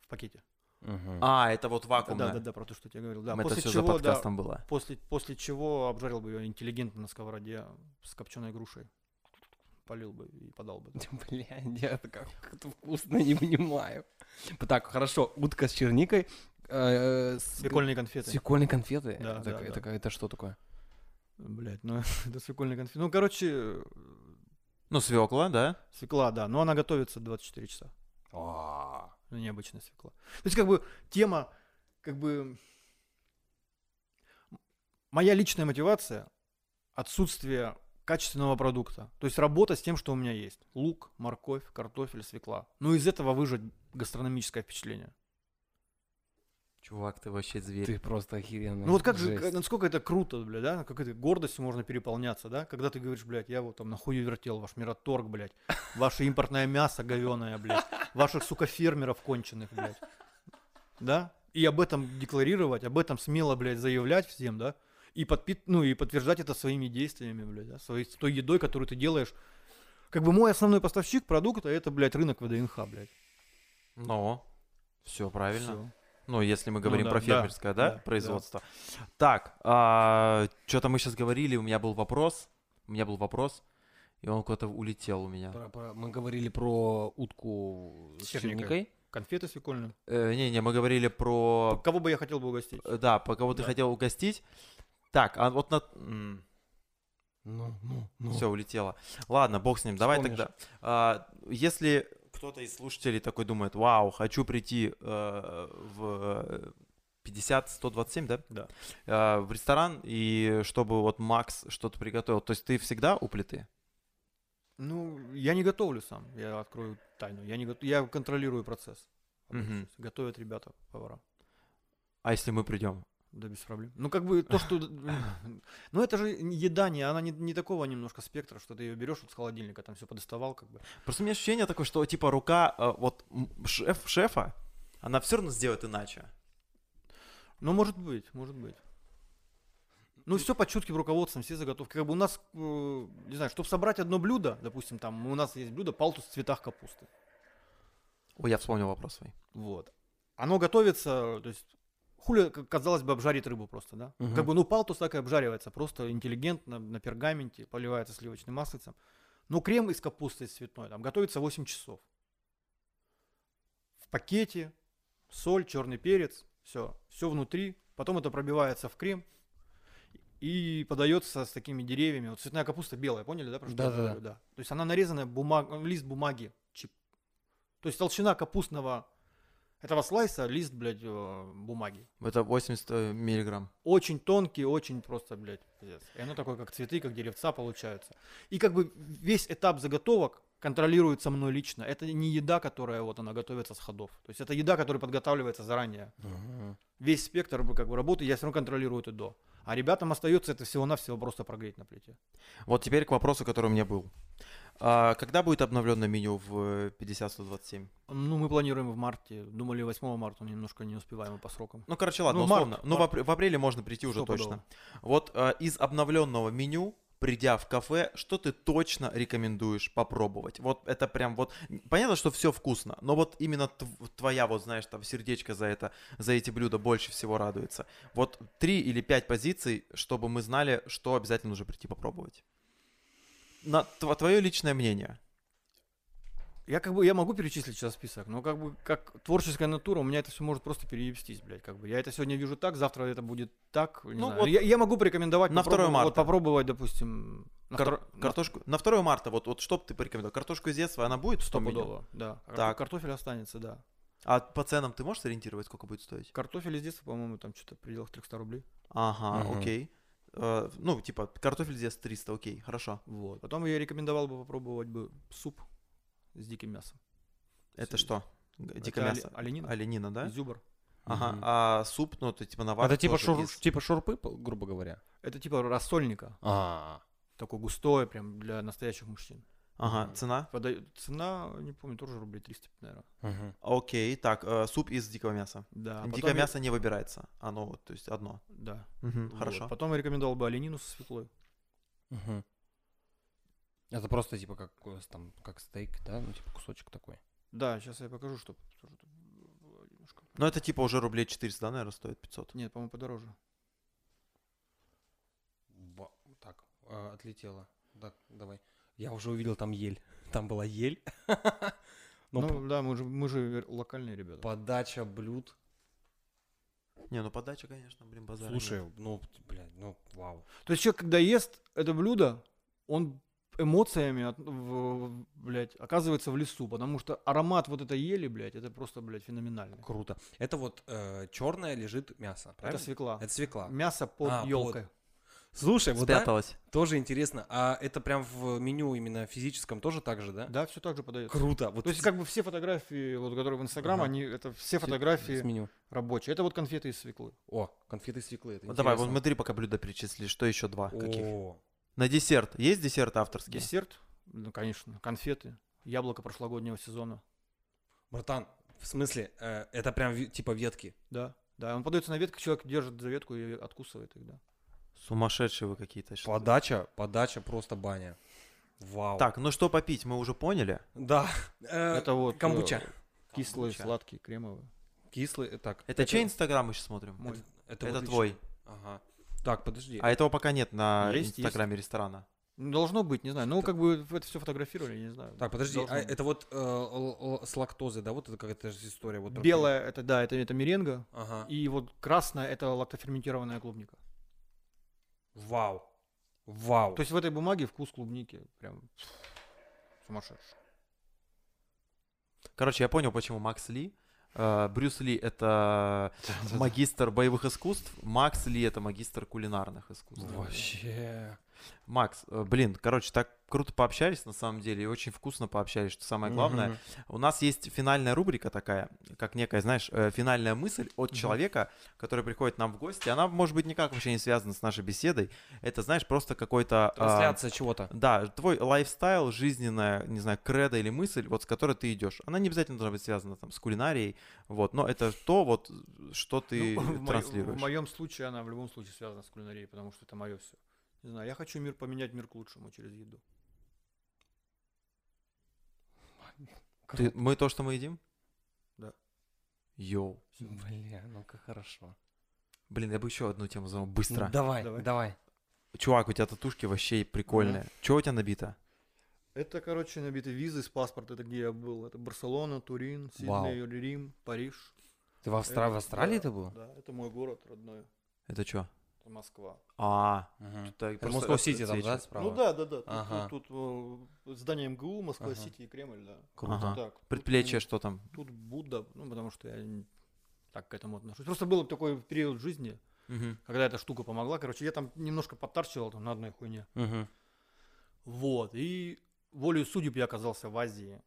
в пакете. Мгм. А, это вот Да, вакуумная. да, да, про то, что я тебе говорил. Да, Это после все чего, за да, подкастом было. после, после чего обжарил бы ее интеллигентно на сковороде с копченой грушей. Полил бы и подал бы. да. Блядь, я это как это вкусно не понимаю. Так, хорошо, утка с черникой. э, с- Свекольные конфеты. Свекольные конфеты? Да, это, да, это, да. это что такое? Блять, ну это свекольные конфеты. Ну, короче, Ну, свекла, да? свекла, да, но она готовится 24 часа. А, Ну, необычная свекла. То есть, как бы, тема, как бы... Моя личная мотивация — отсутствие качественного продукта. То есть работа с тем, что у меня есть. Лук, морковь, картофель, свекла. Ну, из этого выжать гастрономическое впечатление. Чувак, ты вообще зверь. Ты просто охеренный. Ну вот как же, Жесть. как- насколько это круто, бля, да? Как это гордостью можно переполняться, да? Когда ты говоришь, блядь, я вот там нахуй вертел ваш мираторг, блядь, ваше импортное мясо говеное, блядь, ваших, сука, фермеров конченых, блядь. Да? И об этом декларировать, об этом смело, блядь, заявлять всем, да? И, подпи- ну, и подтверждать это своими действиями, блядь, да? Своей, той едой, которую ты делаешь. Как бы мой основной поставщик продукта, это, блядь, рынок ВДНХ, блядь. Но, все правильно. Всё. Ну, если мы говорим да, про да, фермерское, да, да, производство. Так, что-то мы сейчас говорили, у меня был вопрос, у меня был вопрос, и он куда-то улетел у меня. Про- про- мы говорили про утку с черникой. Конфеты свекольные. Э, Не-не, мы говорили про... Кого бы я хотел бы угостить? э, Да, по кого ты Да. хотел угостить. Так, а вот на... Ну, ну, ну. Все, улетело. Ладно, бог с ним. Давай Вспомнишь. тогда. а, если кто-то из слушателей такой думает, вау, хочу прийти э, в 50-127, да? Да. Э, в ресторан, и чтобы вот Макс что-то приготовил. То есть ты всегда у плиты? Ну, я не готовлю сам, я открою тайну. Я, не го- я контролирую процесс. Мгм. Готовят ребята, повара. А если мы придем? Да без проблем. Ну, как бы то, что... Ну, это же еда, не, она не, не такого немножко спектра, что ты ее берешь вот с холодильника, там все подоставал, как бы. Просто у меня ощущение такое, что типа рука э, вот шеф, шефа, она все равно сделает иначе. Ну, может быть, может быть. Ну, все под чутким руководством, все заготовки. Как бы у нас, э, не знаю, чтобы собрать одно блюдо, допустим, там у нас есть блюдо палтус в цветах капусты. Ой, я вспомнил вопрос свой. Вот. Оно готовится, то есть хули, казалось бы, обжарить рыбу просто, да? Мгм. Как бы, ну, палтус так и обжаривается, просто интеллигентно, на пергаменте, поливается сливочным маслицем. Ну, крем из капусты цветной, там, готовится 8 часов. В пакете, соль, черный перец, все, все внутри. Потом это пробивается в крем и подается с такими деревьями. Вот цветная капуста белая, поняли, да? про Да-да-да. говорю? да. То есть она нарезанная бумаг, лист бумаги. чип. То есть толщина капустного этого слайса, лист, блядь, э, бумаги. Это 80 э, миллиграмм. Очень тонкий, очень просто, блядь, пиздец. И оно такое, как цветы, как деревца получаются. И как бы весь этап заготовок контролируется мной лично. Это не еда, которая вот она готовится с ходов. То есть это еда, которая подготавливается заранее. Весь спектр как бы, работы я все равно контролирую это до. А ребятам остается это всего-навсего просто прогреть на плите. Вот теперь к вопросу, который у меня был. А, когда будет обновленное меню в 50-127? Ну, мы планируем в марте. Думали 8 марта, но немножко не успеваем по срокам. Ну, короче, ладно, Ну, март, условно. ну, в, март. апр- в апреле можно прийти уже точно. Вот а, из обновленного меню, придя в кафе, что ты точно рекомендуешь попробовать? Вот это прям вот... Понятно, что все вкусно, но вот именно тв- твоя, вот знаешь, там сердечко за это, за эти блюда больше всего радуется. Вот три или пять позиций, чтобы мы знали, что обязательно нужно прийти попробовать. На твое личное мнение. Я как бы, я могу перечислить сейчас список, но как бы, как творческая натура, у меня это все может просто перевестись, блядь, как бы. Я это сегодня вижу так, завтра это будет так, не Ну знаю. вот я, я могу порекомендовать на 2 попробовать- марта. Вот попробовать, допустим, на Кар- втор- картошку... На 2 марта, вот, вот что бы ты порекомендовал? Картошку из детства, она будет стопудово, да. Так. Картофель останется, да. А по ценам ты можешь сориентировать, сколько будет стоить? Картофель из детства, по-моему, там что-то в пределах 300 рублей. Ага, Мгм. окей. Э, ну, типа, картофель здесь 300, окей, хорошо. Вот. Потом я рекомендовал бы попробовать бы суп с диким мясом. Это С- что? Это Дикое оле- мясо? оленина? Оленина, да? Изюбр. Ага, Мгм. а суп, ну, это типа навар Это типа, шур, из- типа шурпы, грубо говоря. Это типа рассольника. А, Такой густой, прям для настоящих мужчин. Ага, цена? Подаю- Цена, не помню, тоже рублей 300, наверное. мгм. Окей, так, э, суп из дикого мяса. Да. Дикое потом я- мясо не выбирается, оно вот, то есть одно. Да. Мгм, Вот. Хорошо. Потом я рекомендовал бы оленину со свеклой. Мгм. Это просто типа как там как стейк, да, ну типа кусочек такой. Да, сейчас я покажу, что немножко. Ну, это типа уже рублей 400, да, наверное, стоит 500. Нет, по-моему, подороже. Ба- Так, э, отлетело. Так, давай. Я уже увидел там ель. Там была ель. Ну, Ну, да, мы же, мы же локальные ребята. подача блюд. Не, ну подача, конечно, блин, базар. Слушай, ну, блядь, ну, вау. То есть человек, когда ест это блюдо, он эмоциями, от- в- блядь, оказывается в лесу, потому что аромат вот этой ели, блядь, это просто, блядь, феноменальный. Круто. Это вот черное лежит мясо, правильно? Это свекла. Это свекла. Мясо под А, под. Слушай, вот да, Спряталась. тоже интересно. А это прям в меню именно физическом тоже так же, да? Да, все так же подается. Круто. Вот То есть, как бы все фотографии, вот, которые в Инстаграм, Ага. они, это все фотографии с меню. рабочие. Это вот конфеты из свеклы. О, конфеты свеклы. Это Вот давай, вот интересно. мы три пока блюда перечислили, что еще два? Каких? О, На десерт. Есть десерт авторский? Десерт, ну, конечно, конфеты, яблоко прошлогоднего сезона. братан, в смысле, э, это прям типа ветки. Да, да, он подается на ветку, человек держит за ветку и откусывает их, да. Сумасшедшие вы какие-то. Подача, подача просто баня. Вау. Так, ну что попить, мы уже поняли. Да. э, Это вот э, камбуча. кислые, Камбуча. сладкие, кремовые. Кислый, э, так. Это чей инстаграм мы сейчас смотрим? Мой. Это, Это, твой. Ага. Так, подожди. А этого пока нет на Есть, есть. инстаграме ресторана. Ну, Должно быть, не знаю. Ну, как бы это все фотографировали, не знаю. Так, подожди, Должно а быть. это вот э, л- л- с лактозой, да, вот это какая-то же история. Вот Белая, это да, это, это меренга. Ага. И вот красная, это лактоферментированная клубника. Вау. Вау. То есть в этой бумаге вкус клубники прям сумасшедший. Короче, я понял, почему Макс Ли. Э, Брюс Ли это магистр боевых искусств, Макс Ли это магистр кулинарных искусств. Вообще. Макс, э, блин, короче, так круто пообщались на самом деле и очень вкусно пообщались, что самое главное. Мгм. У нас есть финальная рубрика такая, как некая, знаешь, э, финальная мысль от Мгм. человека, который приходит нам в гости. Она, может быть, никак вообще не связана с нашей беседой. Это, знаешь, просто какой-то... а, Трансляция чего-то. Да, твой lifestyle, жизненная, не знаю, кредо или мысль, вот с которой ты идешь. Она не обязательно должна быть связана там с кулинарией, вот, но это то вот, что ты Ну, транслируешь. В моем случае она в любом случае связана с кулинарией, потому что это мое все. Не знаю, я хочу мир поменять мир к лучшему через еду. Ты- мы то, что мы едим? Да. Yo. Бля, ну-ка хорошо. Блин, я бы еще одну тему задал быстро. Ну, давай, Давай. давай. Чувак, у тебя татушки вообще прикольные. Чего у тебя набито? Это, короче, набиты визы с паспорта, это где я был. Это Барселона, Турин, Вау. Сидней, Рим, Париж. Ты в, Австра- в Это- Австралии да, ты был? Да, это мой город родной. Это что? Москва. А, просто Москва-Сити там, да, справа? Ну да, да, да. Тут, Ага. тут, э, здание МГУ, Москва, Ага. Сити и Кремль, да. Круто. Ага. Так, тут, Предплечье, м, что там? Тут Будда, ну потому что я так к этому отношусь. Просто был такой период в жизни, Мгм. когда эта штука помогла. Короче, я там немножко подтарчивал там на одной хуйне. Мгм. Вот. И волею судеб я оказался в Азии.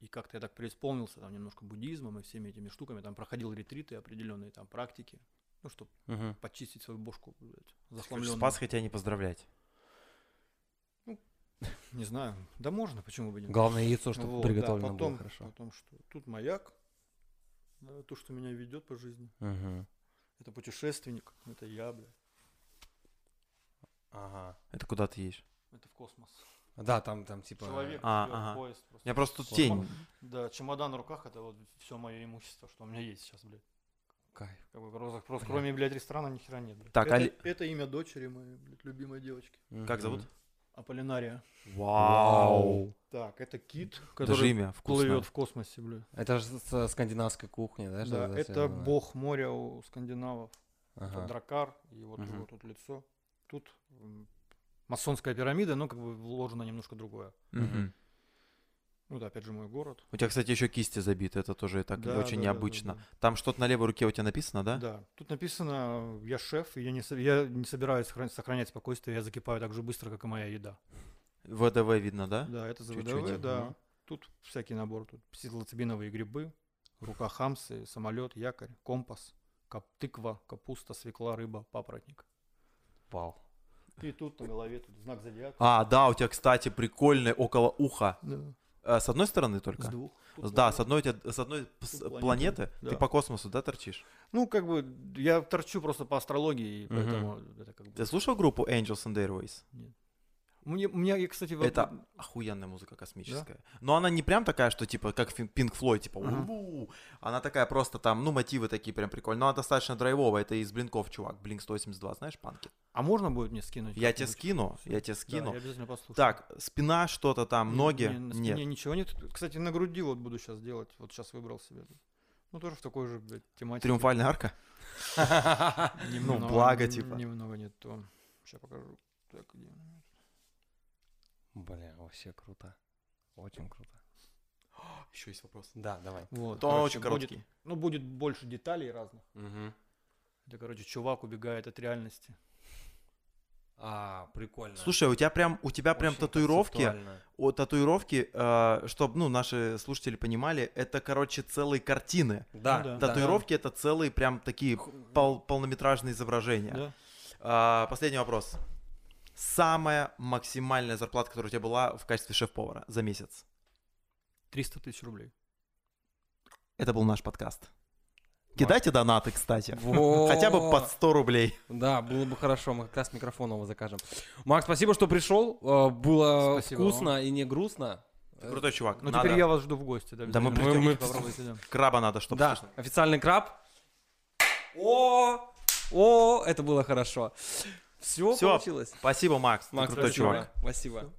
И как-то я так преисполнился там немножко буддизмом и всеми этими штуками. Там проходил ретриты, определенные там практики. Ну, чтобы Мгм. почистить свою бошку, блядь, захламленную. Спас, хотя не поздравлять. Не знаю. Да можно, почему бы нет. Главное яйцо, чтобы Вот, приготовлено да, потом, было хорошо. Потом что? Тут маяк. то, что меня ведет по жизни. Мгм. Это путешественник. Это я, бля. Ага. Это куда ты едешь? Это в космос. Да, там, там типа... Человек, А, ага. поезд У просто. меня просто тут тень. Да, чемодан в руках это вот все мое имущество, что у меня есть сейчас, блядь. Кайф. Как бы просто, просто кроме, блядь, ресторана ни хера нет, блядь. Так, это, Али- это имя дочери моей, блядь, любимой девочки. Как зовут? Аполлинария. Вау. Так, это кит, Даже который имя вкусное. плывет в космосе, блядь. Это же с скандинавской кухни, да? Да, это связано? бог моря у скандинавов. Это Ага. дракар, и вот Мгм. его тут лицо. Тут масонская пирамида, но как бы вложено немножко другое. Мгм. Ну да, опять же мой город. У тебя, кстати, еще кисти забиты, это тоже так Да, очень да, да, необычно. да, Там что-то на левой руке у тебя написано, да? Да, тут написано, я шеф, и я не, я не собираюсь сохран- сохранять спокойствие, я закипаю так же быстро, как и моя еда. ВДВ видно, да? Да, это за Чуть-чуть, ВДВ, да. мгм. Тут всякий набор, тут псилоцибиновые грибы, рука хамсы, самолет, якорь, компас, кап- тыква, капуста, свекла, рыба, папоротник. Вау. И тут на голове тут знак зодиака. А, да, у тебя, кстати, прикольный около уха. Да, с одной стороны только? двух. С- Тут Да, с одной, с одной планеты, планеты. да. Ты по космосу, да, торчишь? Ну, как бы, я торчу просто по астрологии, поэтому это как бы... Ты слушал группу Angels and Airways? Мне, я, кстати, в- Это охуенная музыка космическая. Но она не прям такая, что типа как Pink Floyd, типа. «У-у-у». Она такая просто там, ну, мотивы такие прям прикольные. Но она достаточно драйвовая. Это из Блинков, чувак. Блинк 182, знаешь, панки? А можно будет мне скинуть? Я тебе скину, я тебе Да, скину. я обязательно послушаю. Так, спина что-то там, ноги? не, на спине Нет. ничего нет. Кстати, на груди вот буду сейчас делать. Вот сейчас выбрал себе. Ну, тоже в такой же, блядь, тематике. Триумфальная арка? Немного- благо, типа. Немного не то. Сейчас покажу. Так, где? Бля, вообще круто. Очень круто. Еще есть вопрос. Да, давай. Вот, То он короче, очень будет- короткий. ну, будет больше деталей разных. Мгм. Это, короче, чувак убегает от реальности. А, прикольно. Слушай, у тебя прям, у тебя прям татуировки, о, татуировки, чтобы, ну, наши слушатели понимали, это, короче, целые картины. Да, Ну да. да. Татуировки это целые прям такие пол- полнометражные изображения. Да? А, последний вопрос. Самая максимальная зарплата, которая у тебя была в качестве шеф-повара за месяц. 300 тысяч рублей. Это был наш подкаст. Кидайте донаты, кстати. Во. Хотя бы под 100 рублей. Да, было бы хорошо, мы как раз микрофон новый закажем. Макс, спасибо, что пришел. Э, Было Спасибо вкусно и не грустно. Ты крутой чувак. Ну, Надо- теперь я вас жду в гости. Да, Да мы мы- да. Краба надо, чтобы Да, официальный краб. О, о, это было хорошо. Все Всё. получилось. Спасибо, Макс. Ты Макс, крутой спасибо. чувак. Спасибо.